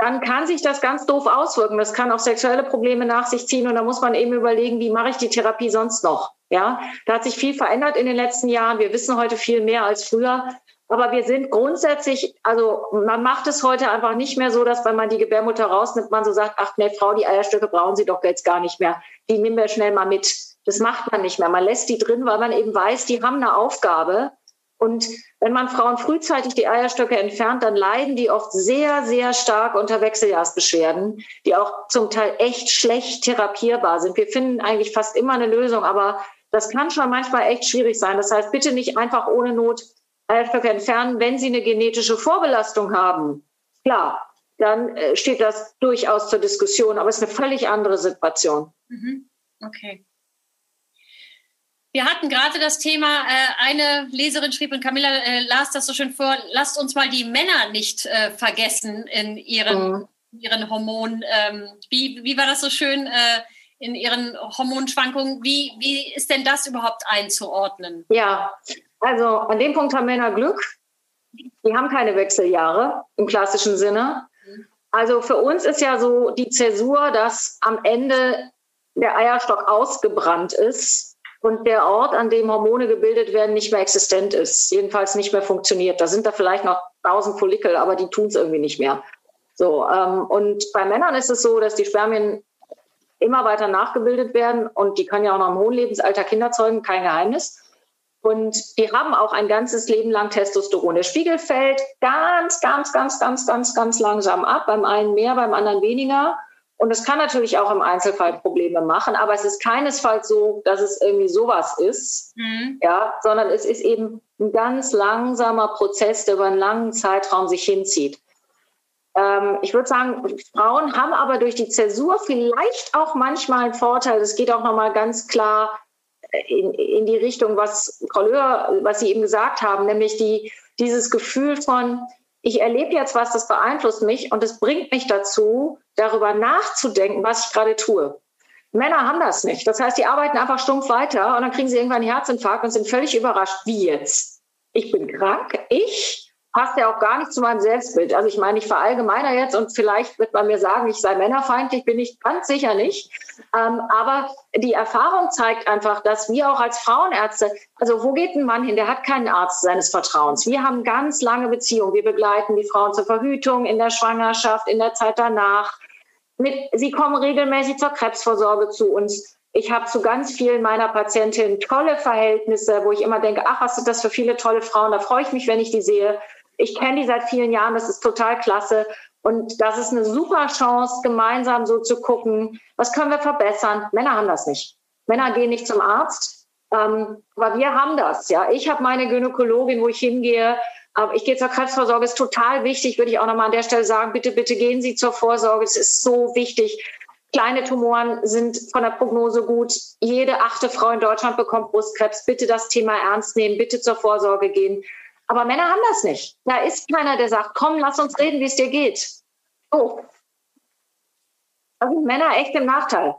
dann kann sich das ganz doof auswirken. Das kann auch sexuelle Probleme nach sich ziehen. Und da muss man eben überlegen, wie mache ich die Therapie sonst noch? Ja, da hat sich viel verändert in den letzten Jahren. Wir wissen heute viel mehr als früher. Aber wir sind grundsätzlich, also man macht es heute einfach nicht mehr so, dass wenn man die Gebärmutter rausnimmt, man so sagt, ach ne, Frau, die Eierstöcke brauchen Sie doch jetzt gar nicht mehr. Die nehmen wir schnell mal mit. Das macht man nicht mehr. Man lässt die drin, weil man eben weiß, die haben eine Aufgabe. Und wenn man Frauen frühzeitig die Eierstöcke entfernt, dann leiden die oft sehr, sehr stark unter Wechseljahrsbeschwerden, die auch zum Teil echt schlecht therapierbar sind. Wir finden eigentlich fast immer eine Lösung, aber das kann schon manchmal echt schwierig sein. Das heißt, bitte nicht einfach ohne Not Eierstöcke entfernen, wenn Sie eine genetische Vorbelastung haben. Klar, dann äh, steht das durchaus zur Diskussion. Aber es ist eine völlig andere Situation. Mhm. Okay. Wir hatten gerade das Thema, äh, eine Leserin schrieb und Camilla äh, las das so schön vor, lasst uns mal die Männer nicht äh, vergessen in ihren, mhm. ihren Hormonen. Ähm, wie, wie war das so schön in ihren Hormonschwankungen? Wie, wie ist denn das überhaupt einzuordnen? Ja, also an dem Punkt haben Männer Glück. Die haben keine Wechseljahre im klassischen Sinne. Also für uns ist ja so die Zäsur, dass am Ende der Eierstock ausgebrannt ist und der Ort, an dem Hormone gebildet werden, nicht mehr existent ist, jedenfalls nicht mehr funktioniert. Da sind da vielleicht noch tausend Follikel, aber die tun es irgendwie nicht mehr. So, ähm, und bei Männern ist es so, dass die Spermien immer weiter nachgebildet werden und die können ja auch noch im hohen Lebensalter Kinder zeugen, kein Geheimnis. Und die haben auch ein ganzes Leben lang Testosteron. Der Spiegel fällt ganz, ganz, ganz, ganz, ganz, ganz langsam ab. Beim einen mehr, beim anderen weniger. Und es kann natürlich auch im Einzelfall Probleme machen, aber es ist keinesfalls so, dass es irgendwie sowas ist, mhm. ja, sondern es ist eben ein ganz langsamer Prozess, der über einen langen Zeitraum sich hinzieht. Ähm, ich würde sagen, Frauen haben aber durch die Zäsur vielleicht auch manchmal einen Vorteil. Das geht auch nochmal ganz klar in, in die Richtung, was Frau Löhr, was Sie eben gesagt haben, nämlich die, dieses Gefühl von, ich erlebe jetzt was, das beeinflusst mich und es bringt mich dazu, darüber nachzudenken, was ich gerade tue. Männer haben das nicht. Das heißt, die arbeiten einfach stumpf weiter und dann kriegen sie irgendwann einen Herzinfarkt und sind völlig überrascht, wie jetzt? Ich bin krank, ich passt ja auch gar nicht zu meinem Selbstbild. Also ich meine, ich verallgemeiner jetzt und vielleicht wird man mir sagen, ich sei männerfeindlich, bin ich ganz sicher nicht. Ähm, aber die Erfahrung zeigt einfach, dass wir auch als Frauenärzte, also wo geht ein Mann hin? Der hat keinen Arzt seines Vertrauens. Wir haben ganz lange Beziehungen. Wir begleiten die Frauen zur Verhütung, in der Schwangerschaft, in der Zeit danach. Mit, sie kommen regelmäßig zur Krebsvorsorge zu uns. Ich habe zu ganz vielen meiner Patientinnen tolle Verhältnisse, wo ich immer denke, ach, was sind das für viele tolle Frauen. Da freue ich mich, wenn ich die sehe. Ich kenne die seit vielen Jahren, das ist total klasse. Und das ist eine super Chance, gemeinsam so zu gucken, was können wir verbessern. Männer haben das nicht. Männer gehen nicht zum Arzt, ähm, aber wir haben das. Ja, ich habe meine Gynäkologin, wo ich hingehe. Aber ich gehe zur Krebsvorsorge, ist total wichtig, würde ich auch nochmal an der Stelle sagen. Bitte, bitte gehen Sie zur Vorsorge. Es ist so wichtig. Kleine Tumoren sind von der Prognose gut. Jede achte Frau in Deutschland bekommt Brustkrebs. Bitte das Thema ernst nehmen. Bitte zur Vorsorge gehen. Aber Männer haben das nicht. Da ist keiner, der sagt, komm, lass uns reden, wie es dir geht. So. Da sind Männer echt im Nachteil.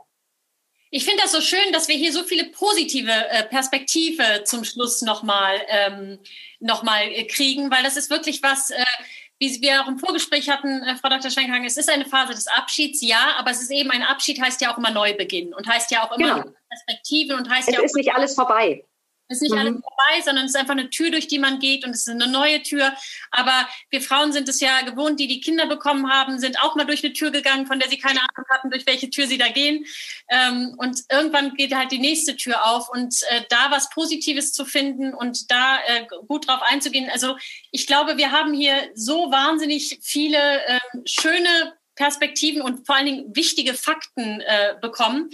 Ich finde das so schön, dass wir hier so viele positive äh, Perspektive zum Schluss nochmal ähm, noch äh, kriegen, weil das ist wirklich was, äh, wie wir auch im Vorgespräch hatten, äh, Frau Dr. Schwenkhagen, es ist eine Phase des Abschieds, ja, aber es ist eben ein Abschied, heißt ja auch immer Neubeginn und heißt ja auch immer genau. Perspektive und heißt es ja auch. Es ist nicht alles vorbei. Es ist nicht mhm. alles vorbei, sondern es ist einfach eine Tür, durch die man geht und es ist eine neue Tür. Aber wir Frauen sind es ja gewohnt, die die Kinder bekommen haben, sind auch mal durch eine Tür gegangen, von der sie keine Ahnung hatten, durch welche Tür sie da gehen. Ähm, und irgendwann geht halt die nächste Tür auf und äh, da was Positives zu finden und da äh, gut drauf einzugehen. Also ich glaube, wir haben hier so wahnsinnig viele äh, schöne Perspektiven und vor allen Dingen wichtige Fakten äh, bekommen.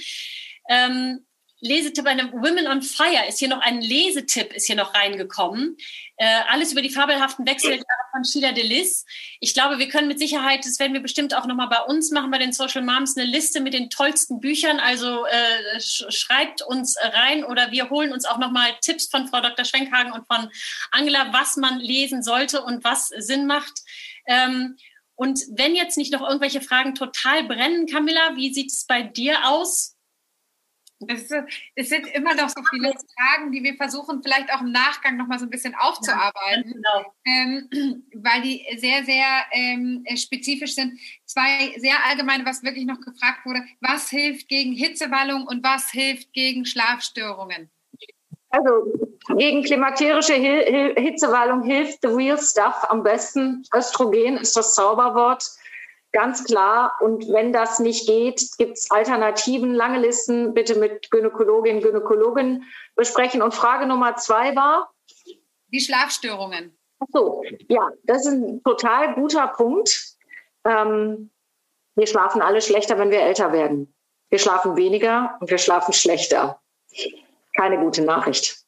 Ähm, Lesetipp bei einem Women on Fire ist hier noch ein Lesetipp ist hier noch reingekommen. Äh, alles über die fabelhaften Wechseljahre von Sheila Delis. Ich glaube, wir können mit Sicherheit, das werden wir bestimmt auch nochmal bei uns machen, bei den Social Moms, eine Liste mit den tollsten Büchern. Also äh, sch schreibt uns rein oder wir holen uns auch nochmal Tipps von Frau Dr. Schwenkhagen und von Angela, was man lesen sollte und was Sinn macht. Ähm, und wenn jetzt nicht noch irgendwelche Fragen total brennen, Camilla, wie sieht es bei dir aus? Es, es sind immer noch so viele Fragen, die wir versuchen, vielleicht auch im Nachgang noch mal so ein bisschen aufzuarbeiten, ja, genau. ähm, weil die sehr, sehr ähm, spezifisch sind. Zwei sehr allgemeine, was wirklich noch gefragt wurde: Was hilft gegen Hitzewallung und was hilft gegen Schlafstörungen? Also gegen klimakterische Hitzewallung hilft the real stuff am besten. Östrogen ist das Zauberwort. Ganz klar. Und wenn das nicht geht, gibt es Alternativen. Lange Listen bitte mit Gynäkologin, Gynäkologin besprechen. Und Frage Nummer zwei war? Die Schlafstörungen. Ach so, ja, das ist ein total guter Punkt. Ähm, wir schlafen alle schlechter, wenn wir älter werden. Wir schlafen weniger und wir schlafen schlechter. Keine gute Nachricht.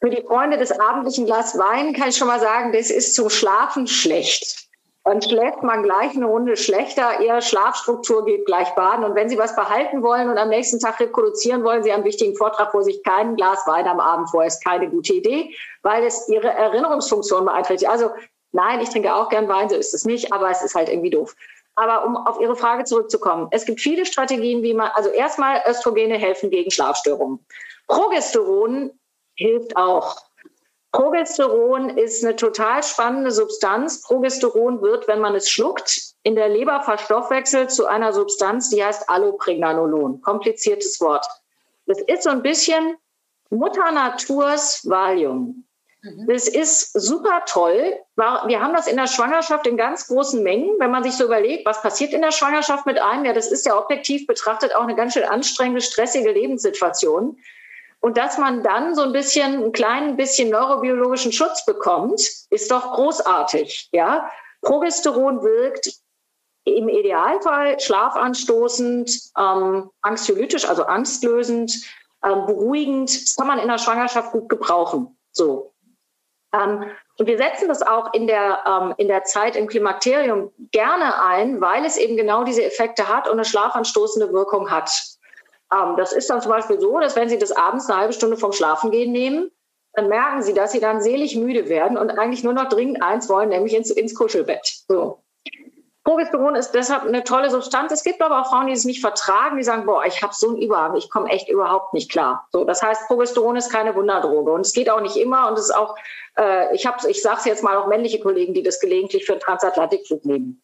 Für die Freunde des abendlichen Glas Wein kann ich schon mal sagen, das ist zum Schlafen schlecht. Dann schläft man gleich eine Runde schlechter, Ihre Schlafstruktur geht gleich baden. Und wenn Sie was behalten wollen und am nächsten Tag reproduzieren wollen, Sie einen wichtigen Vortrag vor sich, kein Glas Wein am Abend vorher ist keine gute Idee, weil es Ihre Erinnerungsfunktion beeinträchtigt. Also nein, ich trinke auch gern Wein, so ist es nicht, aber es ist halt irgendwie doof. Aber um auf Ihre Frage zurückzukommen, es gibt viele Strategien, wie man, also erstmal Östrogene helfen gegen Schlafstörungen. Progesteron hilft auch. Progesteron ist eine total spannende Substanz. Progesteron wird, wenn man es schluckt, in der Leber verstoffwechselt zu einer Substanz, die heißt Allopregnanolon. Kompliziertes Wort. Das ist so ein bisschen Mutter Naturs Valium. Mhm. Das ist super toll. Wir haben das in der Schwangerschaft in ganz großen Mengen. Wenn man sich so überlegt, was passiert in der Schwangerschaft mit einem, ja, das ist ja objektiv betrachtet auch eine ganz schön anstrengende, stressige Lebenssituation. Und dass man dann so ein bisschen, ein klein bisschen neurobiologischen Schutz bekommt, ist doch großartig. Ja, Progesteron wirkt im Idealfall schlafanstoßend, ähm, anxiolytisch, also angstlösend, ähm, beruhigend. Das kann man in der Schwangerschaft gut gebrauchen. So. Ähm, und wir setzen das auch in der, ähm, in der Zeit im Klimakterium gerne ein, weil es eben genau diese Effekte hat und eine schlafanstoßende Wirkung hat. Ähm, das ist dann zum Beispiel so, dass wenn Sie das abends eine halbe Stunde vom Schlafengehen nehmen, dann merken Sie, dass Sie dann selig müde werden und eigentlich nur noch dringend eins wollen, nämlich ins, ins Kuschelbett. So. Progesteron ist deshalb eine tolle Substanz. Es gibt aber auch Frauen, die es nicht vertragen, die sagen, boah, ich habe so einen Überhang, ich komme echt überhaupt nicht klar. So, das heißt, Progesteron ist keine Wunderdroge und es geht auch nicht immer und es ist auch, äh, ich habe, ich sage es jetzt mal auch männliche Kollegen, die das gelegentlich für einen Transatlantikflug nehmen.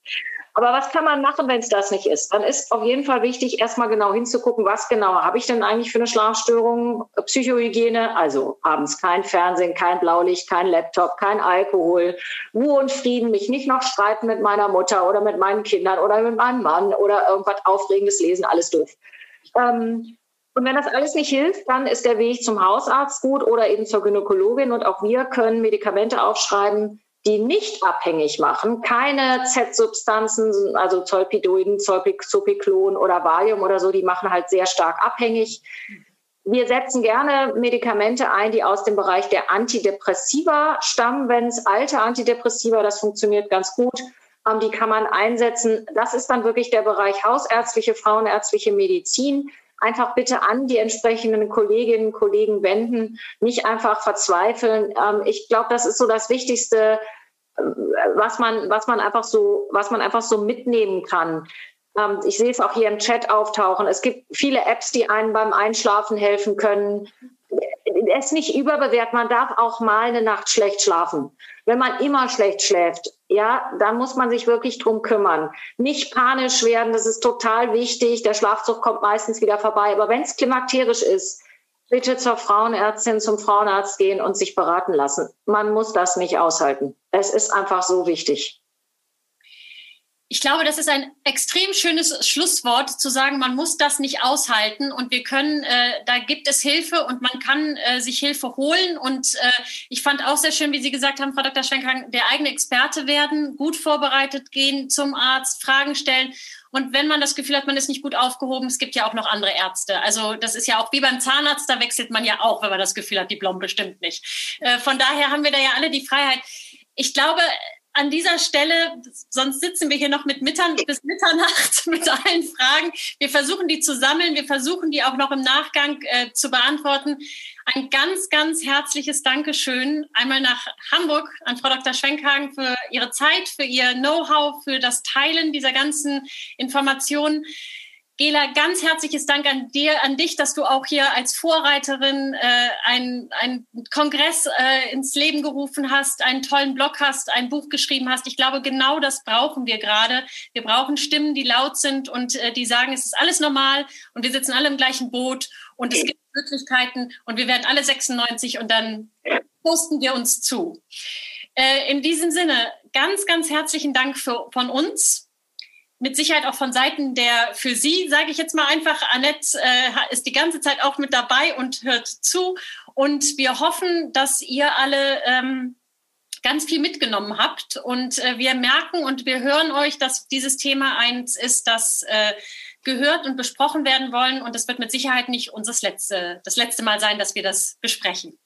Aber was kann man machen, wenn es das nicht ist? Dann ist auf jeden Fall wichtig, erstmal genau hinzugucken, was genau habe ich denn eigentlich für eine Schlafstörung? Psychohygiene, also abends kein Fernsehen, kein Blaulicht, kein Laptop, kein Alkohol, Ruhe und Frieden, mich nicht noch streiten mit meiner Mutter oder mit meinen Kindern oder mit meinem Mann oder irgendwas Aufregendes lesen, alles doof. Ähm, und wenn das alles nicht hilft, dann ist der Weg zum Hausarzt gut oder eben zur Gynäkologin. Und auch wir können Medikamente aufschreiben, die nicht abhängig machen, keine Z-Substanzen, also Zolpidoiden, Zopiklon oder Valium oder so, die machen halt sehr stark abhängig. Wir setzen gerne Medikamente ein, die aus dem Bereich der Antidepressiva stammen, wenn es alte Antidepressiva, das funktioniert ganz gut, ähm, die kann man einsetzen. Das ist dann wirklich der Bereich hausärztliche, frauenärztliche Medizin einfach bitte an die entsprechenden Kolleginnen und Kollegen wenden, nicht einfach verzweifeln. Ähm, ich glaube, das ist so das Wichtigste, äh, was man, was man einfach so, was man einfach so mitnehmen kann. Ähm, ich sehe es auch hier im Chat auftauchen. Es gibt viele Apps, die einem beim Einschlafen helfen können es nicht überbewertet. Man darf auch mal eine Nacht schlecht schlafen. Wenn man immer schlecht schläft, ja, dann muss man sich wirklich drum kümmern. Nicht panisch werden, das ist total wichtig. Der Schlafzug kommt meistens wieder vorbei. Aber wenn es klimakterisch ist, bitte zur Frauenärztin, zum Frauenarzt gehen und sich beraten lassen. Man muss das nicht aushalten. Es ist einfach so wichtig ich glaube, das ist ein extrem schönes Schlusswort, zu sagen, man muss das nicht aushalten und wir können, äh, da gibt es Hilfe und man kann äh, sich Hilfe holen. Und äh, ich fand auch sehr schön, wie Sie gesagt haben, Frau Dr. Schwenkhagen, der eigene Experte werden, gut vorbereitet gehen zum Arzt, Fragen stellen. Und wenn man das Gefühl hat, man ist nicht gut aufgehoben, es gibt ja auch noch andere Ärzte. Also das ist ja auch wie beim Zahnarzt, da wechselt man ja auch, wenn man das Gefühl hat, die Blom bestimmt nicht. Äh, von daher haben wir da ja alle die Freiheit. Ich glaube, an dieser Stelle, sonst sitzen wir hier noch mit Mittern, bis Mitternacht mit allen Fragen. Wir versuchen die zu sammeln, wir versuchen die auch noch im Nachgang äh, zu beantworten. Ein ganz, ganz herzliches Dankeschön einmal nach Hamburg an Frau Dr. Schwenkhagen für Ihre Zeit, für Ihr Know-how, für das Teilen dieser ganzen Informationen. Gela, ganz herzliches Dank an dir, an dich, dass du auch hier als Vorreiterin äh, einen Kongress äh, ins Leben gerufen hast, einen tollen Blog hast, ein Buch geschrieben hast. Ich glaube, genau das brauchen wir gerade. Wir brauchen Stimmen, die laut sind und äh, die sagen, es ist alles normal und wir sitzen alle im gleichen Boot und es gibt Möglichkeiten und wir werden alle 96 und dann posten wir uns zu. Äh, in diesem Sinne, ganz, ganz herzlichen Dank für, von uns mit Sicherheit auch von Seiten der für Sie, sage ich jetzt mal einfach, Annette äh, ist die ganze Zeit auch mit dabei und hört zu. Und wir hoffen, dass ihr alle ähm, ganz viel mitgenommen habt. Und äh, wir merken und wir hören euch, dass dieses Thema eins ist, das äh, gehört und besprochen werden wollen. Und das wird mit Sicherheit nicht unser letzte, das letzte Mal sein, dass wir das besprechen.